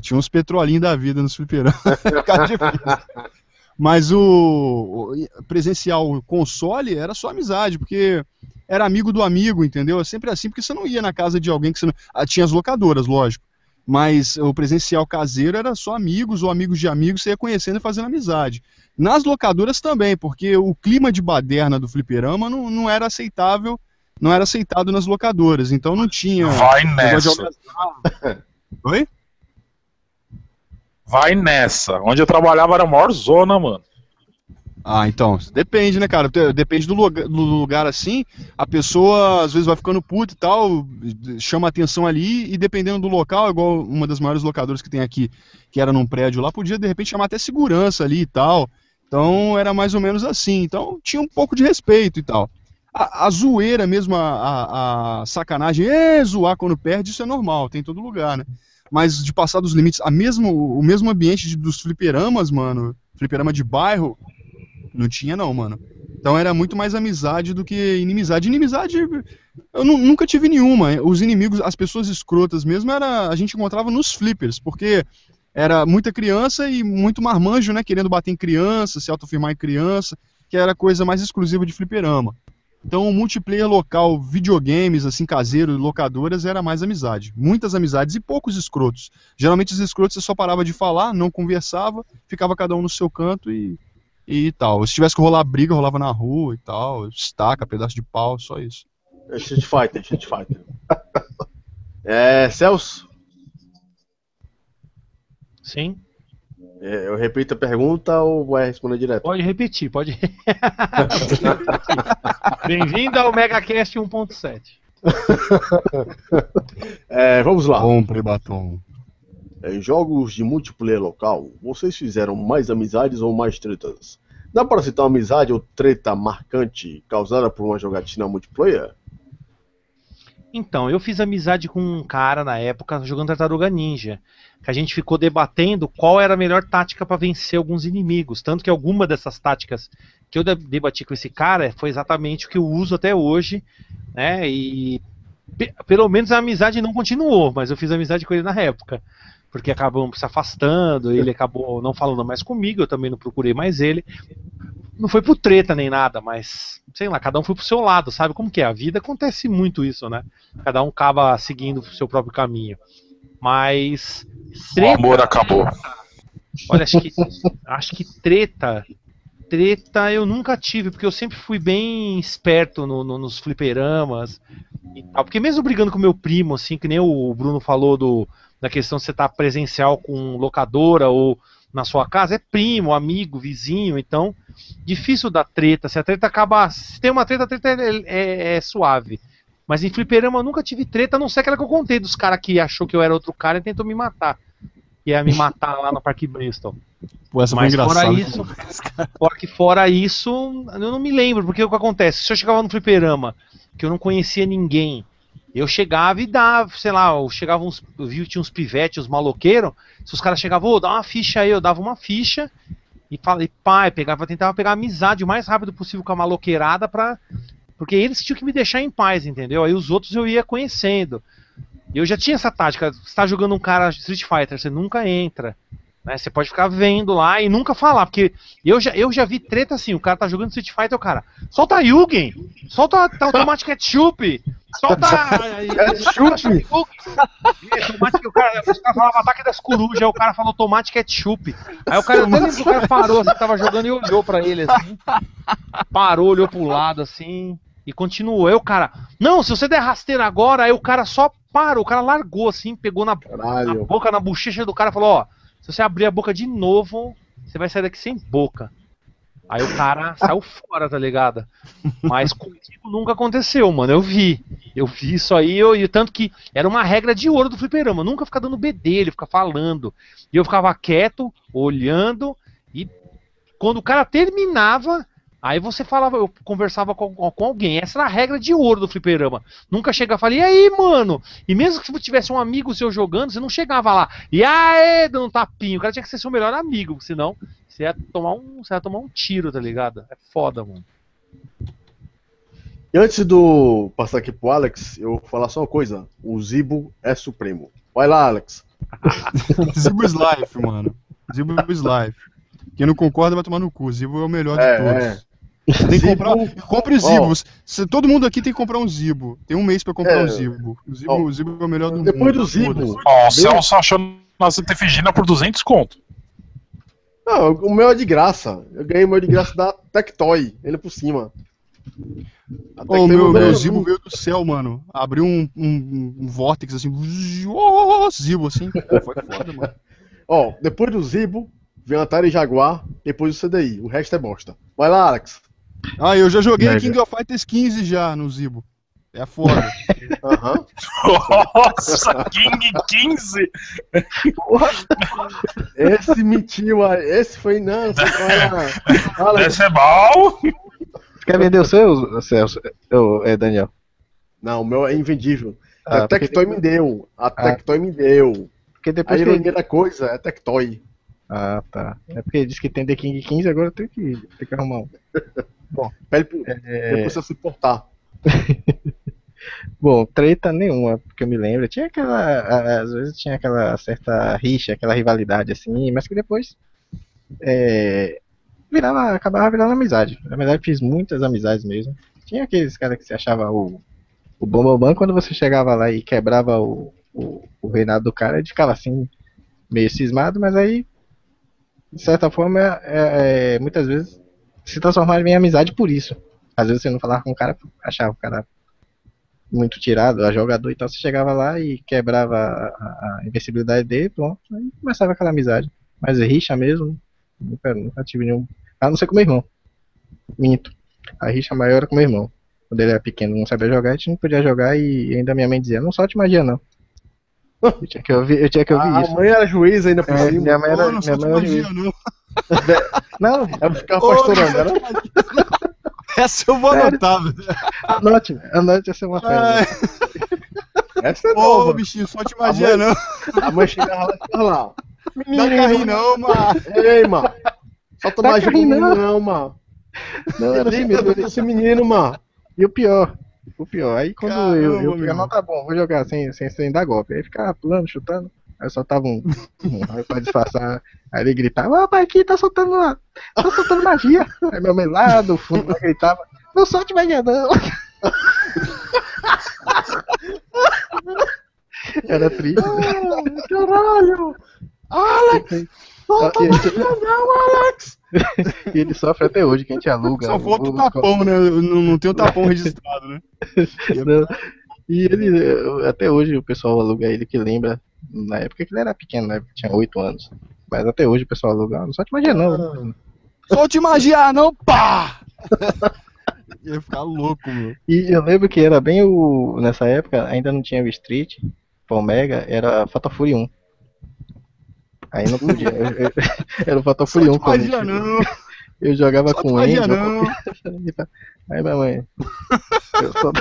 Tinha uns petrolinhos da vida nos fliperamas. Mas o, o presencial console era só amizade, porque era amigo do amigo, entendeu? É sempre assim, porque você não ia na casa de alguém que você não. Ah, tinha as locadoras, lógico. Mas o presencial caseiro era só amigos ou amigos de amigos, você ia conhecendo e fazendo amizade. Nas locadoras também, porque o clima de baderna do fliperama não, não era aceitável, não era aceitado nas locadoras. Então não tinha.
Vai nessa.
Oi?
Vai nessa. Onde eu trabalhava era a maior zona, mano.
Ah, então, depende, né, cara? Depende do lugar, do lugar assim. A pessoa às vezes vai ficando puta e tal, chama atenção ali, e dependendo do local, igual uma das maiores locadoras que tem aqui, que era num prédio lá, podia de repente chamar até segurança ali e tal. Então era mais ou menos assim. Então tinha um pouco de respeito e tal. A, a zoeira mesmo, a, a, a sacanagem, é zoar quando perde, isso é normal, tem em todo lugar, né? Mas de passar dos limites, a mesmo, o mesmo ambiente de- dos fliperamas, mano, fliperama de bairro, não tinha não, mano. Então era muito mais amizade do que inimizade. Inimizade, eu nu- nunca tive nenhuma. Os inimigos, as pessoas escrotas mesmo, era, a gente encontrava nos flippers, porque era muita criança e muito marmanjo, né? Querendo bater em criança, se autofirmar em criança, que era coisa mais exclusiva de fliperama. Então o multiplayer local, videogames, assim, caseiro, locadoras, era mais amizade. Muitas amizades e poucos escrotos. Geralmente os escrotos você só parava de falar, não conversava, ficava cada um no seu canto e, e tal. Se tivesse que rolar briga, rolava na rua e tal, estaca, pedaço de pau, só isso.
É Street Fighter, Street Fighter. É, Celso,
Sim.
É, eu repito a pergunta ou vai responder direto?
Pode repetir, pode. Bem-vindo ao MegaCast 1.7.
É, vamos lá.
Compre batom.
Em jogos de multiplayer local, vocês fizeram mais amizades ou mais tretas? Dá para citar uma amizade ou treta marcante causada por uma jogatina multiplayer?
Então, eu fiz amizade com um cara na época jogando Tartaruga Ninja. Que a gente ficou debatendo qual era a melhor tática para vencer alguns inimigos. Tanto que alguma dessas táticas que eu de- debati com esse cara foi exatamente o que eu uso até hoje. Né? E pe- pelo menos a amizade não continuou, mas eu fiz amizade com ele na época. Porque acabamos se afastando, ele acabou não falando mais comigo, eu também não procurei mais ele. Não foi por treta nem nada, mas sei lá, cada um foi pro seu lado, sabe como que é? A vida acontece muito isso, né? Cada um acaba seguindo o seu próprio caminho. Mas.
O amor acabou.
Olha, acho que, acho que treta. Treta eu nunca tive, porque eu sempre fui bem esperto no- no- nos fliperamas e tal. Porque mesmo brigando com meu primo, assim, que nem o Bruno falou do, da questão de você estar presencial com locadora ou na sua casa, é primo, amigo, vizinho, então difícil dar treta. Se a treta acaba. Se tem uma treta, a treta é, é- é suave. Mas em fliperama eu nunca tive treta, a não ser aquela que eu contei dos caras que achou que eu era outro cara e tentou me matar. Ia me matar lá no Parque Bristol.
Pô, essa
Mas
foi
fora isso, fora que fora isso, eu não me lembro, porque o que acontece? Se eu chegava no fliperama, que eu não conhecia ninguém, eu chegava e dava, sei lá, eu chegava uns, eu vi tinha uns pivetes, uns maloqueiros, se os caras chegavam, ô, dá uma ficha aí, eu dava uma ficha, e falei, pai, pegava, tentava pegar amizade o mais rápido possível com a maloqueirada pra. Porque eles tinham que me deixar em paz, entendeu? Aí os outros eu ia conhecendo. Eu já tinha essa tática. Você tá jogando um cara Street Fighter, você nunca entra. Né? Você pode ficar vendo lá e nunca falar. Porque eu já, eu já vi treta assim, o cara tá jogando Street Fighter, o cara. Solta a Yugen! Solta tá, tomate ketchup! Solta.
Ketchup?
É, tomate o cara. Os caras falavam ataque das corujas, aí o cara falou tomate ketchup. Aí o cara, até lembro o cara parou, assim, tava jogando e olhou pra ele assim. Parou, olhou pro lado assim. E continuou. Aí o cara, não, se você der rasteira agora, aí o cara só parou, o cara largou assim, pegou na, na boca, na bochecha do cara e falou, ó, se você abrir a boca de novo, você vai sair daqui sem boca. Aí o cara saiu fora, tá ligado? Mas comigo nunca aconteceu, mano. Eu vi. Eu vi isso aí, eu, e tanto que era uma regra de ouro do fliperama. Nunca ficar dando bedelho, ficar falando. E eu ficava quieto, olhando, e quando o cara terminava, aí você falava, eu conversava com, com alguém. Essa era a regra de ouro do fliperama. Nunca chegava e falei, e aí, mano? E mesmo que você tivesse um amigo seu jogando, você não chegava lá, e aí, dando um tapinho. O cara tinha que ser seu melhor amigo, senão você ia tomar um, você ia tomar um tiro, tá ligado? É foda, mano.
E antes do passar aqui pro Alex, eu vou falar só uma coisa. O Zibo é supremo. Vai lá, Alex.
Zibo is life, mano. Zibo is life. Quem não concorda vai tomar no cu. Zibo é o melhor de
É,
todos. Você tem que comprar. Compre o
Ó.
Zibo. Se- todo mundo aqui tem que comprar um Zibo. Tem um mês pra comprar
É.
um Zibo. O Zibo, o Zibo é o melhor do
Depois
mundo.
do Zibo.
Foda-se.
Ó, o Celso achou na Santa Efigênia por 200 conto.
Não, o meu é de graça. Eu ganhei o meu de graça da Tectoy, ele por cima. A
Ô,
Tectoy
meu, meu Zibo veio do céu, mano. Abriu um, um, um vórtex assim. Oh, Zibo, assim. Pô, foi foda, mano.
Ó, depois do Zibo, vem o Atari Jaguar, depois o CDI. O resto é bosta. Vai lá, Alex.
Ah, eu já joguei
Mas-
King of Fighters 15 já no Zibo. É foda.
Aham.
Nossa, King 15!
Esse mentiu, ah, esse foi não. Alex.
Esse é bom!
Quer vender o seu, Celso? Ô, é, Daniel?
Não, o meu é invendível.
Ah,
a Tectoy me deu. A Tectoy me deu.
Porque
A
depois que
ironia da coisa é Tectoy.
Ah, tá. É porque ele disse que tem The King 15, agora tem que, tem que arrumar um.
Pede pro-
É,
depois você se portar.
Bom, treta nenhuma, porque eu me lembro. Tinha aquela. Às vezes tinha aquela certa rixa, aquela rivalidade assim, mas que depois. É, virava, acabava virando amizade. Na verdade, fiz muitas amizades mesmo. Tinha aqueles caras que se achava o. O Bambambam, quando você chegava lá e quebrava o, o, o reinado do cara, ele ficava assim, meio cismado, mas aí, de certa forma, é, é, muitas vezes se transformava em amizade por isso. Às vezes você não falava com o cara, achava o cara muito tirado, a jogador, então você chegava lá e quebrava a, a- a invencibilidade dele, pronto, aí começava aquela amizade. Mas rixa mesmo, nunca, nunca tive nenhum. A não ser com meu irmão. Minto. A rixa maior era com meu irmão. Quando ele era pequeno, não sabia jogar, a gente não podia jogar e ainda minha mãe dizia, não solte magia não. Eu tinha que ouvir, eu tinha que ouvir
A, a
isso.
mãe era juiz ainda por
É,
cima.
minha mãe era,
Ô, não
minha mãe era
magia,
juiz.
não.
Não,
ficava
Ô,
pastorando, era?
não. Essa eu vou anotar, velho.
anote, anote essa é uma pedra.
Essa é
Ô,
nova.
bichinho, só
mãe-
não.
A mãe chegava lá e lá.
Dá carrinho, não, mano.
Ei, mano. Pro
carrinho,
menino,
não.
não, mano.
Não, era assim
Liga
mesmo.
pra esse menino, mano.
E o pior, o pior, aí quando
Caramba,
eu, eu não, tá bom, vou jogar sem, sem, sem dar golpe. Aí ficava pulando, chutando, aí soltava um, um aí pra disfarçar, aí ele gritava, ó pai, aqui tá soltando, uma- tá soltando magia. Aí minha mãe lá do fundo lá gritava, não solte magia não. Era triste. né?
Caralho. Alex. Solta magia
ele,
não, Alex.
e ele sofre até hoje, que a gente aluga.
Só falta o tapão, né? Não, não tem o tapão registrado, né?
Não. E ele, eu- até hoje o pessoal aluga ele que lembra, na época que ele era pequeno, né? Tinha 8 anos. Mas até hoje o pessoal aluga, "Ah, não só te imagina não.
Solte magia, não, pá! Ia ficar louco, meu.
E eu lembro que era bem o. Nessa época ainda não tinha o Street, o Omega, era Fatal Fury 1. Aí não podia. eu- eu- era o Fatal Fury 1
Solte
quando
magia, não.
eu jogava
Solte
com o Angel.
não.
Aí minha mãe. Eu só...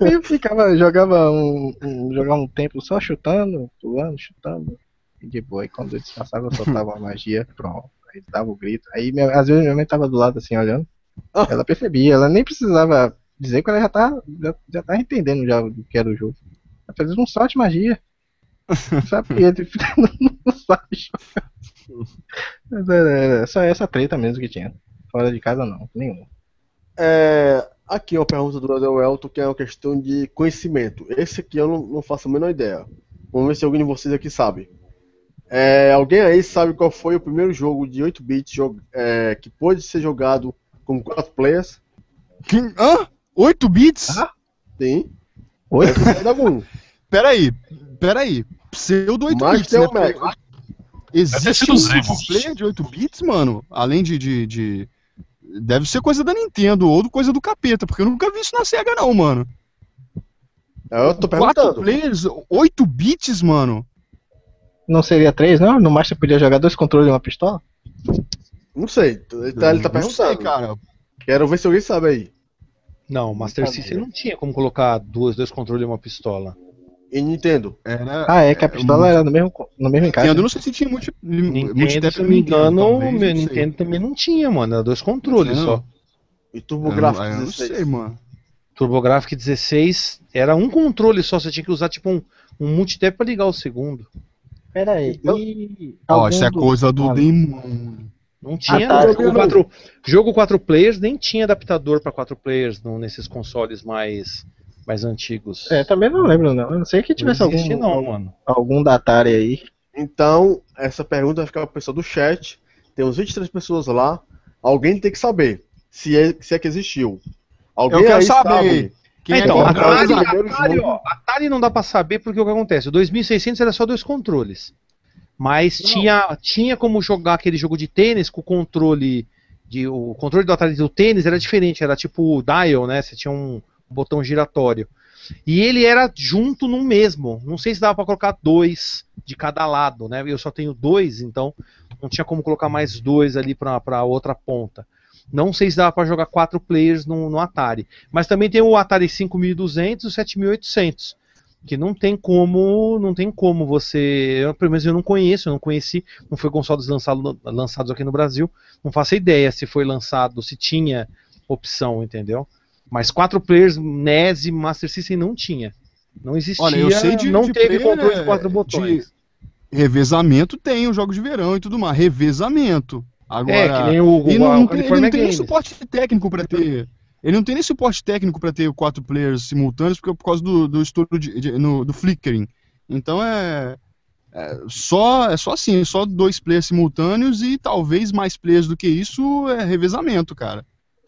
eu ficava, jogava um, um- jogava um tempo só chutando, pulando, chutando. E de boa, e quando eu descansava, eu soltava uma magia, pronto. Aí dava o grito. Aí minha- às vezes minha mãe tava do lado assim olhando.
Ah.
Ela percebia, ela nem precisava dizer que ela já tá, já, já tá entendendo já o que era o jogo. Ela fazia um sorte magia. Não sabe ele não sabe. Mas era, era só essa treta mesmo que tinha. Fora de casa não, nenhuma.
É, aqui é uma pergunta do Adel Elton, que é uma questão de conhecimento. Esse aqui eu não, não faço a menor ideia. Vamos ver se alguém de vocês aqui sabe. É, alguém aí sabe qual foi o primeiro jogo de 8 bits é, que pôde ser jogado com 4 players?
Que- Hã? 8 bits?
Ah?
Sim.
Oi?
Peraí, peraí. Pseudo 8
Mas
bits,
tem
né? Existe um multiplayer de 8 bits, mano? Além de, de, de- Deve ser coisa da Nintendo ou coisa do capeta, porque eu nunca vi isso na SEGA, não, mano.
Eu tô
4
perguntando.
players, 8 bits, mano.
Não seria três, não? No Master podia jogar dois controles e uma pistola?
Não sei. Ele tá, ele tá
não sei,
perguntando.
cara.
Quero ver se alguém sabe aí.
Não, o Master System não tinha como colocar duas, dois controles e uma pistola.
E Nintendo.
Era.
Ah, é que a pistola era no mesmo, no mesmo encaixe.
Nintendo, não sei se tinha multi,
Nintendo,
multitap
se eu não me engano,
talvez,
o
não.
Nintendo também não tinha, mano. Era dois controles só.
E TurboGrafx
eu não
16.
sei, mano.
TurboGrafx 16 era um controle só, você tinha que usar tipo um, um multitap pra ligar o segundo.
Pera aí.
Então-
E
Ó,
algum
isso é coisa do
Ah,
demônio.
Não tinha,
tá,
não.
eu
Jogo quatro, jogo 4 players nem tinha adaptador pra 4 players no, nesses consoles mais, mais antigos.
É, também não lembro, não. Eu não sei que
não
tivesse
existe
algum,
não, mano.
algum da Atari aí.
Então, essa pergunta vai ficar para o pessoal do chat. Tem uns 23 pessoas lá. Alguém tem que saber se é, se é que existiu. Alguém
Eu quero
aí
saber.
sabe.
Quem
então,
é que
Atari-? Atari-
ó, Atari não dá pra saber porque o que acontece? O 2600 era só dois controles. Mas tinha, tinha como jogar aquele jogo de tênis com o controle. De, o controle do Atari do tênis era diferente, era tipo dial, né? Você tinha um botão giratório. E ele era junto no mesmo. Não sei se dava para colocar dois de cada lado, né? Eu só tenho dois, então não tinha como colocar mais dois ali para outra ponta. Não sei se dava para jogar quatro players no, no, Atari. Mas também tem o Atari 5200 e o 7800, que não tem como, não tem como você, eu, pelo menos eu não conheço, eu não conheci, não foi consoles lançado, lançados aqui no Brasil, não faço ideia se foi lançado, se tinha opção, entendeu? Mas quatro players NES e Master System não tinha. Não existia,
Olha, eu sei de,
não
de
teve
player,
controle de quatro botões.
De revezamento tem os jogos de verão e tudo mais, revezamento. Agora,
é, que nem o, o,
e não,
o
ele não tem nem suporte técnico para ter. Ele não tem nem suporte técnico para ter quatro players simultâneos porque, por causa do, do estouro de, de- no- do flickering. Então é, é só é só assim, só dois players simultâneos e talvez mais players do que isso é revezamento, cara.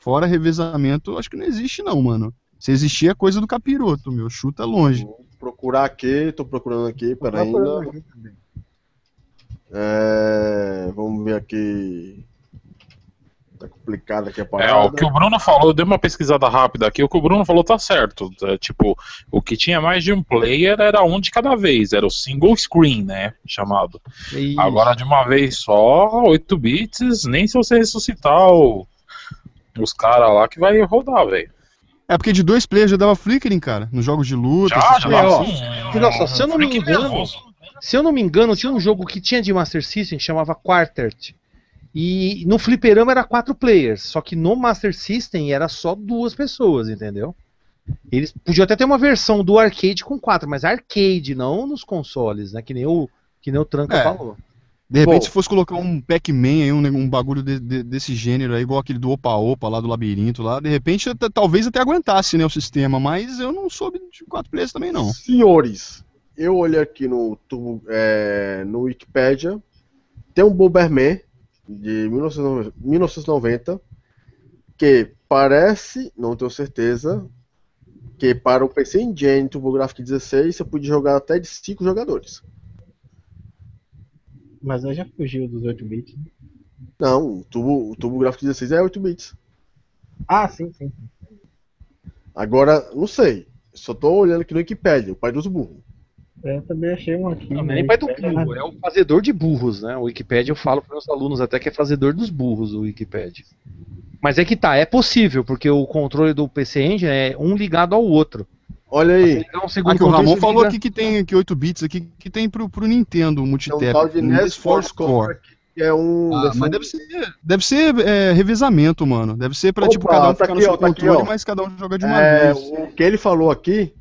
Fora revezamento, acho que não existe não, mano. Se existir é coisa do capiroto, meu. Chuta longe.
Vou procurar aqui, tô procurando aqui, pera
por
ainda. É, vamos ver aqui. Tá complicado aqui a
É,
parada.
o que o Bruno falou, eu dei uma pesquisada rápida aqui, o que o Bruno falou tá certo. É, tipo, o que tinha mais de um player era um de cada vez, era o single screen, né? Chamado.
Isso.
Agora de uma vez só, 8 bits, nem se você ressuscitar o- os caras lá que vai rodar, velho.
É porque de dois players já dava flickering, cara. Nos jogos de luta.
Já, já
É,
dá
ó,
um-
Olha só, se eu não me engano,
nervoso.
Se eu não me engano, tinha um jogo que tinha de Master System que chamava Quartet. E no fliperama era quatro players, só que no Master System era só duas pessoas, entendeu? Eles podiam até ter uma versão do arcade com quatro, mas arcade, não nos consoles, né? Que nem o, que nem o Tranca
É.
falou.
De repente,
Bom.
se fosse colocar um Pac-Man aí, um, um bagulho de- de- desse gênero aí, igual aquele do Opa-Opa lá do labirinto lá, de repente até- talvez até aguentasse, né, o sistema, mas eu não soube de quatro players também não.
Senhores, eu olhei aqui no, é, no Wikipedia, tem um Bomberman de 1990, 1990 que parece, não tenho certeza, que para o PC Engine TurboGrafx 16 você podia jogar até de 5 jogadores.
Mas aí já fugiu dos 8 bits. né?
Não, o Turbo, o TurboGrafx 16 é 8 bits.
Ah, sim, sim.
Agora, não sei, só tô olhando aqui no Wikipedia, o pai dos burros.
Eu também achei um aqui.
Não, é
né?
nem pai do burro, é o fazedor de burros, né? O Wikipedia eu falo para meus alunos até que é fazedor dos burros o Wikipedia. Mas é que tá, é possível, porque o controle do PC Engine é um ligado ao outro.
Olha aí,
um segundo
Aqui, o
controle,
Ramon falou aqui que tem que 8 bits aqui, que tem pro, pro Nintendo, multitap.
um tal de NES Force Core, que é um...
Ah, mas deve ser, deve ser é, revezamento, mano. Deve ser pra,
Opa,
tipo, cada um
tá
ficar no
aqui,
seu
ó, tá aqui,
controle, mas cada um joga de uma
É,
vez.
o que ele falou aqui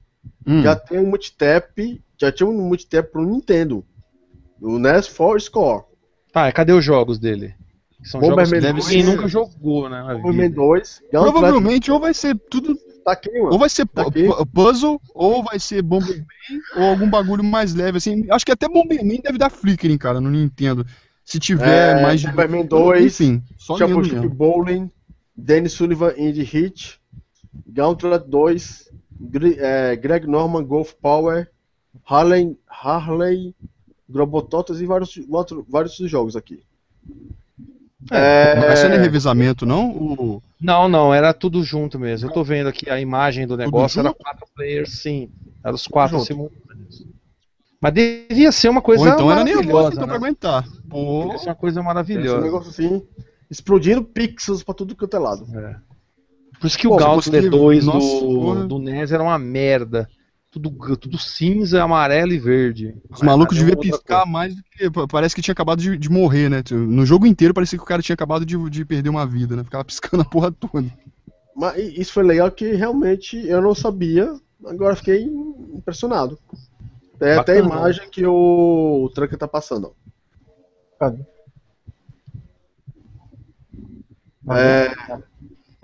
Hum.
já tem um multitap, já tinha um multitap pro Nintendo. O NES Force Core.
Tá, cadê os jogos dele? São
Bomberman
jogos que
deve ser-
nunca jogou, né?
Bomberman 2. Gauntlet
Provavelmente ou vai ser tudo
tá aqui, mano.
Ou vai ser
Tá
puzzle, ou vai ser Bomberman, ou algum bagulho mais leve, assim. Acho que até Bomberman deve dar flickering, cara, no Nintendo. Se tiver
É,
mais de.
Bomberman 2,
Enfim, só
Championship
mesmo.
Bowling, Danny Sullivan Indie Hit, Gauntlet 2, Gre- é, Greg Norman Golf Power, Harley, Harley Globototas e vários, vários jogos aqui. É,
Não vai ser nem revezamento, não? O...
Não, não, era tudo junto mesmo. Eu tô vendo aqui a imagem do negócio, era quatro players, sim. Era os quatro simultâneos. Mas devia ser uma
Ou
coisa
então era nervoso,
maravilhosa,
então
né?
pra aguentar. Pô,
Devia ser uma coisa
Esse
maravilhosa.
negócio assim, explodindo pixels pra tudo quanto é lado.
Por isso que o
Pô, se
Gauntlet
conseguir-
2
Nossa,
do,
porra.
do NES era uma merda. Tudo, tudo cinza, amarelo e verde.
os malucos
é
deviam piscar mais do que. pa- Parece que tinha acabado de, de morrer, né? No jogo inteiro parecia que o cara tinha acabado de, de perder uma vida, né? Ficava piscando a porra toda.
Mas isso foi legal que realmente eu não sabia, agora fiquei impressionado. Tem até a
Bacana.
imagem que o, o Tranca tá passando. ó.
Cadê?
É,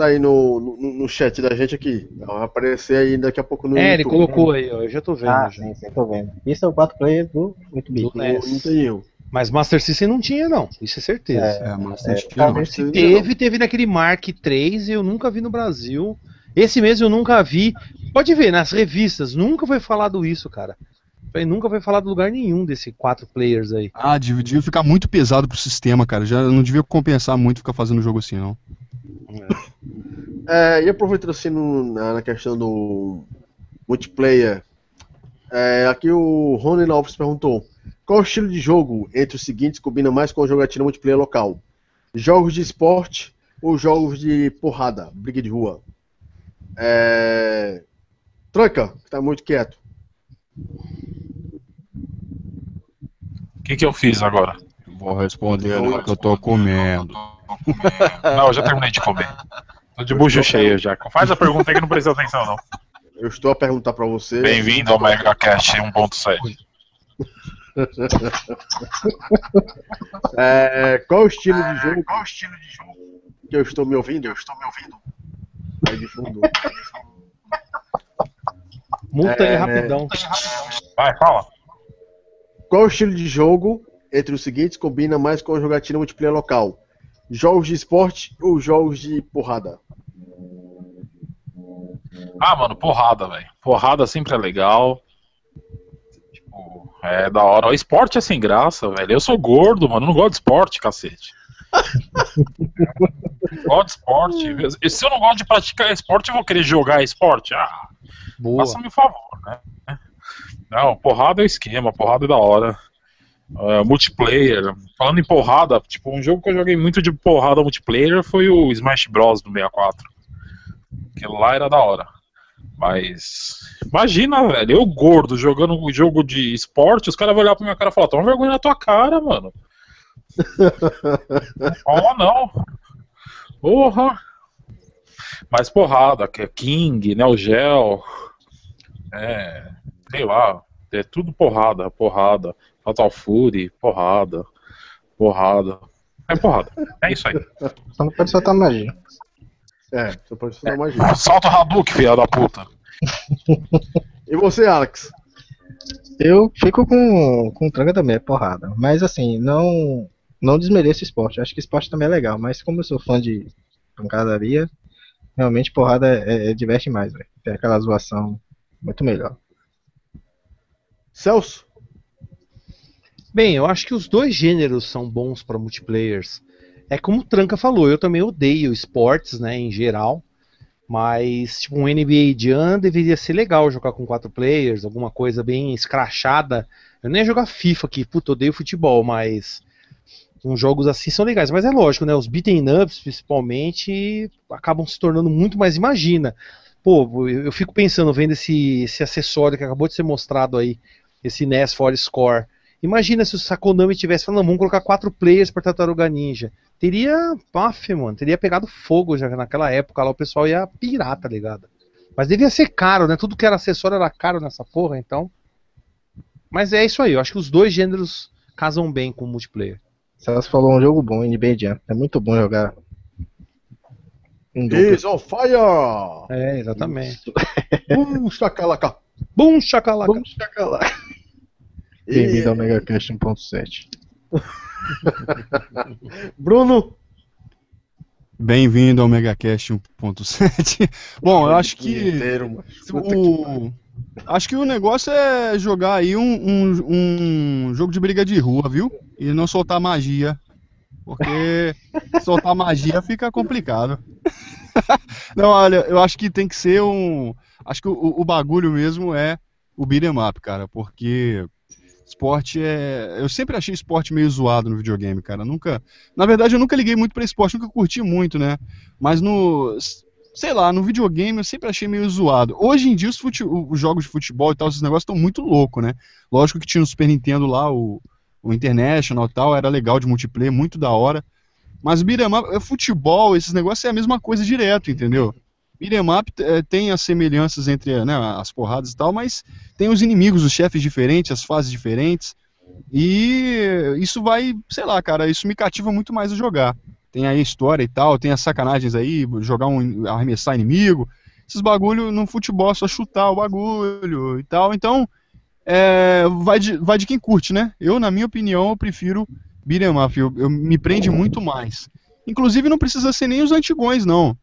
tá aí no, no, no chat da gente aqui. Vai aparecer aí daqui a pouco no
É, ele
YouTube.
colocou aí, ó, eu já tô vendo.
Ah,
já.
sim, sim, tô vendo. Isso é o 4 player do 8 bits.
Do NES.
Não tem erro.
Mas Master System não tinha, não. Isso é certeza.
É, mas
É,
tinha,
talvez
mas-
se-
Teve, teve naquele Mark III, eu nunca vi no Brasil. Esse mês eu nunca vi. Pode ver, nas revistas, nunca foi falado isso, cara. Nunca foi falado lugar nenhum desse quatro players aí.
Ah, devia ficar muito pesado pro sistema, cara. Já não devia compensar muito ficar fazendo jogo assim, não.
É, e aproveitando assim no- na, na questão do multiplayer, é, aqui o Rony Alves perguntou: qual o estilo de jogo entre os seguintes combina mais com a jogatina multiplayer local? Jogos de esporte ou jogos de porrada, briga de rua? É... Tranca, que tá muito quieto.
O que, que eu fiz agora?
Vou responder no que eu tô comendo.
Não, eu já terminei de comer. Tô de bucho cheio já. Faz a pergunta aí que não precisa atenção, não.
Eu estou a perguntar pra você.
Bem-vindo ao MegaCast 1.7.
É, qual o estilo de jogo? Qual o estilo de jogo? Que eu estou me ouvindo? Eu estou me ouvindo. Aí de fundo.
Multa aí
É.
rapidão.
Vai, fala.
Qual o estilo de jogo entre os seguintes combina mais com a jogatina multiplayer local? Jogos de esporte ou jogos de porrada?
Ah, mano, porrada, velho. Porrada sempre é legal. Tipo, é da hora. O esporte é sem graça, velho. Eu sou gordo, mano. Não gosto de esporte, cacete. gosto de esporte. E se eu não gosto de praticar esporte, eu vou querer jogar esporte? Ah,
Boa.
faça-me um favor, né? Não, porrada é o esquema, porrada é da hora. É, multiplayer. Falando em porrada, tipo, um jogo que eu joguei muito de porrada multiplayer foi o Smash Bros. do 64. Aquilo lá era da hora. Mas. Imagina, velho, eu gordo jogando um jogo de esporte, os caras vão olhar pra minha cara e falar: toma vergonha na tua cara, mano. oh, não. Porra. Mas porrada, que é King, Neo Geo. É. Sei lá. É tudo porrada, porrada. Fatal Fury, porrada. Porrada. É porrada. É isso aí.
Só não pode soltar magia.
É, você pode fazer magia.
Solta o Hadouken, filha da puta.
E você, Alex?
Eu fico com, com tranca também, é porrada. Mas assim, não não desmereço esporte. Acho que esporte também é legal, mas como eu sou fã de pancadaria, realmente porrada é, é- diverte mais, velho. Tem aquela zoação muito melhor.
Celso?
Bem, eu acho que os dois gêneros são bons para multiplayers. É como o Tranca falou, eu também odeio esportes, né, em geral. Mas, tipo, um NBA Jam deveria ser legal jogar com quatro players, alguma coisa bem escrachada. Eu nem ia jogar FIFA aqui, puta, odeio futebol, mas uns jogos assim são legais. Mas é lógico, né, os beaten ups, principalmente, acabam se tornando muito mais. Imagina, pô, eu eu fico pensando, vendo esse, esse acessório que acabou de ser mostrado aí, esse NES For Score. Imagina se o Konami tivesse falando, não, vamos colocar quatro players para Tartaruga Ninja. Teria, paf, mano, teria pegado fogo já naquela época lá, o pessoal ia pirar, tá ligado? Mas devia ser caro, né? Tudo que era acessório era caro nessa porra, então. Mas é isso aí, eu acho que os dois gêneros casam bem com o multiplayer.
Celso falou um jogo bom, NBA Jam. É muito bom jogar. Um.
Is on fire!
É, exatamente.
Um chacalaca.
Bum, chacalaca.
Chegar lá. Bem-vindo ao MegaCast 1.7.
Bruno?
Bem-vindo ao MegaCast 1.7. Bom, eu acho que.
Inteiro,
O... Acho que o negócio é jogar aí um, um, um jogo de briga de rua, viu? E não soltar magia. Porque soltar magia fica complicado. não, olha, eu acho que tem que ser um. Acho que o, o bagulho mesmo é o beat'em up, cara. Porque esporte é. Eu sempre achei esporte meio zoado no videogame, cara. Nunca. Na verdade, eu nunca liguei muito pra esporte, nunca curti muito, né? Mas no sei lá, no videogame eu sempre achei meio zoado. Hoje em dia os, fute- os jogos de futebol e tal, esses negócios estão muito loucos, né? Lógico que tinha no Super Nintendo lá, o, o International e tal, era legal de multiplayer, muito da hora. Mas é futebol, esses negócios é a mesma coisa direto, entendeu? Beat'em up é, tem as semelhanças entre né, as porradas e tal, mas tem os inimigos, os chefes diferentes, as fases diferentes. E isso vai, sei lá, cara, isso me cativa muito mais a jogar tem aí história e tal, tem as sacanagens aí, jogar um, arremessar inimigo, esses bagulho no futebol é só chutar o bagulho e tal, então é, vai, de, vai de quem curte, né? Eu, na minha opinião, eu prefiro beat'em up, eu, eu me prende muito mais. Inclusive não precisa ser nem os antigões, não.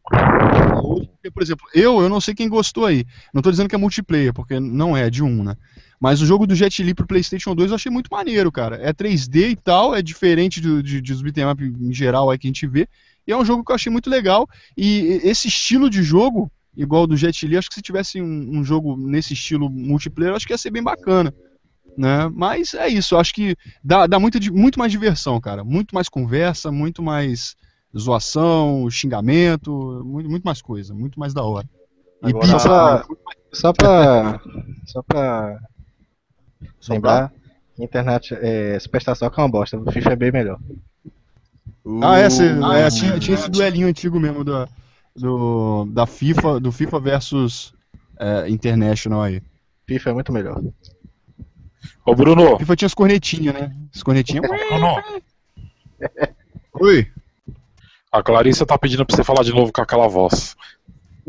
Porque, por exemplo, eu, eu não sei quem gostou aí. Não tô dizendo que é multiplayer, porque não é, de um, né? Mas o jogo do Jet Li pro PlayStation 2 eu achei muito maneiro, cara. É 3D e tal, é diferente do, de, dos beat'em up em geral aí que a gente vê. E é um jogo que eu achei muito legal. E esse estilo de jogo, igual do Jet Li, acho que se tivesse um, um jogo nesse estilo multiplayer, acho que ia ser bem bacana. Né? Mas é isso, acho que dá, dá muito, muito mais diversão, cara. Muito mais conversa, muito mais zoação, xingamento, muito, muito mais coisa, muito mais da hora.
E Agora, pizza, só, só pra. Só pra. lembrar, internet, é, Superstar Soccer é uma bosta, o FIFA é bem melhor.
ah, é, cê, uh, é tinha, tinha esse duelinho antigo mesmo do, do, da FIFA, do FIFA versus é, International aí.
FIFA é muito melhor.
Ô Bruno.
FIFA tinha as cornetinhas, né? As cornetinhas.
Bruno.
Oi.
A Clarissa tá pedindo pra você falar de novo com aquela voz.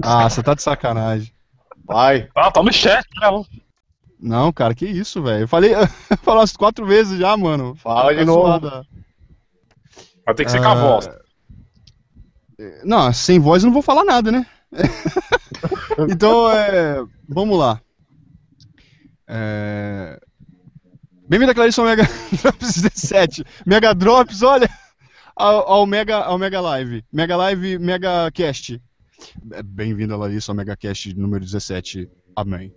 Ah, você tá de sacanagem.
Vai.
Ah, tá no chat, né?
Não, cara, que isso, velho. Eu falei, falei umas quatro vezes já, mano.
Fala de novo.
Vai ter que ser com a ah, voz.
Não, sem voz eu não vou falar nada, né? então, é, vamos lá. É... Bem-vindo a Clarissa Mega Drops 17. Mega Drops, olha, ao, ao, Mega, ao Mega Live. Mega Live, Mega Cast. Bem-vindo a Larissa ao Mega Cast número 17. Amém.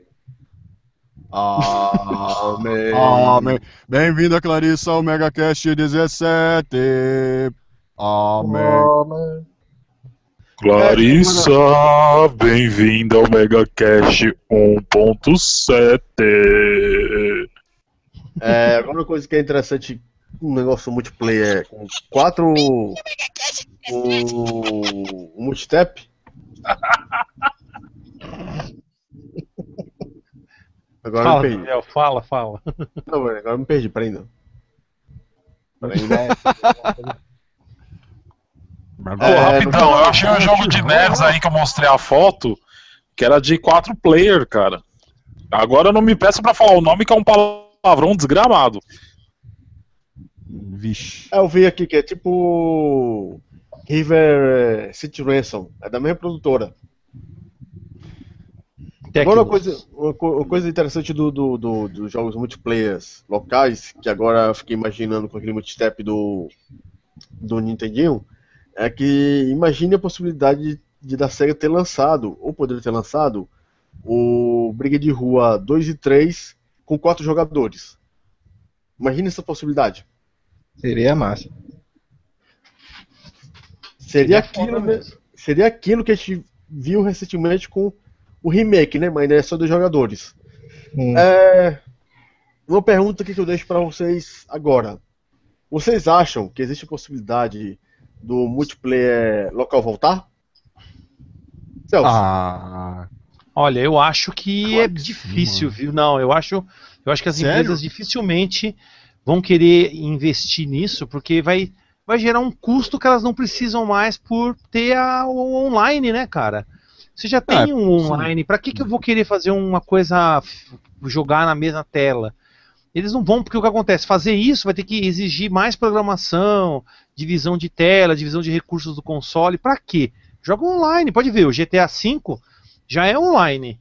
Amém.
Amém. Bem-vindo a Clarissa ao Mega Cast 17. Amém. Amém.
Clarissa, bem-vinda ao MegaCast 1.7.
É, uma coisa que é interessante, um negócio multiplayer com quatro. O, o multitap.
Agora fala, me perdi. Daniel, fala, fala.
Não, agora me perdi, peraí não. Peraí,
né? Pô, é, rapidão, eu achei um jogo de NES aí que eu mostrei a foto, que era de 4 player, cara. Agora não me peça pra falar o nome, que é um palavrão desgramado.
Vixe. É, eu vi aqui que é tipo. River City Ransom. É da mesma produtora. Agora, uma coisa, uma coisa interessante do, do, do, dos jogos multiplayer locais, que agora eu fiquei imaginando com aquele multistep do, do Nintendinho, é que imagine a possibilidade de, de da SEGA ter lançado, ou poderia ter lançado, o Briga de Rua 2 e 3 com quatro jogadores. Imagine essa possibilidade.
Seria massa.
Seria, seria aquilo, né? seria aquilo que a gente viu recentemente com o remake, né? Mas ainda é só dos jogadores. Hum. É... Uma pergunta que eu deixo para vocês agora. Vocês acham que existe a possibilidade do multiplayer local voltar?
Celso. Ah, olha, eu acho que claro é que difícil, sim, viu? Não, eu acho, eu acho que as Sério? empresas dificilmente vão querer investir nisso, porque vai, vai gerar um custo que elas não precisam mais por ter a, o online, né, cara? Você já tem ah, um online, para que, que eu vou querer fazer uma coisa, jogar na mesma tela? Eles não vão, porque o que acontece? Fazer isso vai ter que exigir mais programação, divisão de tela, divisão de recursos do console. Para quê? Joga online. Pode ver, o GTA V já é online.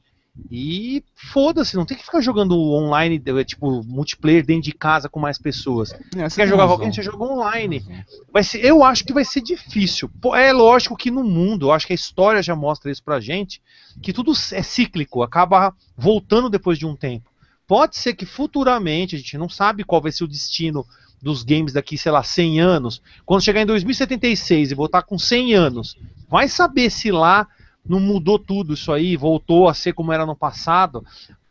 E foda-se, não tem que ficar jogando online, tipo, multiplayer dentro de casa com mais pessoas. É, Quer jogar com alguém, você joga online. Vai ser, eu acho que vai ser difícil. É lógico que no mundo, eu acho que a história já mostra isso pra gente, que tudo é cíclico, acaba voltando depois de um tempo. Pode ser que futuramente, a gente não sabe qual vai ser o destino dos games daqui, sei lá, 100 anos. Quando chegar em 2076 e voltar com 100 anos, vai saber se lá não mudou tudo isso aí, voltou a ser como era no passado.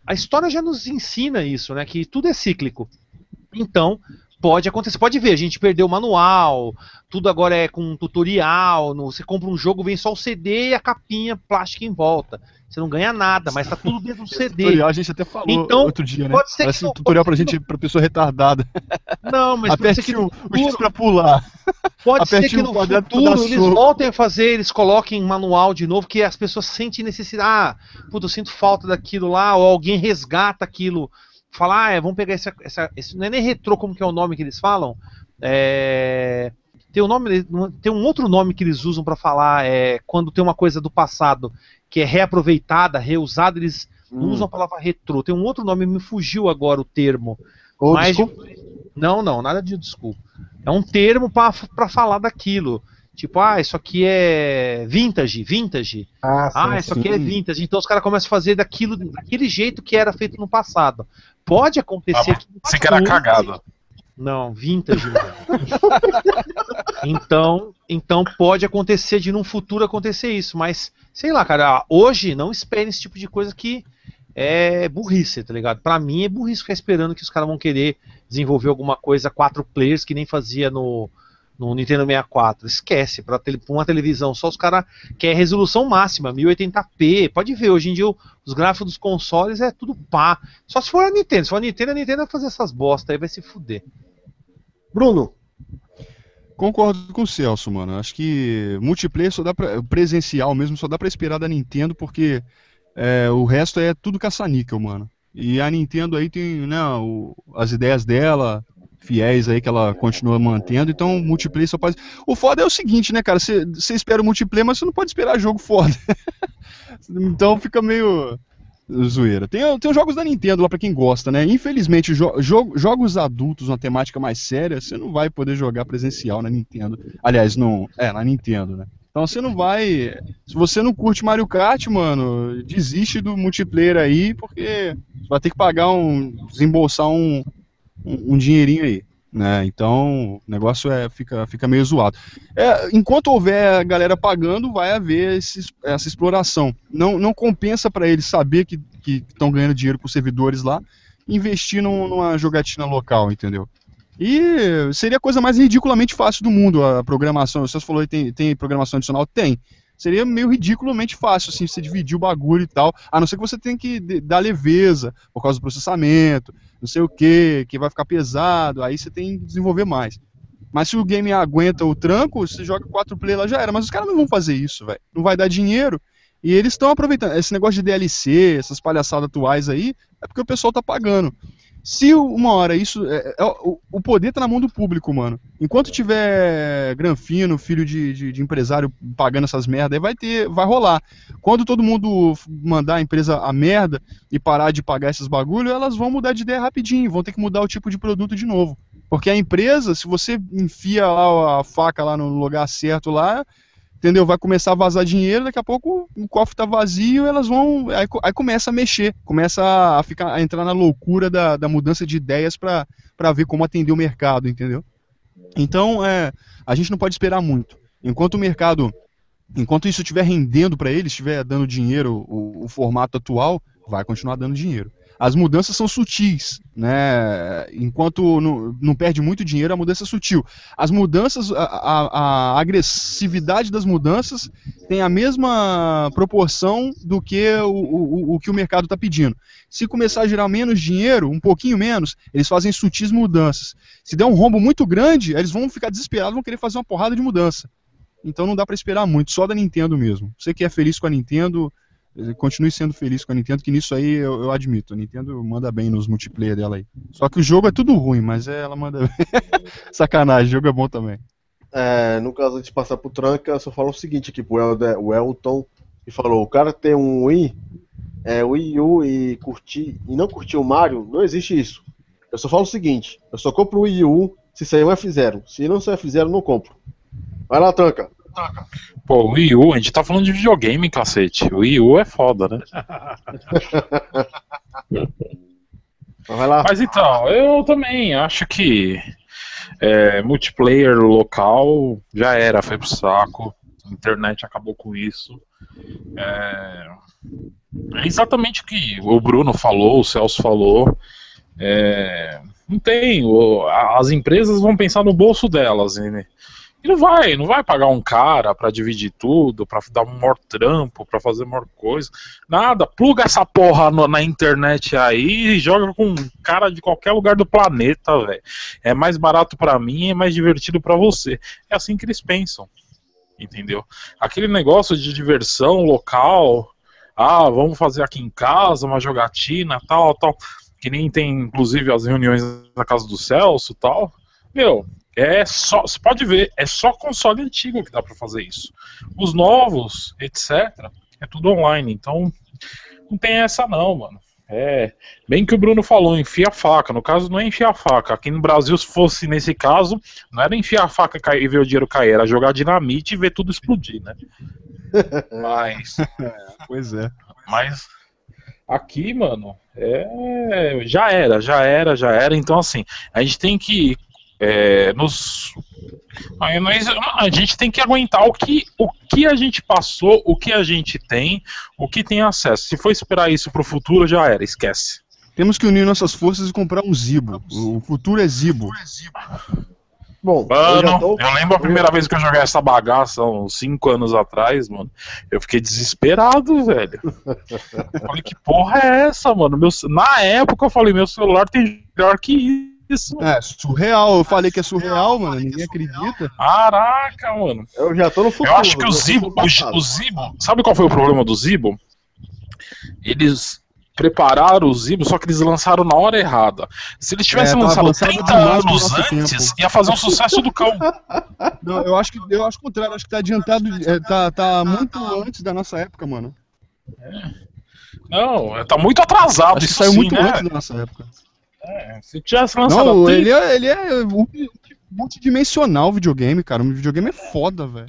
A história já nos ensina isso, né? Que tudo é cíclico. Então, pode acontecer. Pode ver, a gente perdeu o manual, tudo agora é com tutorial. No, você compra um jogo, vem só o CD e a capinha plástica em volta. Você não ganha nada, mas tá tudo dentro do CD.
Tutorial a gente até falou então, outro dia, né? Pode ser Parece que um tutorial pra gente, pra pessoa retardada.
Não, mas
Aperte pode ser que o, futuro, o X pra pular.
Pode ser que no futuro eles voltem a fazer, eles coloquem manual de novo, que as pessoas sentem necessidade. Ah, puta, eu sinto falta daquilo lá, ou alguém resgata aquilo. Falar, ah, é, vamos pegar essa, essa, esse. Não é nem retrô, como que é o nome que eles falam? É Tem um nome, tem um outro nome que eles usam para falar é quando tem uma coisa do passado que é reaproveitada, reusada, eles
Hum.
usam a palavra retrô. Tem um outro nome, me fugiu agora o termo.
Ou
Mas-
desculpa,
Não, não, nada de desculpa. É um termo para falar daquilo. Tipo, ah, isso aqui é vintage, vintage.
Ah, sim,
Ah, isso
sim.
aqui é vintage. Então os caras começam a fazer daquilo, daquele jeito que era feito no passado. Pode acontecer
Ah,
que.
Você que era cagado.
Não, vintage. então, então pode acontecer de num futuro acontecer isso, mas sei lá, cara, hoje não espere esse tipo de coisa que é burrice, tá ligado? Pra mim é burrice ficar esperando que os caras vão querer desenvolver alguma coisa quatro players que nem fazia no no Nintendo 64. Esquece, pra, tele, uma televisão só os caras querem resolução máxima, 1080p. Pode ver, hoje em dia os gráficos dos consoles é tudo pá. Só se for a Nintendo. Se for a Nintendo, a Nintendo vai fazer essas bosta aí, vai se fuder.
Bruno,
Concordo com o Celso, mano. Acho que multiplayer só dá pra. presencial mesmo, só dá pra esperar da Nintendo, porque é, o resto é tudo caça-níquel, mano. E a Nintendo aí tem, né, o- as ideias dela, fiéis aí que ela continua mantendo, então multiplayer só pode. O foda é o seguinte, né, cara? Você espera o multiplayer, mas você não pode esperar jogo foda. então fica meio. Zoeira. Tem, tem os jogos da Nintendo lá pra quem gosta, né? Infelizmente, jo- jo- jogos adultos, uma temática mais séria, você não vai poder jogar presencial na Nintendo. Aliás, não. É, na Nintendo, né? Então você não vai. Se você não curte Mario Kart, mano, desiste do multiplayer aí, porque vai ter que pagar um. desembolsar um, um, um dinheirinho aí. Né? Então o negócio é, fica, fica meio zoado. É, enquanto houver a galera pagando, vai haver esses- essa exploração. Não, não compensa para eles saber que estão ganhando dinheiro com servidores lá, investir num- numa jogatina local, entendeu? E seria a coisa mais ridiculamente fácil do mundo a programação. Você falou que tem, tem programação adicional? Tem. Seria meio ridiculamente fácil, assim, você dividir o bagulho e tal. A não ser que você tenha que dar leveza por causa do processamento, não sei o que, que vai ficar pesado, aí você tem que desenvolver mais. Mas se o game aguenta o tranco, você joga 4 play lá já era. Mas os caras não vão fazer isso, velho. Não vai dar dinheiro. E eles estão aproveitando. Esse negócio de DLC, essas palhaçadas atuais aí, é porque o pessoal tá pagando. Se uma hora isso. é- é- o, o poder tá na mão do público, mano. Enquanto tiver Granfino, filho de, de, de empresário, pagando essas merda, aí vai ter. Vai rolar. Quando todo mundo mandar a empresa a merda e parar de pagar esses bagulho, elas vão mudar de ideia rapidinho, vão ter que mudar o tipo de produto de novo. Porque a empresa, se você enfia lá a faca lá no lugar certo lá, entendeu? Vai começar a vazar dinheiro, daqui a pouco o cofre tá vazio, elas vão. Aí, aí começa a mexer, começa a ficar a entrar na loucura da, da mudança de ideias para ver como atender o mercado, entendeu? Então, é, a gente não pode esperar muito. Enquanto o mercado, enquanto isso estiver rendendo para eles, estiver dando dinheiro, o, o formato atual vai continuar dando dinheiro. As mudanças são sutis, né? Enquanto não, não perde muito dinheiro, a mudança é sutil. As mudanças, a, a- a agressividade das mudanças tem a mesma proporção do que o, o, o que o mercado está pedindo. Se começar a gerar menos dinheiro, um pouquinho menos, eles fazem sutis mudanças. Se der um rombo muito grande, eles vão ficar desesperados, vão querer fazer uma porrada de mudança. Então não dá para esperar muito, só da Nintendo mesmo. Você que é feliz com a Nintendo, continue sendo feliz com a Nintendo, que nisso aí eu, eu admito. A Nintendo manda bem nos multiplayer dela aí. Só que o jogo é tudo ruim, mas é, ela manda bem. Sacanagem, o jogo é bom também.
é, no caso de passar pro tranca, só fala o seguinte aqui pro o Elton, que falou, o cara tem um Wii, é, Wii U e curtir e não curtir o Mario, não existe isso. Eu só falo o seguinte, eu só compro o Wii U se sair um F0. Se não sair F0, eu não compro. Vai lá, tranca.
Pô, o Wii U, a gente tá falando de videogame, cacete. O Wii U é foda, né?
Vai lá.
Mas então, eu também acho que é, multiplayer local já era, foi pro saco. A internet acabou com isso. É, é exatamente o que o Bruno falou, o Celso falou. É, não tem. o- a- as empresas vão pensar no bolso delas. né? E não vai, não vai pagar um cara pra dividir tudo, pra dar um maior trampo, pra fazer maior coisa. Nada, pluga essa porra no- na internet aí e joga com um cara de qualquer lugar do planeta, velho. É mais barato pra mim, é mais divertido pra você. É assim que eles pensam. Entendeu? Aquele negócio de diversão local, ah, vamos fazer aqui em casa uma jogatina, tal, tal, que nem tem inclusive as reuniões na casa do Celso, tal. Meu, É só, você pode ver, é só console antigo que dá pra fazer isso. Os novos, etc, é tudo online, então não tem essa não, mano. É, bem que o Bruno falou, enfia a faca. No caso, não é enfiar a faca. Aqui no Brasil, se fosse nesse caso, não era enfiar a faca e e ver o dinheiro cair, era jogar dinamite e ver tudo explodir, né? Mas,
Pois é.
mas aqui, mano, é, já era, já era, já era. Então, assim, a gente tem que é, nos. Aí nós- A gente tem que aguentar o que, o que a gente passou, o que a gente tem, o que tem acesso. Se for esperar isso pro futuro, já era, esquece.
Temos que unir nossas forças e comprar um Zibo. O futuro é Zibo.
Bom, eu
Mano,
tô...
eu lembro a primeira vez que eu joguei essa bagaça, uns 5 anos atrás, mano. Eu fiquei desesperado, velho. Eu falei, que porra é essa, mano? Meu, na época eu falei, meu celular tem melhor que isso.
É, surreal. Eu falei que é surreal, mano. Ninguém acredita.
Caraca, mano.
eu já tô no futuro.
Eu acho que o Zibo, o, o Zibo, sabe qual foi o problema do Zibo? Eles prepararam o Zibo, só que eles lançaram na hora errada. Se eles tivessem
É,
lançado
avançado
30
demais pro
anos antes,
tempo.
ia fazer um sucesso do cão.
Não, eu acho que eu acho o contrário. Acho que tá adiantado. é, tá, tá muito antes da nossa época, mano.
Não, tá muito atrasado
Acho
isso
saiu
sim,
muito
né?
antes da nossa época.
Se tivesse lançado
Não,
há 30
ele é, ele é multi- multidimensional o videogame, cara. O videogame é foda, velho.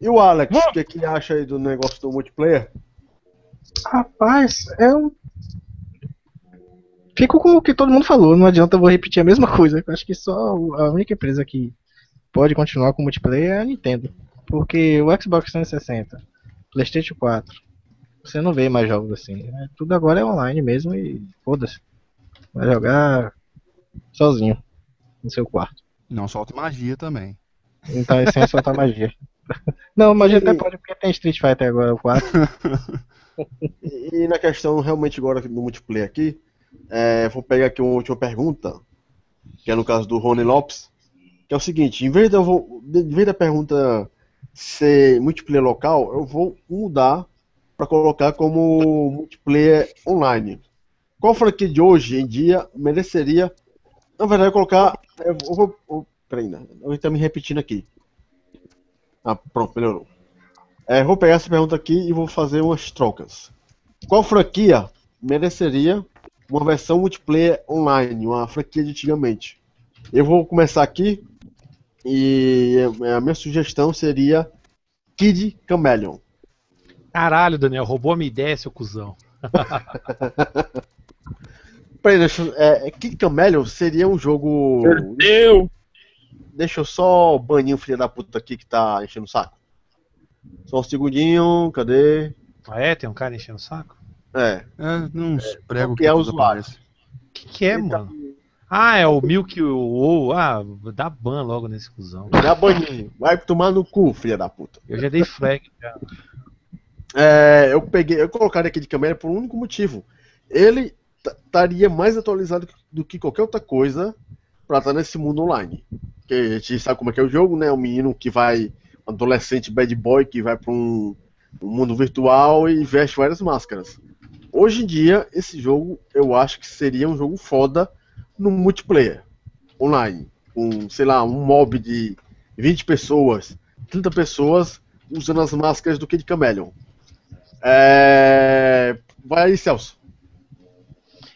E o Alex, o que, que acha aí do negócio do multiplayer?
Rapaz, eu. Fico com o que todo mundo falou, não adianta eu vou repetir a mesma coisa. Eu acho que só a única empresa que pode continuar com multiplayer é a Nintendo. Porque o Xbox 360, PlayStation 4, você não vê mais jogos assim. né? Tudo agora é online mesmo e foda-se. Vai jogar sozinho no seu quarto.
Não, solta magia também.
Então é sem soltar magia. Não, magia até pode porque tem Street Fighter agora, o 4.
E, e na questão realmente agora do multiplayer aqui, é, vou pegar aqui uma última pergunta, que é no caso do Rony Lopes, que é o seguinte, em vez, de eu vou, em vez da pergunta ser multiplayer local, eu vou mudar para colocar como multiplayer online. Qual franquia de hoje em dia mereceria, na verdade, eu colocar, eu vou, eu vou peraí, né? eu estou me repetindo aqui. Ah, pronto, melhorou. É, vou pegar essa pergunta aqui e vou fazer umas trocas. Qual franquia mereceria uma versão multiplayer online, uma franquia de antigamente? Eu vou começar aqui e a minha sugestão seria Kid Chameleon.
Caralho, Daniel, roubou a minha ideia, seu cuzão.
Peraí, deixa, eu- é, é, Kid Chameleon seria um jogo.
Perdeu.
Deixa eu só banir o filho da puta aqui que tá enchendo o saco. Só um segundinho, cadê?
Ah, é? Tem um cara enchendo o saco?
É,
É, não prego
que é usuário.
O que, que é,
Ele tá-
mano? Ah, é o Milk WoW. Ah, dá ban logo nesse cuzão.
dá baninho. Vai tomar no cu, filha da puta.
Eu já dei flag. Já.
É, eu peguei, eu colocaria aqui de câmera por um único motivo. Ele estaria mais atualizado do que qualquer outra coisa pra estar nesse mundo online. Porque a gente sabe como é que é o jogo, né? Um menino que vai, um adolescente bad boy que vai pra um, um mundo virtual e veste várias máscaras. Hoje em dia, esse jogo eu acho que seria um jogo foda no multiplayer online. Com, sei lá, um mob de 20 pessoas, 30 pessoas usando as máscaras do Kid Chameleon. É... Vai Celso.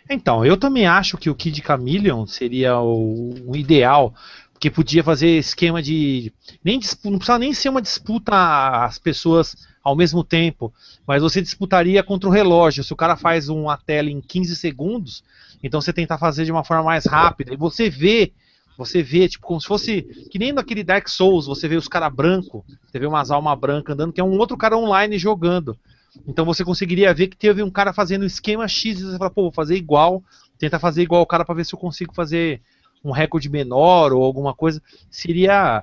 Então, eu também acho que o Kid Chameleon seria o, o ideal, porque podia fazer esquema de. Nem não precisava nem ser uma disputa às pessoas ao mesmo tempo, mas você disputaria contra o relógio. Se o cara faz uma tela em 15 segundos, então você tentar fazer de uma forma mais rápida. E você vê, você vê, tipo, como se fosse. Que nem naquele Dark Souls, você vê os caras brancos, você vê umas almas brancas andando, que é um outro cara online jogando. Então você conseguiria ver que teve um cara fazendo esquema X e você fala, pô, vou fazer igual, tentar fazer igual o cara para ver se eu consigo fazer um recorde menor ou alguma coisa. Seria,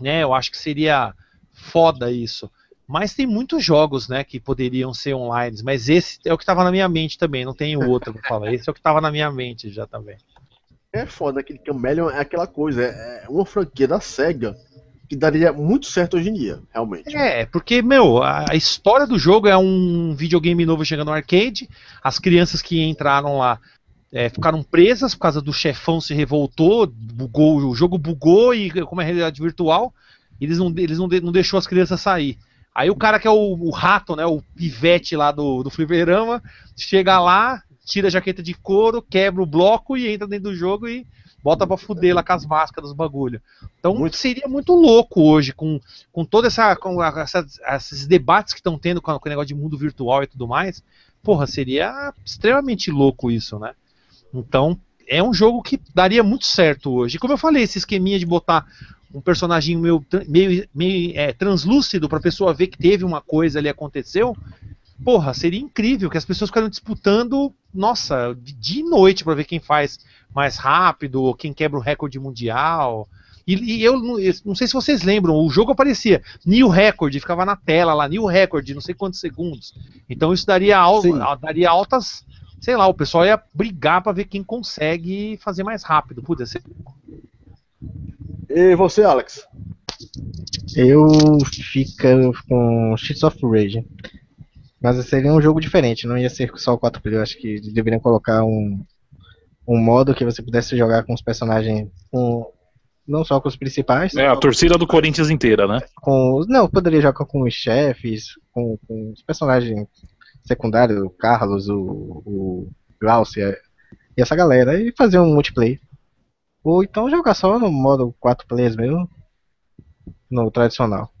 né, eu acho que seria foda isso. Mas tem muitos jogos, né, que poderiam ser online, mas esse é o que estava na minha mente também, não tem outro pra falar. Esse é o que estava na minha mente já também.
É foda, aquele Chameleon é aquela coisa, é é uma franquia da SEGA que daria muito certo hoje em dia, realmente.
É, porque, meu, a, história do jogo é um videogame novo chegando no arcade, as crianças que entraram lá é, ficaram presas por causa do chefão se revoltou, bugou, o jogo bugou e como é realidade virtual, eles não, eles não, de, não deixou as crianças sair. Aí o cara que é o, o rato, né, o pivete lá do, do fliperama, chega lá, tira a jaqueta de couro, quebra o bloco e entra dentro do jogo e bota pra fuder lá com as máscaras, os bagulho. Então muito. seria muito louco hoje, com, com toda essa. com essa, esses debates que estão tendo com, com o negócio de mundo virtual e tudo mais. Porra, seria extremamente louco isso, né? Então, é um jogo que daria muito certo hoje. E como eu falei, esse esqueminha de botar um personagem meio, meio, meio é, translúcido para a pessoa ver que teve uma coisa ali aconteceu, porra, seria incrível que as pessoas ficaram disputando, nossa, de noite para ver quem faz mais rápido, ou quem quebra o recorde mundial. E, e eu, eu, não sei se vocês lembram, o jogo aparecia New Record, ficava na tela lá, New Record, não sei quantos segundos. Então isso daria, al, daria altas, sei lá, o pessoal ia brigar para ver quem consegue fazer mais rápido. Puta, ser
e você, Alex?
Eu fico com Streets of Rage. Mas seria um jogo diferente, não ia ser só o 4 player. Acho que deveriam colocar um, um modo que você pudesse jogar com os personagens. Com, não só com os principais.
É, a torcida do Corinthians inteira, né?
Com, não, poderia jogar com os chefes, com, com os personagens secundários, o Carlos, o, o Glaucia e essa galera, e fazer um multiplayer. Ou então jogar só no modo 4 players mesmo. No tradicional.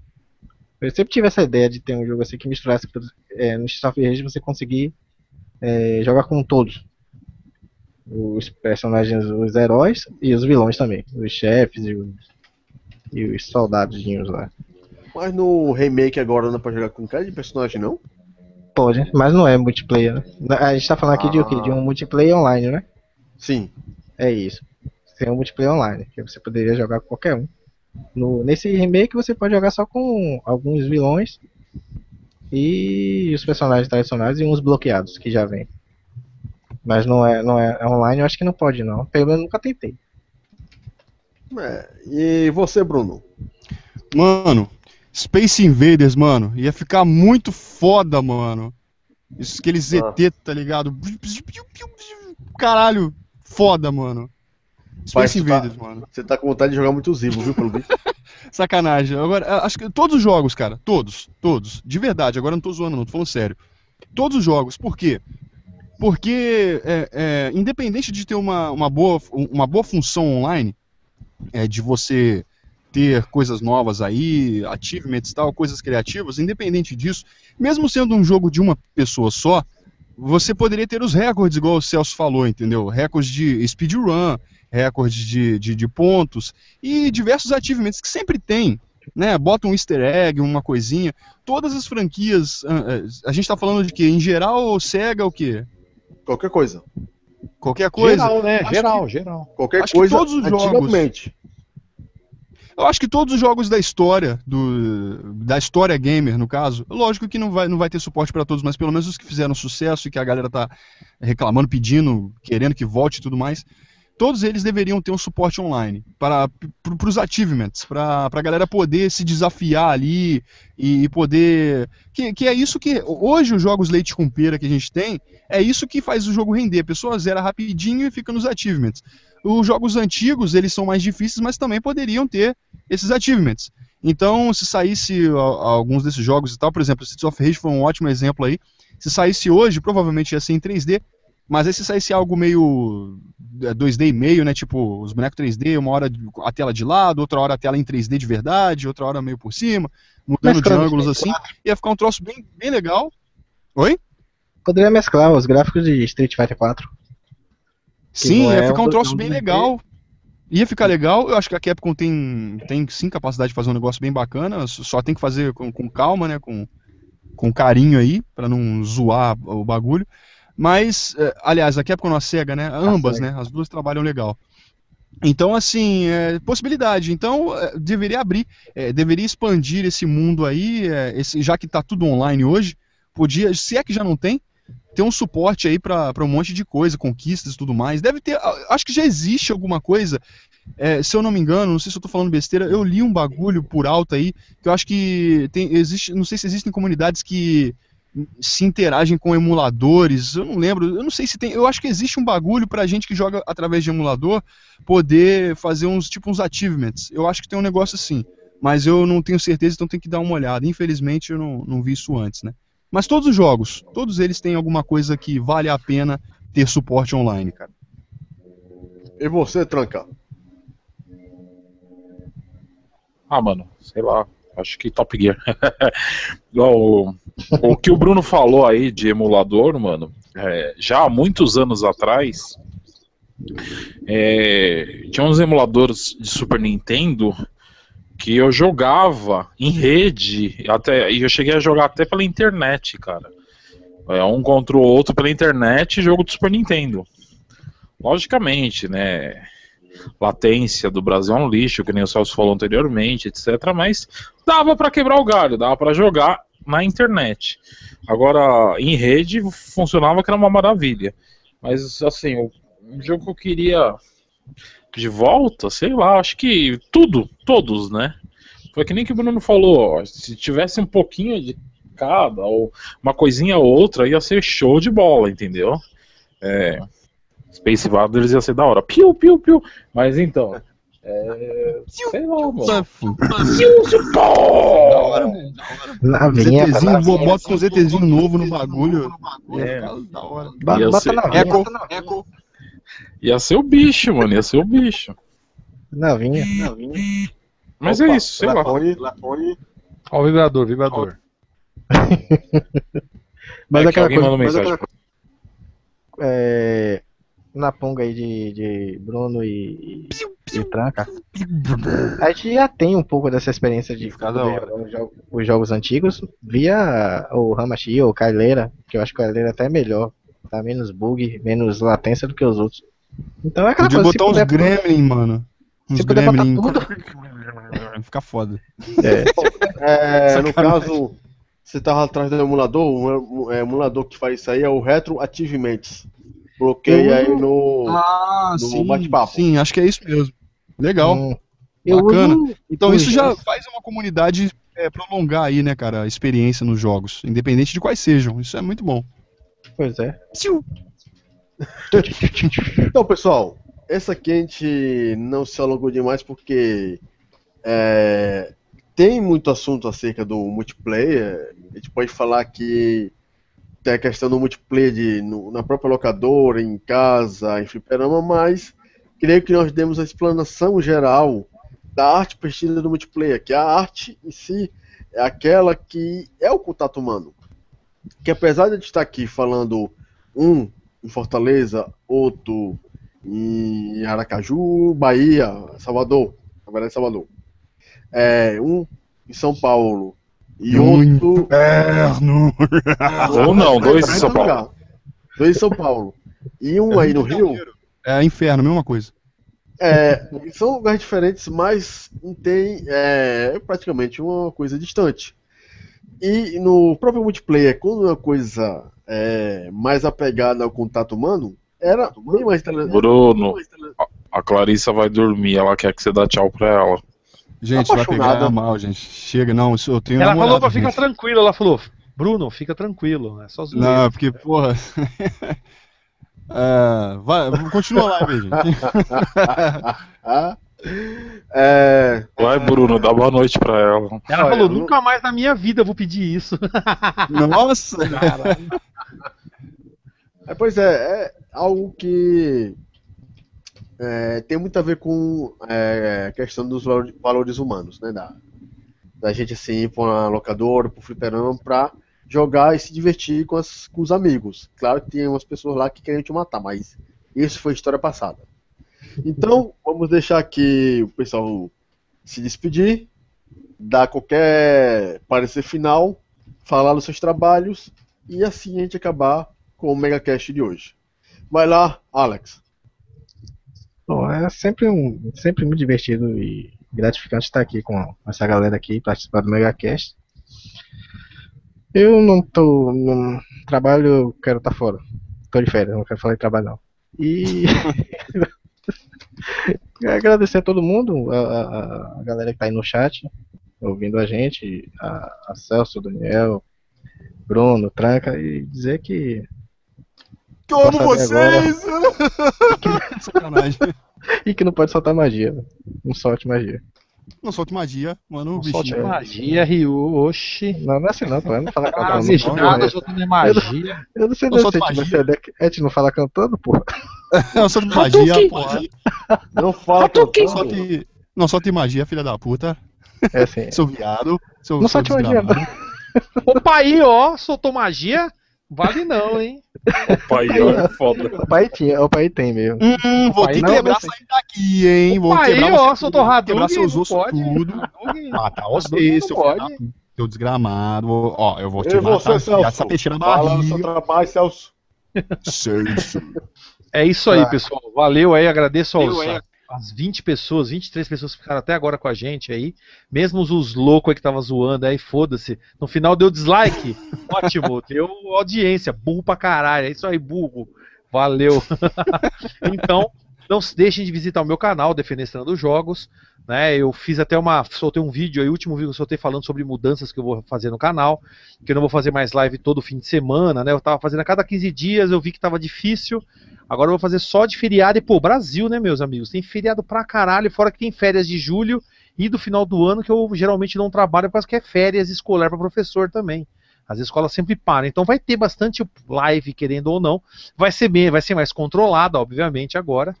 Eu sempre tive essa ideia de ter um jogo assim que misturasse é, no Street of Rage você conseguir é, jogar com todos. Os personagens, os heróis e os vilões também. Os chefes e os, e os soldadinhos lá.
Mas no remake agora não dá pra jogar com cara de personagem não?
Pode, mas não é multiplayer, né? A gente tá falando aqui ah. de o quê? De um multiplayer online, né?
Sim.
É isso tem um multiplayer online, que você poderia jogar com qualquer um. No, nesse remake você pode jogar só com alguns vilões e os personagens tradicionais e uns bloqueados que já vem. Mas não é, não é, é online, eu acho que não pode não. Pelo menos nunca tentei.
É, e você, Bruno?
Mano, Space Invaders, mano, ia ficar muito foda, mano. Isso, aqueles ah. ZT, tá ligado? Caralho, foda, mano.
Space Invaders, tá, mano. Você tá com vontade de jogar muito Zibo, viu, pelo visto?
Sacanagem. Agora, acho que todos os jogos, cara, todos, todos, de verdade, agora não tô zoando não, tô falando sério. Todos os jogos, por quê? Porque, é, é, independente de ter uma, uma, boa, uma boa função online, é, de você ter coisas novas aí, achievements e tal, coisas criativas, independente disso, mesmo sendo um jogo de uma pessoa só, você poderia ter os recordes, igual o Celso falou, entendeu? Recordes de speedrun, recordes de, de, de, pontos e diversos achievements que sempre tem. Né, bota um easter egg, uma coisinha. Todas as franquias. Ah, ah, a gente está falando de que Em geral, Sega o quê?
Qualquer coisa.
Qualquer coisa.
Geral, né? Acho geral, que, geral.
Qualquer acho coisa.
todos os jogos. Eu acho que todos os jogos da história, do, da história gamer, no caso, lógico que não vai, não vai ter suporte para todos, mas pelo menos os que fizeram sucesso e que a galera tá reclamando, pedindo, querendo que volte e tudo mais, todos eles deveriam ter um suporte online para os achievements, para a galera poder se desafiar ali e poder. Que, que é isso que. Hoje, os jogos leite com pera que a gente tem, é isso que faz o jogo render. A pessoa zera rapidinho e fica nos achievements. Os jogos antigos, eles são mais difíceis, mas também poderiam ter esses achievements. Então, se saísse alguns desses jogos e tal, por exemplo, Streets of Rage foi um ótimo exemplo aí. Se saísse hoje, provavelmente ia ser em 3D, mas aí se saísse algo meio 2D é, e meio, né? Tipo, os bonecos 3D, uma hora a tela de lado, outra hora a tela em 3D de verdade, outra hora meio por cima, mudando de ângulos assim. Ia ficar um troço bem, bem legal. Oi?
Poderia mesclar os gráficos de Street Fighter 4.
Sim, ia é ficar um troço bem legal. Ia ficar legal, eu acho que a Capcom tem, tem sim capacidade de fazer um negócio bem bacana, só tem que fazer com, com calma, né, com, com carinho aí, para não zoar o bagulho. Mas, é, aliás, a Capcom a SEGA, né? Ambas, né? As duas trabalham legal. Então, assim, é, possibilidade. Então, é, deveria abrir, é, deveria expandir esse mundo aí, é, esse, já que está tudo online hoje, podia, se é que já não tem, ter um suporte aí para um monte de coisa, conquistas e tudo mais. Deve ter, acho que já existe alguma coisa, é, se eu não me engano, não sei se eu estou falando besteira, eu li um bagulho por alto aí, que eu acho que tem, existe, não sei se existem comunidades que se interagem com emuladores. Eu não lembro, eu não sei se tem. Eu acho que existe um bagulho pra gente que joga através de emulador poder fazer uns tipo uns achievements. Eu acho que tem um negócio assim. Mas eu não tenho certeza, então tem que dar uma olhada. Infelizmente eu não, não vi isso antes, né? Mas todos os jogos, todos eles têm alguma coisa que vale a pena ter suporte online, cara.
E você, Tranca?
Ah, mano, sei lá. Acho que Top Gear. o, o que o Bruno falou aí de emulador, mano, é, já há muitos anos atrás, é, tinha uns emuladores de Super Nintendo que eu jogava em rede, até, e eu cheguei a jogar até pela internet, cara. É, um contra o outro pela internet, jogo do Super Nintendo. Logicamente, né? Latência do Brasil é um lixo, que nem o Celso falou anteriormente, etc. Mas dava para quebrar o galho, dava para jogar na internet. Agora, em rede, funcionava que era uma maravilha. Mas, assim, o jogo que eu queria de volta, sei lá, acho que tudo, todos, né? Foi que nem que o Bruno falou, ó, se tivesse um pouquinho de cada, ou uma coisinha ou outra, ia ser show de bola, entendeu? É, Space Invaders ia ser da hora. Piu, piu, piu. Mas então. É. Sei lá, mano.
Da hora, velho. Da hora. ZTzinho, vou botar um ZTzinho novo no bagulho.
É.
Da hora.
Bota na Bota
eco.
Ia ser o bicho, mano. Ia ser o bicho.
Na vinha.
Mas
Opa,
é isso, sei lá.
Ó, o vibrador, vibrador.
Mas
É que
aquela
alguém
coisa. mas aquela- é, na ponga aí de, de Bruno e, e Tranca. A gente já tem um pouco dessa experiência de os, jo- os jogos antigos via o Hamashi ou o Kaileira, que eu acho que o Kaileira até é melhor. Tá menos bug, menos latência do que os outros. Então é aquela
Podia
coisa,
botar uns gremlin, mano. Uns
Se puder botar
gremlin.
tudo.
Fica foda.
É, no
Sacanagem.
caso, você tava atrás do emulador, um, é, emulador que faz isso aí é o Retro Achievements. Bloqueia aí no.
Ah,
no bate-papo.
Sim, acho que é isso mesmo. Legal.
Hum,
Bacana.
uso-
Então isso já faz uma comunidade é, prolongar aí, né, cara, a experiência nos jogos, independente de quais sejam. Isso é muito bom.
Pois é.
Então, pessoal, essa aqui a gente não se alongou demais porque é, tem muito assunto acerca do multiplayer. A gente pode falar que tem a questão do multiplayer de, no- na própria locadora, em casa, em fliperama, mas creio que nós demos a explanação geral da arte vestida do multiplayer, que a arte em si é aquela que é o contato humano. Que apesar de gente estar aqui falando um em Fortaleza, outro em Aracaju, Bahia, Salvador, na verdade Salvador. É, um em São Paulo e
Muito
outro
Inferno!
Ou não, dois em São
pra
Paulo.
Dois em São Paulo. E um aí no Rio.
É inferno, mesma coisa.
É, são lugares diferentes, mas tem é, praticamente uma coisa distante. E no próprio multiplayer, quando é uma coisa é, mais apegada ao contato humano, era bem mais interessante.
Bruno, a Clarissa vai dormir, ela quer que você dá tchau pra ela.
Gente, vai pegar mal, gente. Chega, não, eu tenho
Ela
namorado,
falou pra ficar tranquilo, ela falou, Bruno, fica tranquilo, é só zoeira.
Não, porque, porra. É, vai, continua lá, gente.
É,
Vai, Bruno, dá boa noite pra ela.
Ela
Olha,
falou, nunca mais na minha vida eu vou pedir isso.
Nossa!
É, pois é, é algo que é, tem muito a ver com é, a questão dos valor- valores humanos, né? Da, da gente assim ir pra uma locadora, pro fliperama pra jogar e se divertir com, as- com os amigos. Claro que tem umas pessoas lá que querem te matar, mas isso foi história passada. Então, vamos deixar aqui o pessoal se despedir, dar qualquer parecer final, falar dos seus trabalhos e assim a gente acabar com o MegaCast de hoje. Vai lá, Alex.
Bom, é sempre, um, sempre muito divertido e gratificante estar aqui com essa galera aqui participar do MegaCast. Eu não tô. no trabalho, eu quero estar fora. Tô de férias, não quero falar de trabalho não. E. agradecer a todo mundo, a, a- galera que tá aí no chat, ouvindo a gente, a, a Celso, Daniel, Bruno, Tranca, e dizer que.
Que eu amo vocês!
Sacanagem.
E que não pode soltar magia. né? Não solte magia.
Não solte magia, mano.
Não solte
bichinho.
magia, Ryu, oxi.
Não, não é assim não, pô. Eu não fala
Ah,
cantando.
existe
não,
nada,
pô.
soltando magia.
Eu não sei
Não
se
solta
a gente vai
magia.
ser a gente não fala cantando, pô.
Não solte magia, porra.
Não fala!
Não
cantando.
solte, não solte magia, filha da puta.
É assim.
Seu viado. Seu,
Não solte magia,
desgramado.
Opa aí, ó, soltou magia? Vale não, hein?
Pai, ó, foda.
O pai tinha, o pai tem mesmo.
Hum, vou
Pai,
ter que quebrar
mas-
saindo daqui, hein? Vou
aí,
quebrar
ó,
tudo,
Hadouken,
Quebrar seus ossos
pode.
tudo. Matar
Hadouken
você,
não
seu seu desgramado. Ó, eu vou te
E
matar. essa peixeira na
Fala seu
barriga.
trabalho, Celso.
Celso.
É isso aí,
Ah.
pessoal. Valeu aí, agradeço aos. As 20 pessoas, 23 pessoas que ficaram até agora com a gente aí. Mesmo os, os loucos aí que estavam zoando aí, foda-se. No final deu dislike. Ótimo, deu audiência. Burro pra caralho. É isso aí, burro. Valeu. então, não se deixem de visitar o meu canal, Defenestrando Jogos. Né, eu fiz até uma. Soltei um vídeo aí, o último vídeo que eu soltei falando sobre mudanças que eu vou fazer no canal. Que eu não vou fazer mais live todo fim de semana, né? Eu tava fazendo a cada 15 dias, eu vi que tava difícil. Agora eu vou fazer só de feriado e, pô, Brasil, né, meus amigos? Tem feriado pra caralho, fora que tem férias de julho e do final do ano, que eu geralmente não trabalho, porque é férias escolar para professor também. As escolas sempre param. Então vai ter bastante live, querendo ou não. Vai ser bem, vai ser mais controlada, obviamente, agora.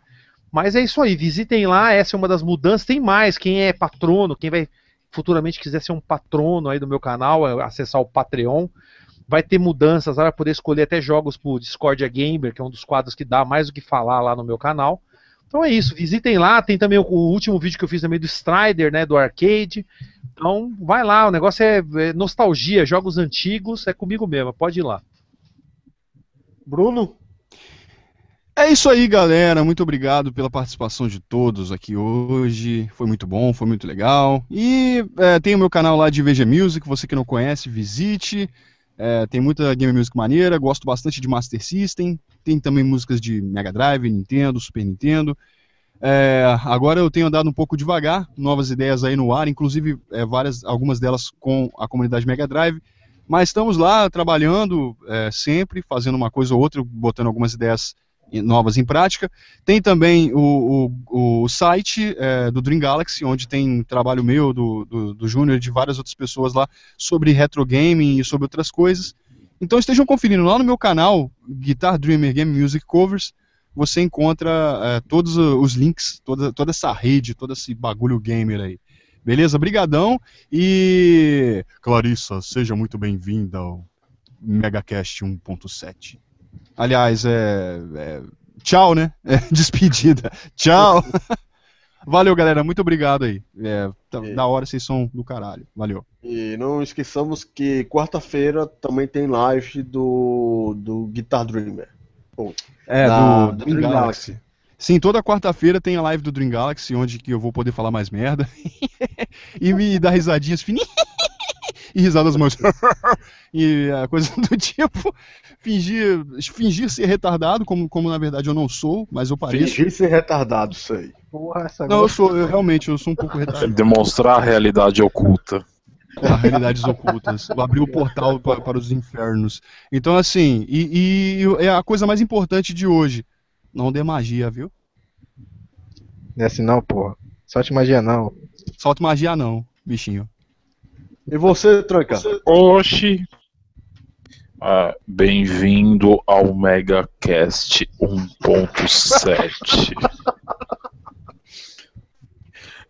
Mas é isso aí, visitem lá, essa é uma das mudanças. Tem mais, quem é patrono, quem vai futuramente quiser ser um patrono aí do meu canal, é acessar o Patreon. Vai ter mudanças, vai poder escolher até jogos pro Discordia Gamer, que é um dos quadros que dá mais do que falar lá no meu canal. Então é isso, visitem lá, tem também o, o último vídeo que eu fiz também do Strider, né, do arcade. Então vai lá, o negócio é, é nostalgia, jogos antigos, é comigo mesmo, pode ir lá.
Bruno?
É isso aí, galera. Muito obrigado pela participação de todos aqui hoje. Foi muito bom, foi muito legal. E é, tem o meu canal lá de VG Music. Você que não conhece, visite. É, tem muita game music maneira. Gosto bastante de Master System. Tem também músicas de Mega Drive, Nintendo, Super Nintendo. É, agora eu tenho andado um pouco devagar, novas ideias aí no ar, inclusive é, várias, algumas delas com a comunidade Mega Drive. Mas estamos lá trabalhando é, sempre, fazendo uma coisa ou outra, botando algumas ideias novas em prática. Tem também o, o, o site é, do Dream Galaxy, onde tem trabalho meu, do, do, do Júnior e de várias outras pessoas lá sobre retro gaming e sobre outras coisas. Então estejam conferindo lá no meu canal, Guitar Dreamer Game Music Covers, você encontra é, todos os links, toda, toda essa rede, todo esse bagulho gamer aí. Beleza? Brigadão e Clarissa, seja muito bem-vinda ao MegaCast 1.7. Aliás, é, é, Tchau, né? É, despedida. Tchau. Valeu, galera. Muito obrigado aí. É, tá,
E-
Da hora vocês são do caralho. Valeu.
E não esqueçamos que quarta-feira também tem live do, do Guitar Dreamer.
É,
da-
do, Dream Galaxy. Sim, toda quarta-feira tem a live do Dream Galaxy, onde que eu vou poder falar mais merda. e me dar risadinhas fininhas. E risadas mais. e a coisa do tipo. Fingir, fingir ser retardado, como, como na verdade eu não sou, mas eu pareço.
Fingir ser retardado, isso aí.
Porra, essa
Não, eu sou, eu realmente, eu sou um pouco retardado.
Demonstrar a realidade oculta.
a realidades ocultas, abrir o portal pa- para, os infernos. Então, assim, e, e é a coisa mais importante de hoje. Não dê magia, viu?
Não é assim não, porra. Solte magia não.
Solta magia não, bichinho.
E você, Tranca?
Oxi. Ah, Bem-vindo ao MegaCast 1.7.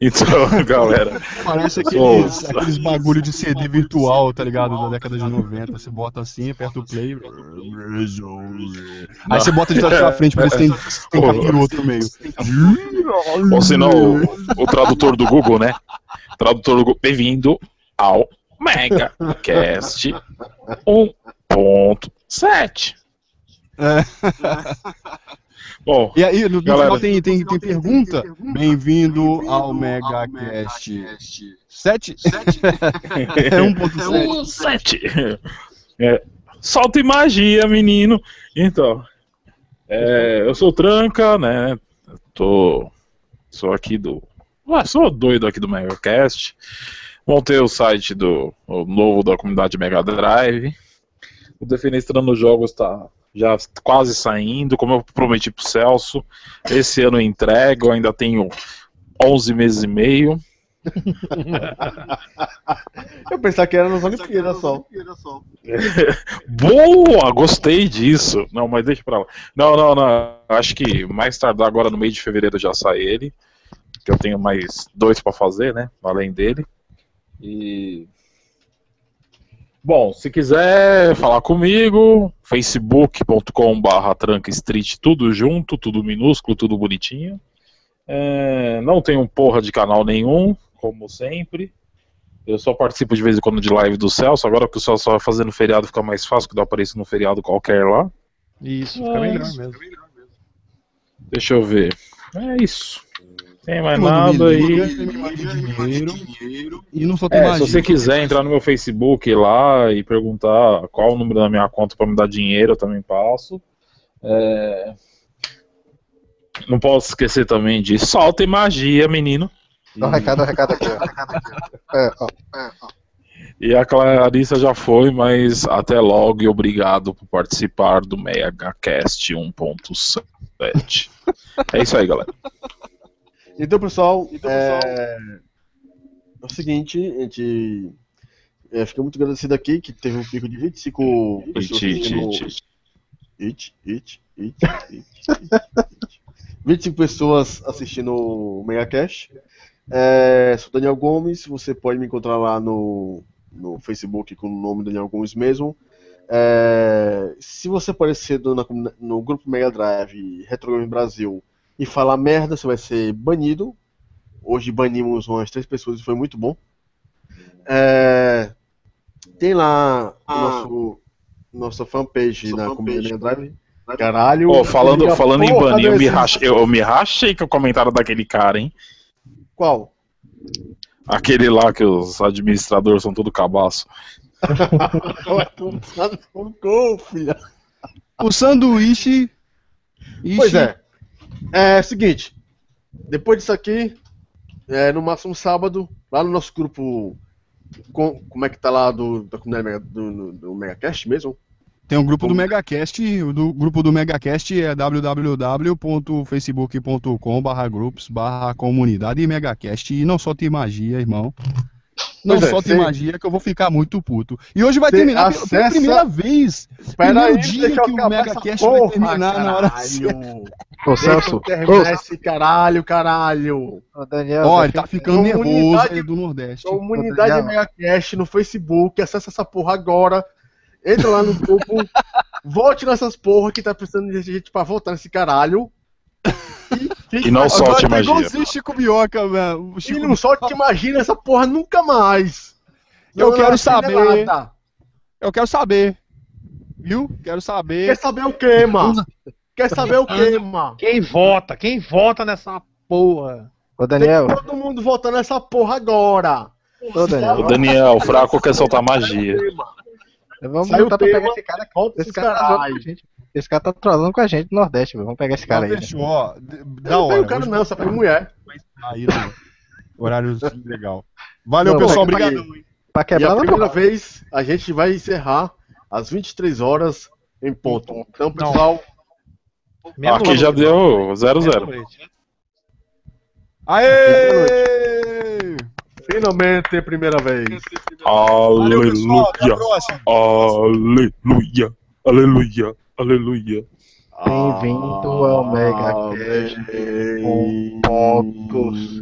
Então, galera,
Parece
Sou-
aqueles, aqueles bagulho de CD virtual, tá ligado? Da década de 90. Você bota assim, aperta o play. Aí você bota de trás pra frente, parece que tem, tem capiroto no meio.
ou senão o, o tradutor do Google, né? Tradutor do Google, bem-vindo ao MegaCast 1.7.
É.
Bom,
E aí, no,
Galera.
final tem, tem, tem pergunta. Bem-vindo ao MegaCast 7? É 1.7.
Um sete. É, solta e magia, menino. Então, é, eu sou o Tranca, né? Tô, sou aqui do, ah, sou doido aqui do MegaCast. Montei o site do o novo da comunidade Mega Drive. O Defenestrando Jogos tá já quase saindo, como eu prometi pro Celso. Esse ano eu entrego, eu ainda tenho 11 meses e meio.
Eu pensava que era nas Olimpíadas só.
Boa, gostei disso. Não, mas deixa pra lá. Não, não, não. Acho que mais tardar agora no meio de fevereiro já sai ele. Que eu tenho mais dois pra fazer, né? Além dele. E. Bom, se quiser falar comigo, facebook.com/barra Tranca Street, tudo junto, tudo minúsculo, tudo bonitinho. É, não tenho porra de canal nenhum, como sempre. Eu só participo de vez em quando de live do Celso. Agora que o Celso vai fazendo feriado, fica mais fácil, que eu apareço num feriado qualquer lá.
Isso, fica melhor mesmo.
Deixa eu ver. É isso. Tem mais nada aí.
me manda dinheiro. E não só tem
É,
magia.
se você quiser entrar no meu Facebook lá e perguntar qual o número da minha conta pra me dar dinheiro, eu também passo. É, Não posso esquecer também de solta e magia, menino.
Dá um recado, recado aqui, ó. É, ó.
E a Clarissa já foi, mas até logo e obrigado por participar do MegaCast 1.7. É isso aí, galera.
Então, pessoal, é... é o seguinte, a gente é, fica muito agradecido aqui que teve um pico de 25 pessoas
Iti, iti,
assistindo-
iti.
It, it, it, it, it, it. 25 pessoas assistindo o MegaCast. É, sou Daniel Gomes, você pode me encontrar lá no, no Facebook com o nome Daniel Gomes mesmo. É, se você aparecer no, no grupo Mega Drive Retro Games Brasil e falar merda, você vai ser banido. Hoje banimos umas três pessoas e foi muito bom. É, tem lá o nosso, nossa fanpage na comunidade Drive. Caralho.
Ô, falando,
liga
falando em banir, eu me, rachei, eu, eu me rachei com o comentário daquele cara, hein?
Qual?
Aquele lá que os administradores são tudo cabaço.
O sanduíche. Ixi,
Pois é. É seguinte. Depois disso aqui, é, no máximo sábado, lá no nosso grupo. Com, como é que tá lá do, da comunidade do, do, do Megacast mesmo?
Tem um grupo do Megacast, o do grupo do Megacast é www.facebook.com barra groups barra comunidade Megacast e não só tem magia, irmão. Não
Pois é,
só tem
cê-
magia que eu vou ficar muito puto. E hoje vai
Cê
terminar pela- pela
acessa-
primeira vez.
Espera aí,
dia
deixa eu
que o Megacast vai terminar na hora
caralho.
Ô, Celso.
terminar esse caralho, caralho.
Ô, Daniel.
Ó, ele tá ficando nervoso
Comunidade-
aí do Nordeste.
Comunidade. Megacast no Facebook, acessa essa porra agora. Entra lá no grupo, vote nessas porra que tá precisando de gente pra votar nesse caralho.
E não solte
tá
magia.
igualzinho Chico Bioca, velho. O
E
Chico
não solte magia nessa porra nunca mais.
Eu
Não
quero
é
saber.
nada.
Eu quero saber. Viu? Quero saber.
Quer saber o que, mano? Quer saber o que, mano?
Quem vota? Quem vota nessa porra?
Ô,
Tem
Daniel.
todo mundo votando nessa porra agora.
Ô, Daniel.
O Daniel, o fraco quer soltar magia.
Vamos
Saiu
pra pegar esse cara.
Volta
Esse
esses
cara, a esse cara tá trolando com a gente no Nordeste, velho. Vamos pegar esse cara
Não,
aí.
fechou, ó. Da
Não
hora.
tem o cara não, só tem mulher.
Aí horário legal. Valeu,
Não,
pessoal. Obrigadão. hein?
Pra
E
quebrar
a
na
primeira vez a gente vai encerrar às 23 horas em ponto. Então, pessoal,
Aqui já deu 0-0.
Meia-noite.
Aê!
finalmente é a primeira vez.
Valeu, pessoal. Até a
Aleluia.
próxima.
Aleluia. Aleluia. Aleluia.
Bem-vindo ao Mega
Amém.
com pontos.